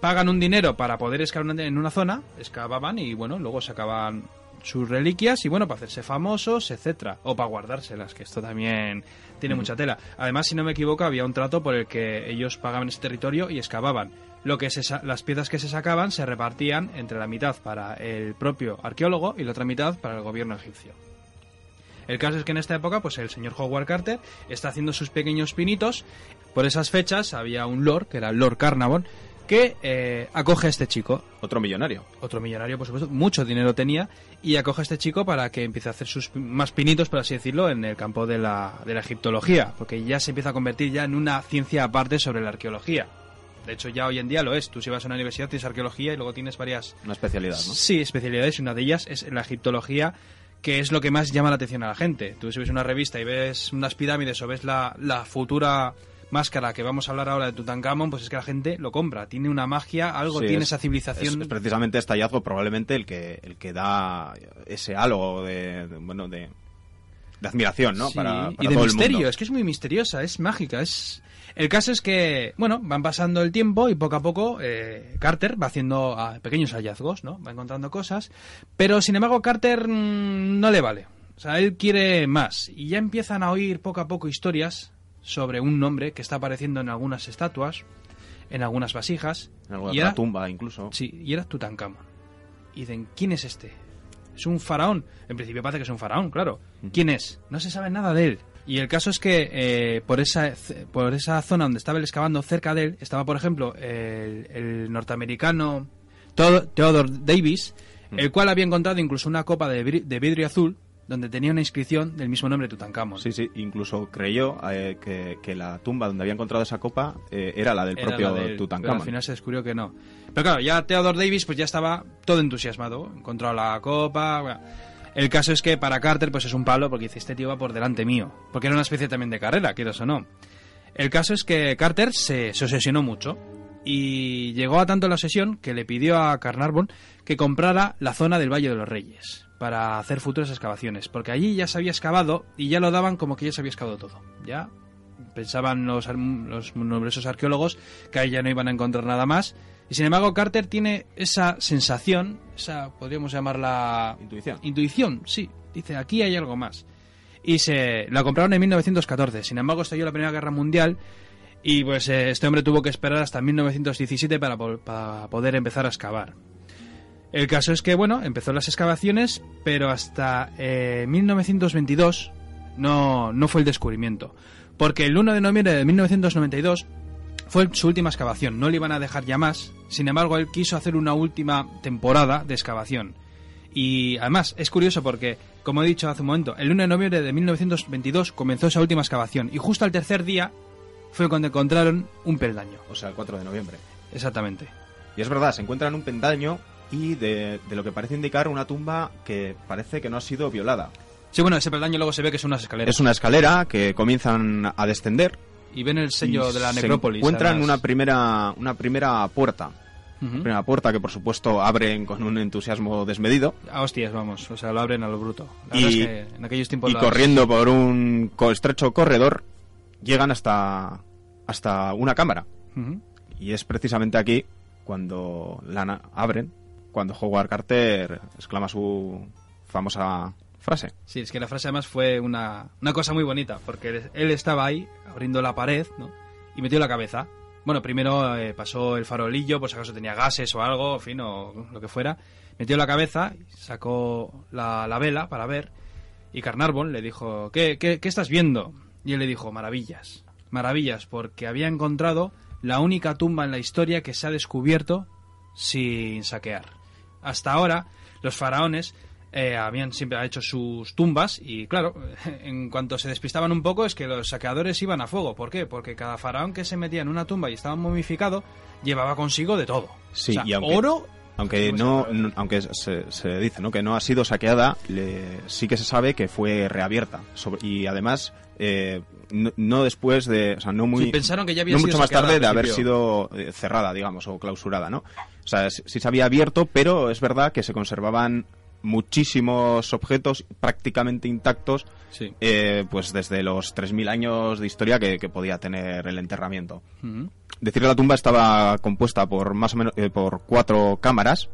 Pagan un dinero para poder excavar en una zona, excavaban y bueno, luego sacaban sus reliquias y bueno, para hacerse famosos, etcétera, o para guardárselas, que esto también tiene mucha tela. Además, si no me equivoco, había un trato por el que ellos pagaban ese territorio y excavaban. Lo que las piezas que se sacaban se repartían entre la mitad para el propio arqueólogo y la otra mitad para el gobierno egipcio. El caso es que en esta época, pues el señor Howard Carter está haciendo sus pequeños pinitos. Por esas fechas había un lord, que era el Lord Carnarvon, que eh, acoge a este chico. Otro millonario. Otro millonario, por supuesto. Mucho dinero tenía. Y acoge a este chico para que empiece a hacer sus más pinitos, por así decirlo, en el campo de la, de la egiptología. Porque ya se empieza a convertir ya en una ciencia aparte sobre la arqueología. De hecho, ya hoy en día lo es. Tú si vas a una universidad tienes arqueología y luego tienes varias... Una especialidad, ¿no? Sí, especialidades. Una de ellas es la egiptología que es lo que más llama la atención a la gente. Tú si ves una revista y ves unas pirámides o ves la, futura máscara que vamos a hablar ahora de Tutankamón, pues es que la gente lo compra. Tiene una magia, algo tiene esa civilización. Es, precisamente este hallazgo probablemente el que, el que da ese halo de, bueno, de, admiración, ¿no? para, y de misterio, es que es muy misteriosa, es mágica, es el caso es que, bueno, van pasando el tiempo y poco a poco eh, Carter va haciendo ah, pequeños hallazgos, ¿no? Va encontrando cosas, pero sin embargo Carter mm, no le vale. O sea, él quiere más y ya empiezan a oír poco a poco historias sobre un nombre que está apareciendo en algunas estatuas, en algunas vasijas. En alguna tumba incluso. Sí, y era Tutankamón. Y dicen, ¿quién es este? Es un faraón. En principio parece que es un faraón, claro. ¿Quién es? No se sabe nada de él. Y el caso es que eh, por, esa, por esa zona donde estaba él excavando, cerca de él, estaba, por ejemplo, el, norteamericano Theodore Davis, mm. el cual había encontrado incluso una copa de, vidrio azul donde tenía una inscripción del mismo nombre Tutankamón. Sí, sí, incluso creyó eh, que, la tumba donde había encontrado esa copa eh, era la del propio Tutankamón. Pero al final se descubrió que no. Pero claro, ya Theodore Davis pues ya estaba todo entusiasmado, encontró la copa... El caso es que para Carter pues es un palo porque dice, este tío va por delante mío. Porque era una especie también de carrera, quieras o no. El caso es que Carter se, se obsesionó mucho y llegó a tanto la obsesión que le pidió a Carnarvon que comprara la zona del Valle de los Reyes para hacer futuras excavaciones, porque allí ya se había excavado y ya lo daban como que ya se había excavado todo. Ya pensaban los, los numerosos arqueólogos que ahí ya no iban a encontrar nada más y sin embargo, Carter tiene esa sensación, esa podríamos llamarla. Intuición. Intuición, sí. Dice, aquí hay algo más. Y se la compraron en 1914. Sin embargo, estalló la Primera Guerra Mundial Y pues eh, este hombre tuvo que esperar hasta 1917 para, para poder empezar a excavar. El caso es que, bueno, empezó las excavaciones, pero hasta 1922 eh, no, no fue el descubrimiento. Porque el 1 de noviembre de 1992 fue su última excavación, no le iban a dejar ya más. Sin embargo, él quiso hacer una última temporada de excavación. Y además es curioso porque, como he dicho hace un momento, el 1 de noviembre de 1922 comenzó esa última excavación y justo al tercer día fue cuando encontraron un peldaño. O sea, el 4 de noviembre. Exactamente. Y es verdad, se encuentran un peldaño y de, lo que parece indicar una tumba que parece que no ha sido violada. Sí, bueno, ese peldaño luego se ve que es una escalera. Es una escalera que comienzan a descender. Y ven el sello de la necrópolis. Se encuentran una primera, una primera puerta Primera puerta que por supuesto abren con un entusiasmo desmedido. A hostias, vamos, o sea, lo abren a lo bruto. y, en aquellos tiempos y corriendo por un estrecho corredor llegan hasta, hasta una cámara. Y es precisamente aquí cuando la abren, cuando Howard Carter exclama su famosa frase. Sí, es que la frase además fue una, una cosa muy bonita, porque él estaba ahí abriendo la pared, ¿no? Y metió la cabeza bueno, primero eh, pasó el farolillo, por si acaso tenía gases o algo, en fin, o lo que fuera. Metió la cabeza, sacó la, vela para ver, y Carnarvon le dijo, ¿Qué, ¿qué, qué, estás viendo? Y él le dijo, maravillas, maravillas, porque había encontrado la única tumba en la historia que se ha descubierto sin saquear. Hasta ahora, los faraones eh, habían siempre hecho sus tumbas y claro, en cuanto se despistaban un poco es que los saqueadores iban a fuego. ¿Por qué? Porque cada faraón que se metía en una tumba y estaba momificado llevaba consigo de todo. Sí, y oro aunque no, aunque se, dice ¿no? que no ha sido saqueada, sí que se sabe que fue reabierta. y además, eh, no, después de. O sea, no muy. pensaron que ya había no mucho más tarde de haber sido eh, cerrada, digamos, o clausurada, ¿no? O sea, sí se había abierto, pero es verdad que se conservaban muchísimos objetos prácticamente intactos, eh, pues desde los 3.000 años de historia que, podía tener el enterramiento. Decir que la tumba estaba compuesta por más o menos eh, por cuatro cámaras,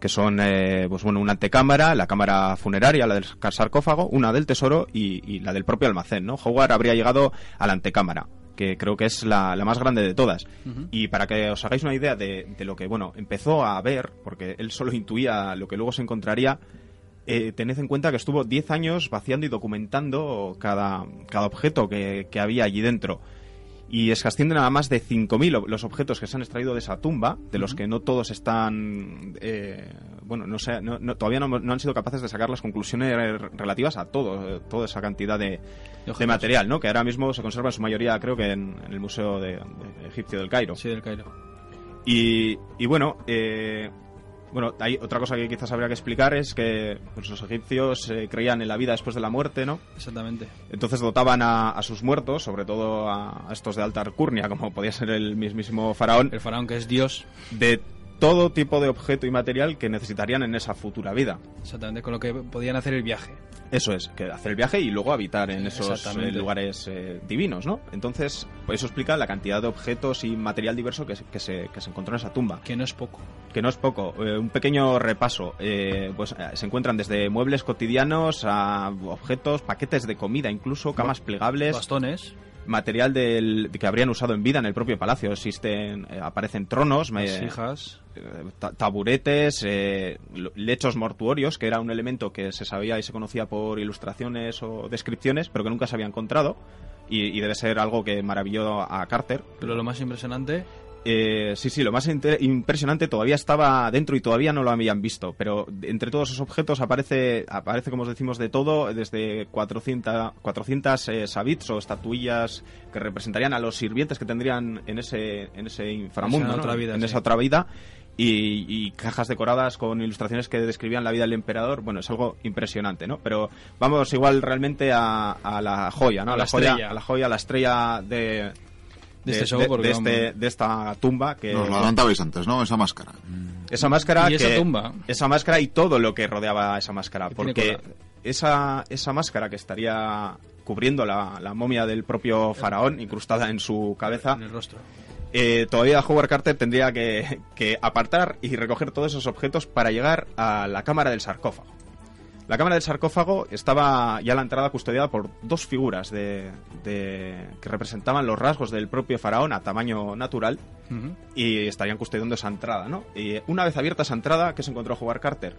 que son eh, pues bueno una antecámara, la cámara funeraria, la del sarcófago, una del tesoro y, la del propio almacén. ¿no? Howard habría llegado a la antecámara que creo que es la, más grande de todas. Y para que os hagáis una idea de, lo que, bueno, empezó a ver, porque él solo intuía lo que luego se encontraría, eh, tened en cuenta que estuvo 10 años vaciando y documentando cada, cada objeto que, había allí dentro. Y es que ascienden a más de 5.000 los objetos que se han extraído de esa tumba, de los que no todos están. Eh, bueno, no sé, todavía no, han sido capaces de sacar las conclusiones relativas a todo, toda esa cantidad de, de, material, ¿no? Que ahora mismo se conserva en su mayoría, creo que en, el Museo de, Egipcio del Cairo. Sí, del Cairo. Y, y bueno, eh, bueno, hay otra cosa que quizás habría que explicar es que pues, los egipcios eh, creían en la vida después de la muerte, ¿no? Exactamente. Entonces dotaban a, sus muertos, sobre todo a, a, estos de alta alcurnia, como podía ser el mismísimo faraón. El faraón que es Dios. De todo tipo de objeto y material que necesitarían en esa futura vida. Exactamente, con lo que podían hacer el viaje. Eso es, que hacer el viaje y luego habitar en esos eh, lugares eh, divinos, ¿no? Entonces, pues eso explica la cantidad de objetos y material diverso que, que, se, que se encontró en esa tumba. Que no es poco. Que no es poco. Eh, un pequeño repaso. pues se encuentran desde muebles cotidianos a objetos, paquetes de comida, incluso camas plegables. Bastones material del, que habrían usado en vida en el propio palacio. Existen, aparecen tronos, hijas taburetes, eh, lechos mortuorios, que era un elemento que se sabía y se conocía por ilustraciones o descripciones, pero que nunca se había encontrado. Y, debe ser algo que maravilló a Carter. Pero lo más impresionante eh, sí, sí, lo más impresionante todavía estaba dentro y todavía no lo habían visto, pero entre todos esos objetos aparece, aparece como os decimos, de todo, desde 400, 400 eh, sabits o estatuillas que representarían a los sirvientes que tendrían en ese, en ese inframundo, en, otra vida, en esa otra vida, y, cajas decoradas con ilustraciones que describían la vida del emperador. Bueno, es algo impresionante, ¿no? Pero vamos igual realmente a, la joya, ¿no? A, la, joya, a la joya, a la estrella de, de, este show de, este, de, esta tumba que nos lo adelantabais antes no esa máscara. Esa máscara y esa tumba esa máscara y todo lo que rodeaba esa máscara porque esa esa máscara que estaría cubriendo la, la momia del propio faraón incrustada en su cabeza en el rostro. eh, todavía Howard Carter tendría que, apartar y recoger todos esos objetos para llegar a la cámara del sarcófago. La cámara del sarcófago estaba ya a la entrada custodiada por dos figuras de, que representaban los rasgos del propio faraón a tamaño natural y estarían custodiando esa entrada, ¿no? Y una vez abierta esa entrada, ¿qué se encontró Howard Carter?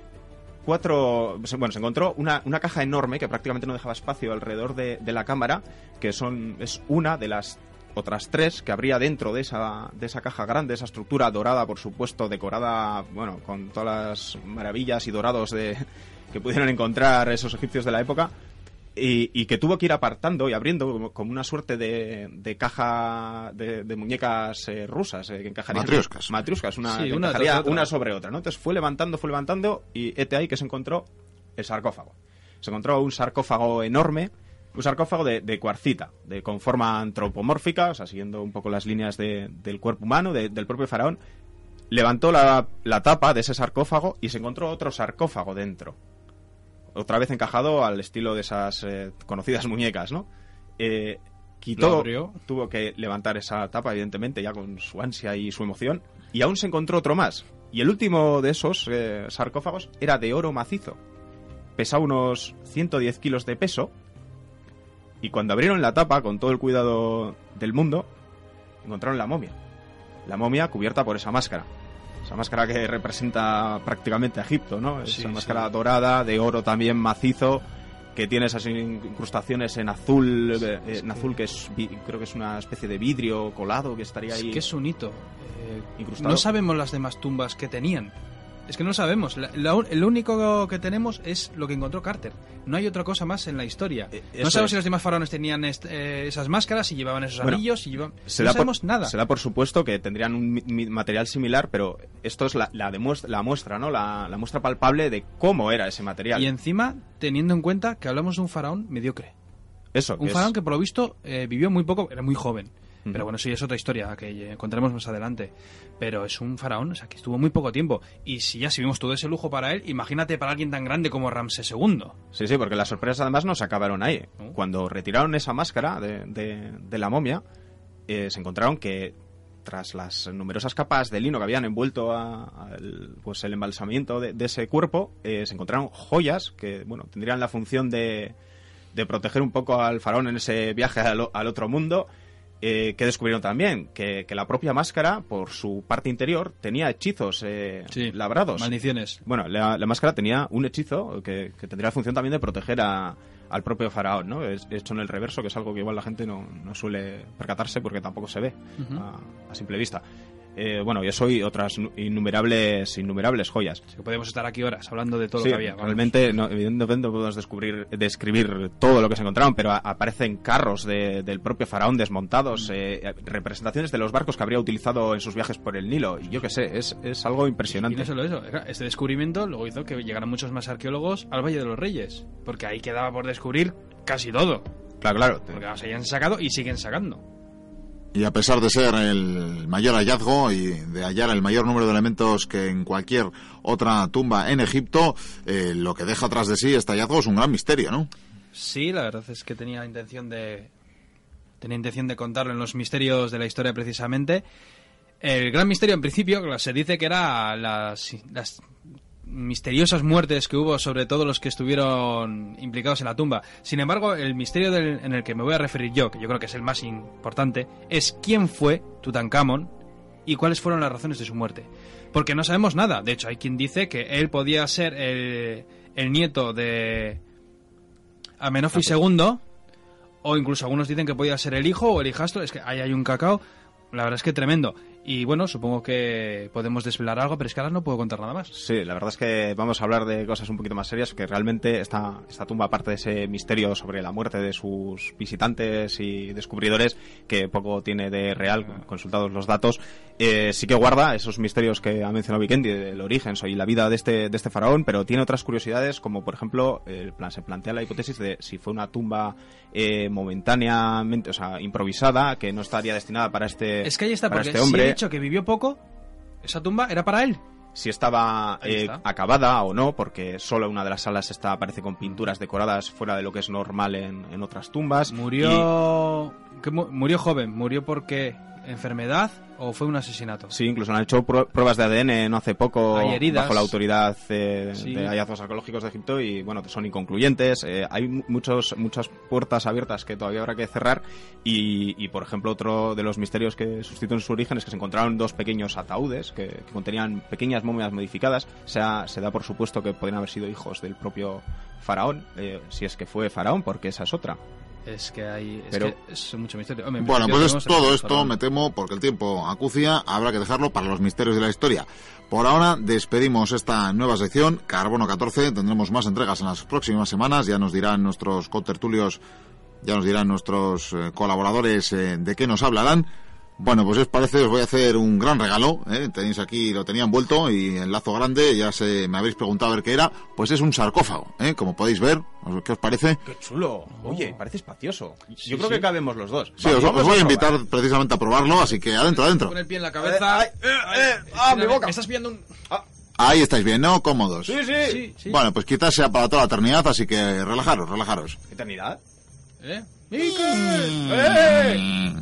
Cuatro, bueno, se encontró una, caja enorme que prácticamente no dejaba espacio alrededor de, de la cámara, que son es una de las otras tres que habría dentro de esa, de esa caja grande, esa estructura dorada, por supuesto, decorada, bueno, con todas las maravillas y dorados de, que pudieron encontrar esos egipcios de la época. Y, que tuvo que ir apartando y abriendo como, una suerte de, de caja de, muñecas eh, rusas eh, que encajarían matriuscas matriuscas una, una, una sobre otra no entonces fue levantando fue levantando y este ahí que se encontró el sarcófago se encontró un sarcófago enorme un sarcófago de, cuarcita, de, con forma antropomórfica, o sea, siguiendo un poco las líneas del cuerpo humano, del propio faraón. Levantó la, tapa de ese sarcófago y se encontró otro sarcófago dentro. Otra vez encajado al estilo de esas eh, conocidas muñecas, ¿no? Eh, quitó, tuvo que levantar esa tapa, evidentemente, ya con su ansia y su emoción. Y aún se encontró otro más. Y el último de esos eh, sarcófagos era de oro macizo. Pesaba unos 110 kilos de peso y cuando abrieron la tapa, con todo el cuidado del mundo, encontraron la momia. La momia cubierta por esa máscara. Esa máscara que representa prácticamente a Egipto, ¿no? Esa máscara dorada, de oro también macizo, que tiene esas incrustaciones en azul, eh, en azul que es, creo que es una especie de vidrio colado que estaría ahí. Es que es un hito. Eh, no sabemos las demás tumbas que tenían. Es que no sabemos. lo único que tenemos es lo que encontró Carter. No hay otra cosa más en la historia. Eh, no sabemos si los demás faraones tenían eh, esas máscaras, si llevaban esos anillos, si llevaban... no sabemos nada. Se da por supuesto que tendrían un material similar, pero esto es la, la, la muestra, ¿no? La, muestra palpable de cómo era ese material. Y encima, teniendo en cuenta que hablamos de un faraón mediocre. Eso. Un faraón que por lo visto eh, vivió muy poco, era muy joven. Pero bueno, sí, es otra historia que encontraremos más adelante. Pero es un faraón, o sea, que estuvo muy poco tiempo. Y si ya si vimos todo ese lujo para él, imagínate para alguien tan grande como Ramsés II. Sí, sí, porque las sorpresas además no se acabaron ahí. Cuando retiraron esa máscara de, la momia, eh, se encontraron que tras las numerosas capas de lino que habían envuelto a, pues el embalsamiento de, ese cuerpo, eh, se encontraron joyas que bueno tendrían la función de, de proteger un poco al faraón en ese viaje al, al otro mundo eh, que descubrieron también que, la propia máscara, por su parte interior, tenía hechizos eh, labrados. Maldiciones. Bueno, la, máscara tenía un hechizo que, tendría la función también de proteger al propio faraón, ¿no? Es hecho en el reverso, que es algo que igual la gente no, suele percatarse porque tampoco se ve a simple vista. Eh, bueno, yo soy otras innumerables, innumerables joyas. podemos estar aquí horas hablando de todo lo que había. Realmente, no, evidentemente podemos descubrir, describir todo lo que se encontraron, pero aparecen carros del propio faraón desmontados, mm. eh, representaciones de los barcos que habría utilizado en sus viajes por el Nilo, y yo qué sé, es, es algo impresionante. Y no solo eso, este descubrimiento luego hizo que llegaran muchos más arqueólogos al Valle de los Reyes, porque ahí quedaba por descubrir casi todo. Claro, claro. Porque se hayan sacado y siguen sacando. Y a pesar de ser el mayor hallazgo y de hallar el mayor número de elementos que en cualquier otra tumba en Egipto, eh, lo que deja atrás de sí este hallazgo es un gran misterio, ¿no? Sí, la verdad es que tenía intención de tenía intención de contarlo en los misterios de la historia precisamente. El gran misterio en principio se dice que era las, las misteriosas muertes que hubo sobre todos los que estuvieron implicados en la tumba. Sin embargo, el misterio en el que me voy a referir yo, que yo creo que es el más importante, es quién fue Tutankamón y cuáles fueron las razones de su muerte. Porque no sabemos nada. De hecho, hay quien dice que él podía ser el, nieto de Amenofis II, o incluso algunos dicen que podía ser el hijo o el hijastro. Es que ahí hay un cacao. La verdad es que tremendo. Y bueno, supongo que podemos desvelar algo, pero es que ahora no puedo contar nada más. Sí, la verdad es que vamos a hablar de cosas un poquito más serias, que realmente esta, esta tumba, aparte de ese misterio sobre la muerte de sus visitantes y descubridores, que poco tiene de real, consultados los datos, eh, sí que guarda esos misterios que ha mencionado Vikendi, del origen y la vida de este, de este faraón, pero tiene otras curiosidades, como por ejemplo, el plan, se plantea la hipótesis de si fue una tumba eh, momentáneamente, o sea, improvisada, que no estaría destinada para este, es que ahí está, porque este hombre. Si que vivió poco, esa tumba era para él si estaba eh, acabada o no, porque solo una de las salas está, aparece con pinturas decoradas fuera de lo que es normal en, otras tumbas. Murió. murió joven, murió porque enfermedad o fue un asesinato. Sí, incluso han hecho pruebas de ADN no hace poco bajo la autoridad eh, de hallazgos arqueológicos de Egipto y bueno, son inconcluyentes. Eh, hay muchos, muchas puertas abiertas que todavía habrá que cerrar y, por ejemplo otro de los misterios que sustituyen su origen es que se encontraron dos pequeños ataúdes que, contenían pequeñas momias modificadas. O sea, se da por supuesto que podrían haber sido hijos del propio faraón, eh, si es que fue faraón, porque esa es otra. Es que hay es, que es mucho misterio. bueno, pues es todo esto, me temo, porque el tiempo acucia, habrá que dejarlo para los misterios de la historia. Por ahora despedimos esta nueva sección, Carbono 14, tendremos más entregas en las próximas semanas, ya nos dirán nuestros contertulios, ya nos dirán nuestros eh, colaboradores eh, de qué nos hablarán. Bueno, pues os parece, os voy a hacer un gran regalo. ¿eh? Tenéis aquí, lo tenía envuelto y el lazo grande, ya se me habéis preguntado a ver qué era. Pues es un sarcófago, ¿eh? como podéis ver. ¿Qué os parece? Qué chulo. Oye, parece espacioso. Yo creo que cabemos los dos. Sí, os, voy a invitar precisamente a probarlo, así que adentro, adentro. Con el pie en la cabeza. Eh, eh, ¡Ah, mi boca! estás viendo un... Ah. Ahí estáis bien, ¿no? Cómodos. Sí, sí. sí, Bueno, pues quizás sea para toda la eternidad, así que relajaros, relajaros. ¿Eternidad? ¿Eh? ¡Eh!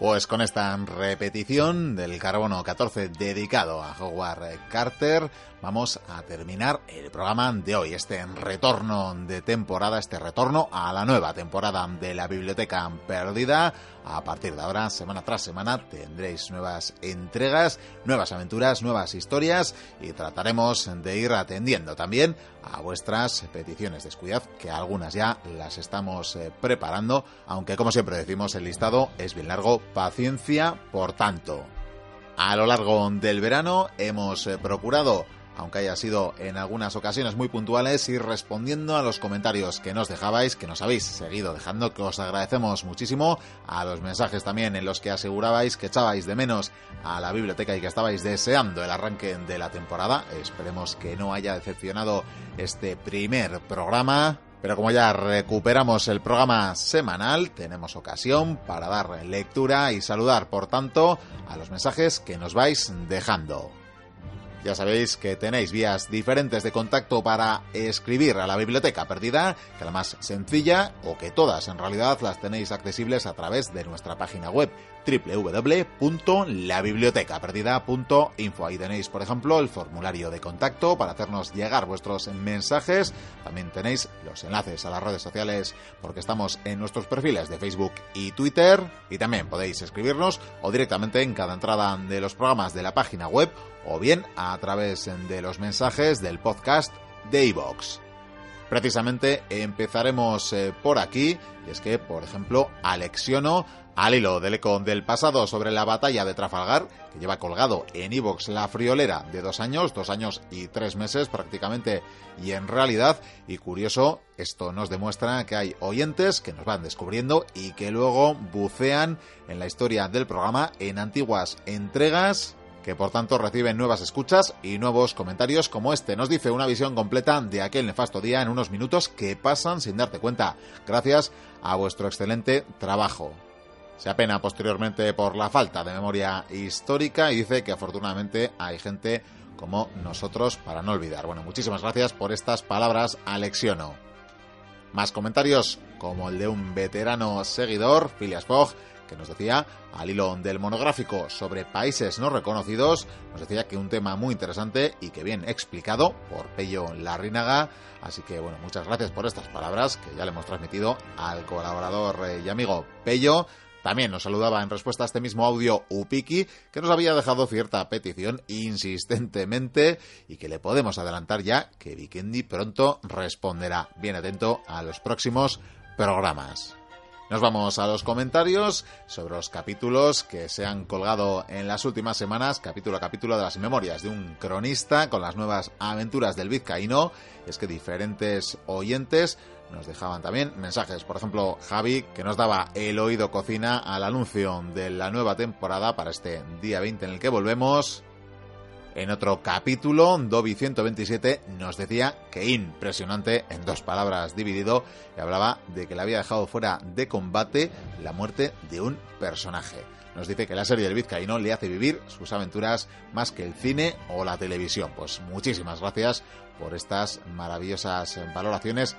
Pues con esta repetición del carbono 14 dedicado a Howard Carter, vamos a terminar el programa de hoy, este retorno de temporada, este retorno a la nueva temporada de la Biblioteca Perdida. A partir de ahora, semana tras semana, tendréis nuevas entregas, nuevas aventuras, nuevas historias y trataremos de ir atendiendo también a vuestras peticiones. Descuidad que algunas ya las estamos eh, preparando, aunque como siempre decimos, el listado es bien largo. Paciencia, por tanto. A lo largo del verano hemos eh, procurado aunque haya sido en algunas ocasiones muy puntuales, y respondiendo a los comentarios que nos dejabais, que nos habéis seguido dejando, que os agradecemos muchísimo, a los mensajes también en los que asegurabais que echabais de menos a la biblioteca y que estabais deseando el arranque de la temporada. Esperemos que no haya decepcionado este primer programa. Pero como ya recuperamos el programa semanal, tenemos ocasión para dar lectura y saludar, por tanto, a los mensajes que nos vais dejando. Ya sabéis que tenéis vías diferentes de contacto para escribir a la biblioteca perdida, que la más sencilla, o que todas en realidad las tenéis accesibles a través de nuestra página web www.labibliotecaperdida.info. Ahí tenéis, por ejemplo, el formulario de contacto para hacernos llegar vuestros mensajes. También tenéis los enlaces a las redes sociales porque estamos en nuestros perfiles de Facebook y Twitter. Y también podéis escribirnos o directamente en cada entrada de los programas de la página web o bien a través de los mensajes del podcast de iVox. Precisamente empezaremos eh, por aquí, y es que, por ejemplo, Alexiono, al hilo del eco del pasado sobre la batalla de Trafalgar, que lleva colgado en iVox la friolera de dos años, dos años y tres meses prácticamente, y en realidad, y curioso, esto nos demuestra que hay oyentes que nos van descubriendo y que luego bucean en la historia del programa en antiguas entregas que por tanto reciben nuevas escuchas y nuevos comentarios como este. Nos dice una visión completa de aquel nefasto día en unos minutos que pasan sin darte cuenta, gracias a vuestro excelente trabajo. Se apena posteriormente por la falta de memoria histórica y dice que afortunadamente hay gente como nosotros para no olvidar. Bueno, muchísimas gracias por estas palabras, Alexiono. Más comentarios como el de un veterano seguidor, Phileas Fogg, que nos decía, al hilo del monográfico sobre países no reconocidos, nos decía que un tema muy interesante y que bien explicado por Pello Larrínaga. Así que bueno, muchas gracias por estas palabras que ya le hemos transmitido al colaborador y amigo Pello. También nos saludaba en respuesta a este mismo audio Upiki, que nos había dejado cierta petición insistentemente y que le podemos adelantar ya que Vikendi pronto responderá. Bien atento a los próximos programas. Nos vamos a los comentarios sobre los capítulos que se han colgado en las últimas semanas, capítulo a capítulo de las memorias de un cronista con las nuevas aventuras del vizcaíno. Es que diferentes oyentes nos dejaban también mensajes. Por ejemplo, Javi, que nos daba el oído cocina al anuncio de la nueva temporada para este día 20 en el que volvemos. En otro capítulo, Dobby 127 nos decía que impresionante, en dos palabras dividido, y hablaba de que le había dejado fuera de combate la muerte de un personaje. Nos dice que la serie del Vizcaíno le hace vivir sus aventuras más que el cine o la televisión. Pues muchísimas gracias por estas maravillosas valoraciones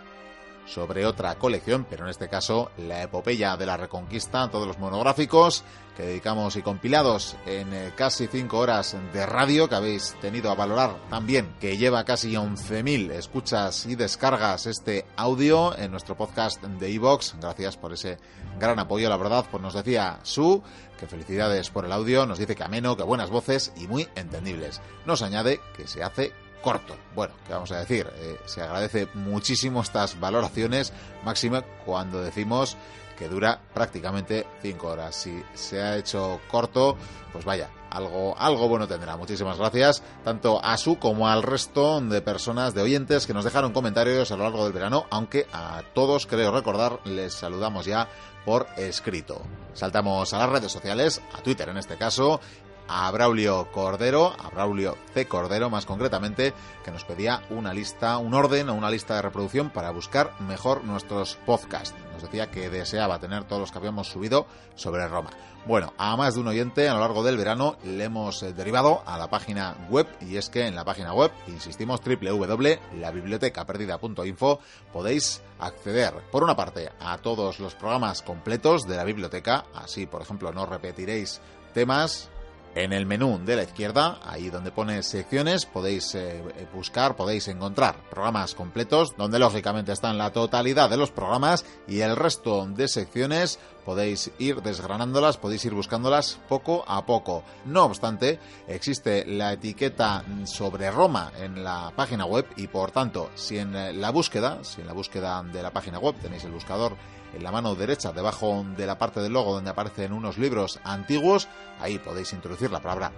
sobre otra colección, pero en este caso la epopeya de la Reconquista, todos los monográficos que dedicamos y compilados en eh, casi 5 horas de radio que habéis tenido a valorar también, que lleva casi 11.000 escuchas y descargas este audio en nuestro podcast de Evox. Gracias por ese gran apoyo, la verdad, pues nos decía Su que felicidades por el audio, nos dice que ameno, que buenas voces y muy entendibles. Nos añade que se hace corto. Bueno, ¿qué vamos a decir? Eh, se agradece muchísimo estas valoraciones, máxima cuando decimos que dura prácticamente 5 horas. Si se ha hecho corto, pues vaya, algo, algo bueno tendrá. Muchísimas gracias tanto a su como al resto de personas, de oyentes que nos dejaron comentarios a lo largo del verano, aunque a todos creo recordar les saludamos ya por escrito. Saltamos a las redes sociales, a Twitter en este caso, a Braulio Cordero, a Braulio C. Cordero más concretamente, que nos pedía una lista, un orden o una lista de reproducción para buscar mejor nuestros podcasts. Nos decía que deseaba tener todos los que habíamos subido sobre Roma. Bueno, a más de un oyente a lo largo del verano le hemos eh, derivado a la página web y es que en la página web, insistimos, www.labibliotecaperdida.info podéis acceder, por una parte, a todos los programas completos de la biblioteca, así, por ejemplo, no repetiréis temas en el menú de la izquierda, ahí donde pone secciones, podéis eh, buscar, podéis encontrar programas completos, donde lógicamente están la totalidad de los programas y el resto de secciones podéis ir desgranándolas, podéis ir buscándolas poco a poco. No obstante, existe la etiqueta sobre Roma en la página web y por tanto, si en la búsqueda, si en la búsqueda de la página web tenéis el buscador en la mano derecha, debajo de la parte del logo donde aparecen unos libros antiguos, ahí podéis introducir la palabra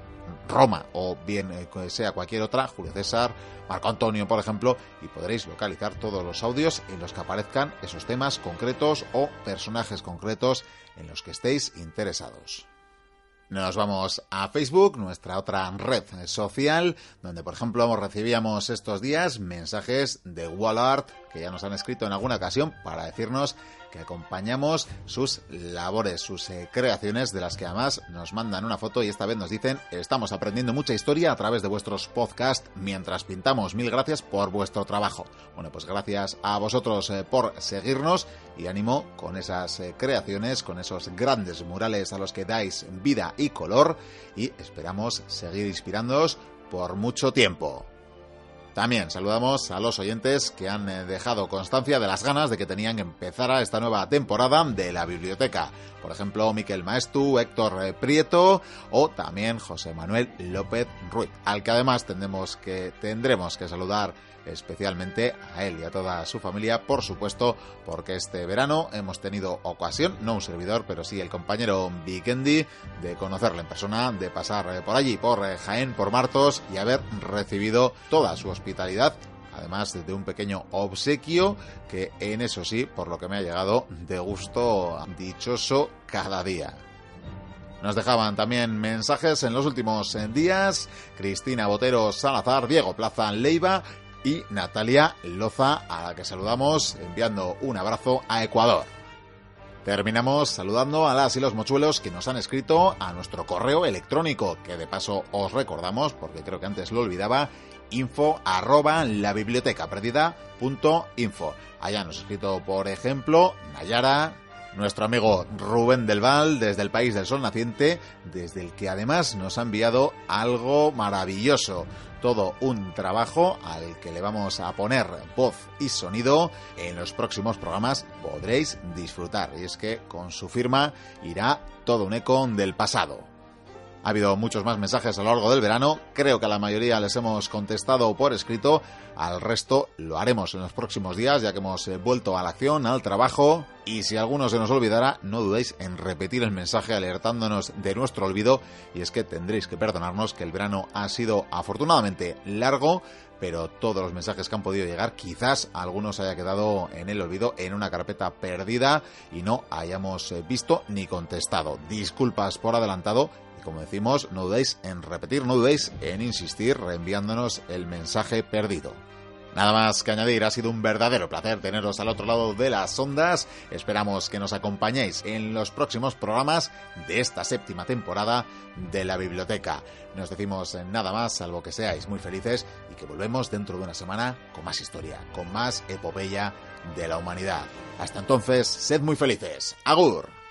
Roma o bien eh, sea cualquier otra, Julio César, Marco Antonio, por ejemplo, y podréis localizar todos los audios en los que aparezcan esos temas concretos o personajes concretos en los que estéis interesados. Nos vamos a Facebook, nuestra otra red social, donde por ejemplo recibíamos estos días mensajes de Wallart que ya nos han escrito en alguna ocasión para decirnos que acompañamos sus labores, sus eh, creaciones, de las que además nos mandan una foto y esta vez nos dicen estamos aprendiendo mucha historia a través de vuestros podcasts mientras pintamos. Mil gracias por vuestro trabajo. Bueno, pues gracias a vosotros eh, por seguirnos y ánimo con esas eh, creaciones, con esos grandes murales a los que dais vida y color y esperamos seguir inspirándoos por mucho tiempo. También saludamos a los oyentes que han eh, dejado constancia de las ganas de que tenían que empezar esta nueva temporada de la biblioteca. Por ejemplo, Miquel Maestu, Héctor eh, Prieto o también José Manuel López Ruiz, al que además que, tendremos que saludar especialmente a él y a toda su familia, por supuesto, porque este verano hemos tenido ocasión, no un servidor, pero sí el compañero Vikendi, de conocerle en persona, de pasar eh, por allí, por eh, Jaén, por Martos y haber recibido toda su hospitalidad además de un pequeño obsequio que en eso sí, por lo que me ha llegado, de gusto dichoso cada día. Nos dejaban también mensajes en los últimos días Cristina Botero Salazar, Diego Plaza Leiva y Natalia Loza, a la que saludamos enviando un abrazo a Ecuador. Terminamos saludando a las y los mochuelos que nos han escrito a nuestro correo electrónico, que de paso os recordamos, porque creo que antes lo olvidaba, info arroba la biblioteca perdida punto info. Allá nos ha escrito, por ejemplo, Nayara, nuestro amigo Rubén del Val, desde el país del sol naciente, desde el que además nos ha enviado algo maravilloso todo un trabajo al que le vamos a poner voz y sonido. En los próximos programas podréis disfrutar. Y es que con su firma irá todo un eco del pasado. Ha habido muchos más mensajes a lo largo del verano. Creo que a la mayoría les hemos contestado por escrito. Al resto lo haremos en los próximos días, ya que hemos eh, vuelto a la acción, al trabajo. Y si alguno se nos olvidara, no dudéis en repetir el mensaje alertándonos de nuestro olvido. Y es que tendréis que perdonarnos que el verano ha sido afortunadamente largo, pero todos los mensajes que han podido llegar, quizás algunos haya quedado en el olvido, en una carpeta perdida y no hayamos eh, visto ni contestado. Disculpas por adelantado como decimos, no dudéis en repetir, no dudéis en insistir reenviándonos el mensaje perdido. Nada más que añadir, ha sido un verdadero placer teneros al otro lado de las ondas. Esperamos que nos acompañéis en los próximos programas de esta séptima temporada de la biblioteca. Nos decimos nada más, salvo que seáis muy felices y que volvemos dentro de una semana con más historia, con más epopeya de la humanidad. Hasta entonces, sed muy felices. Agur.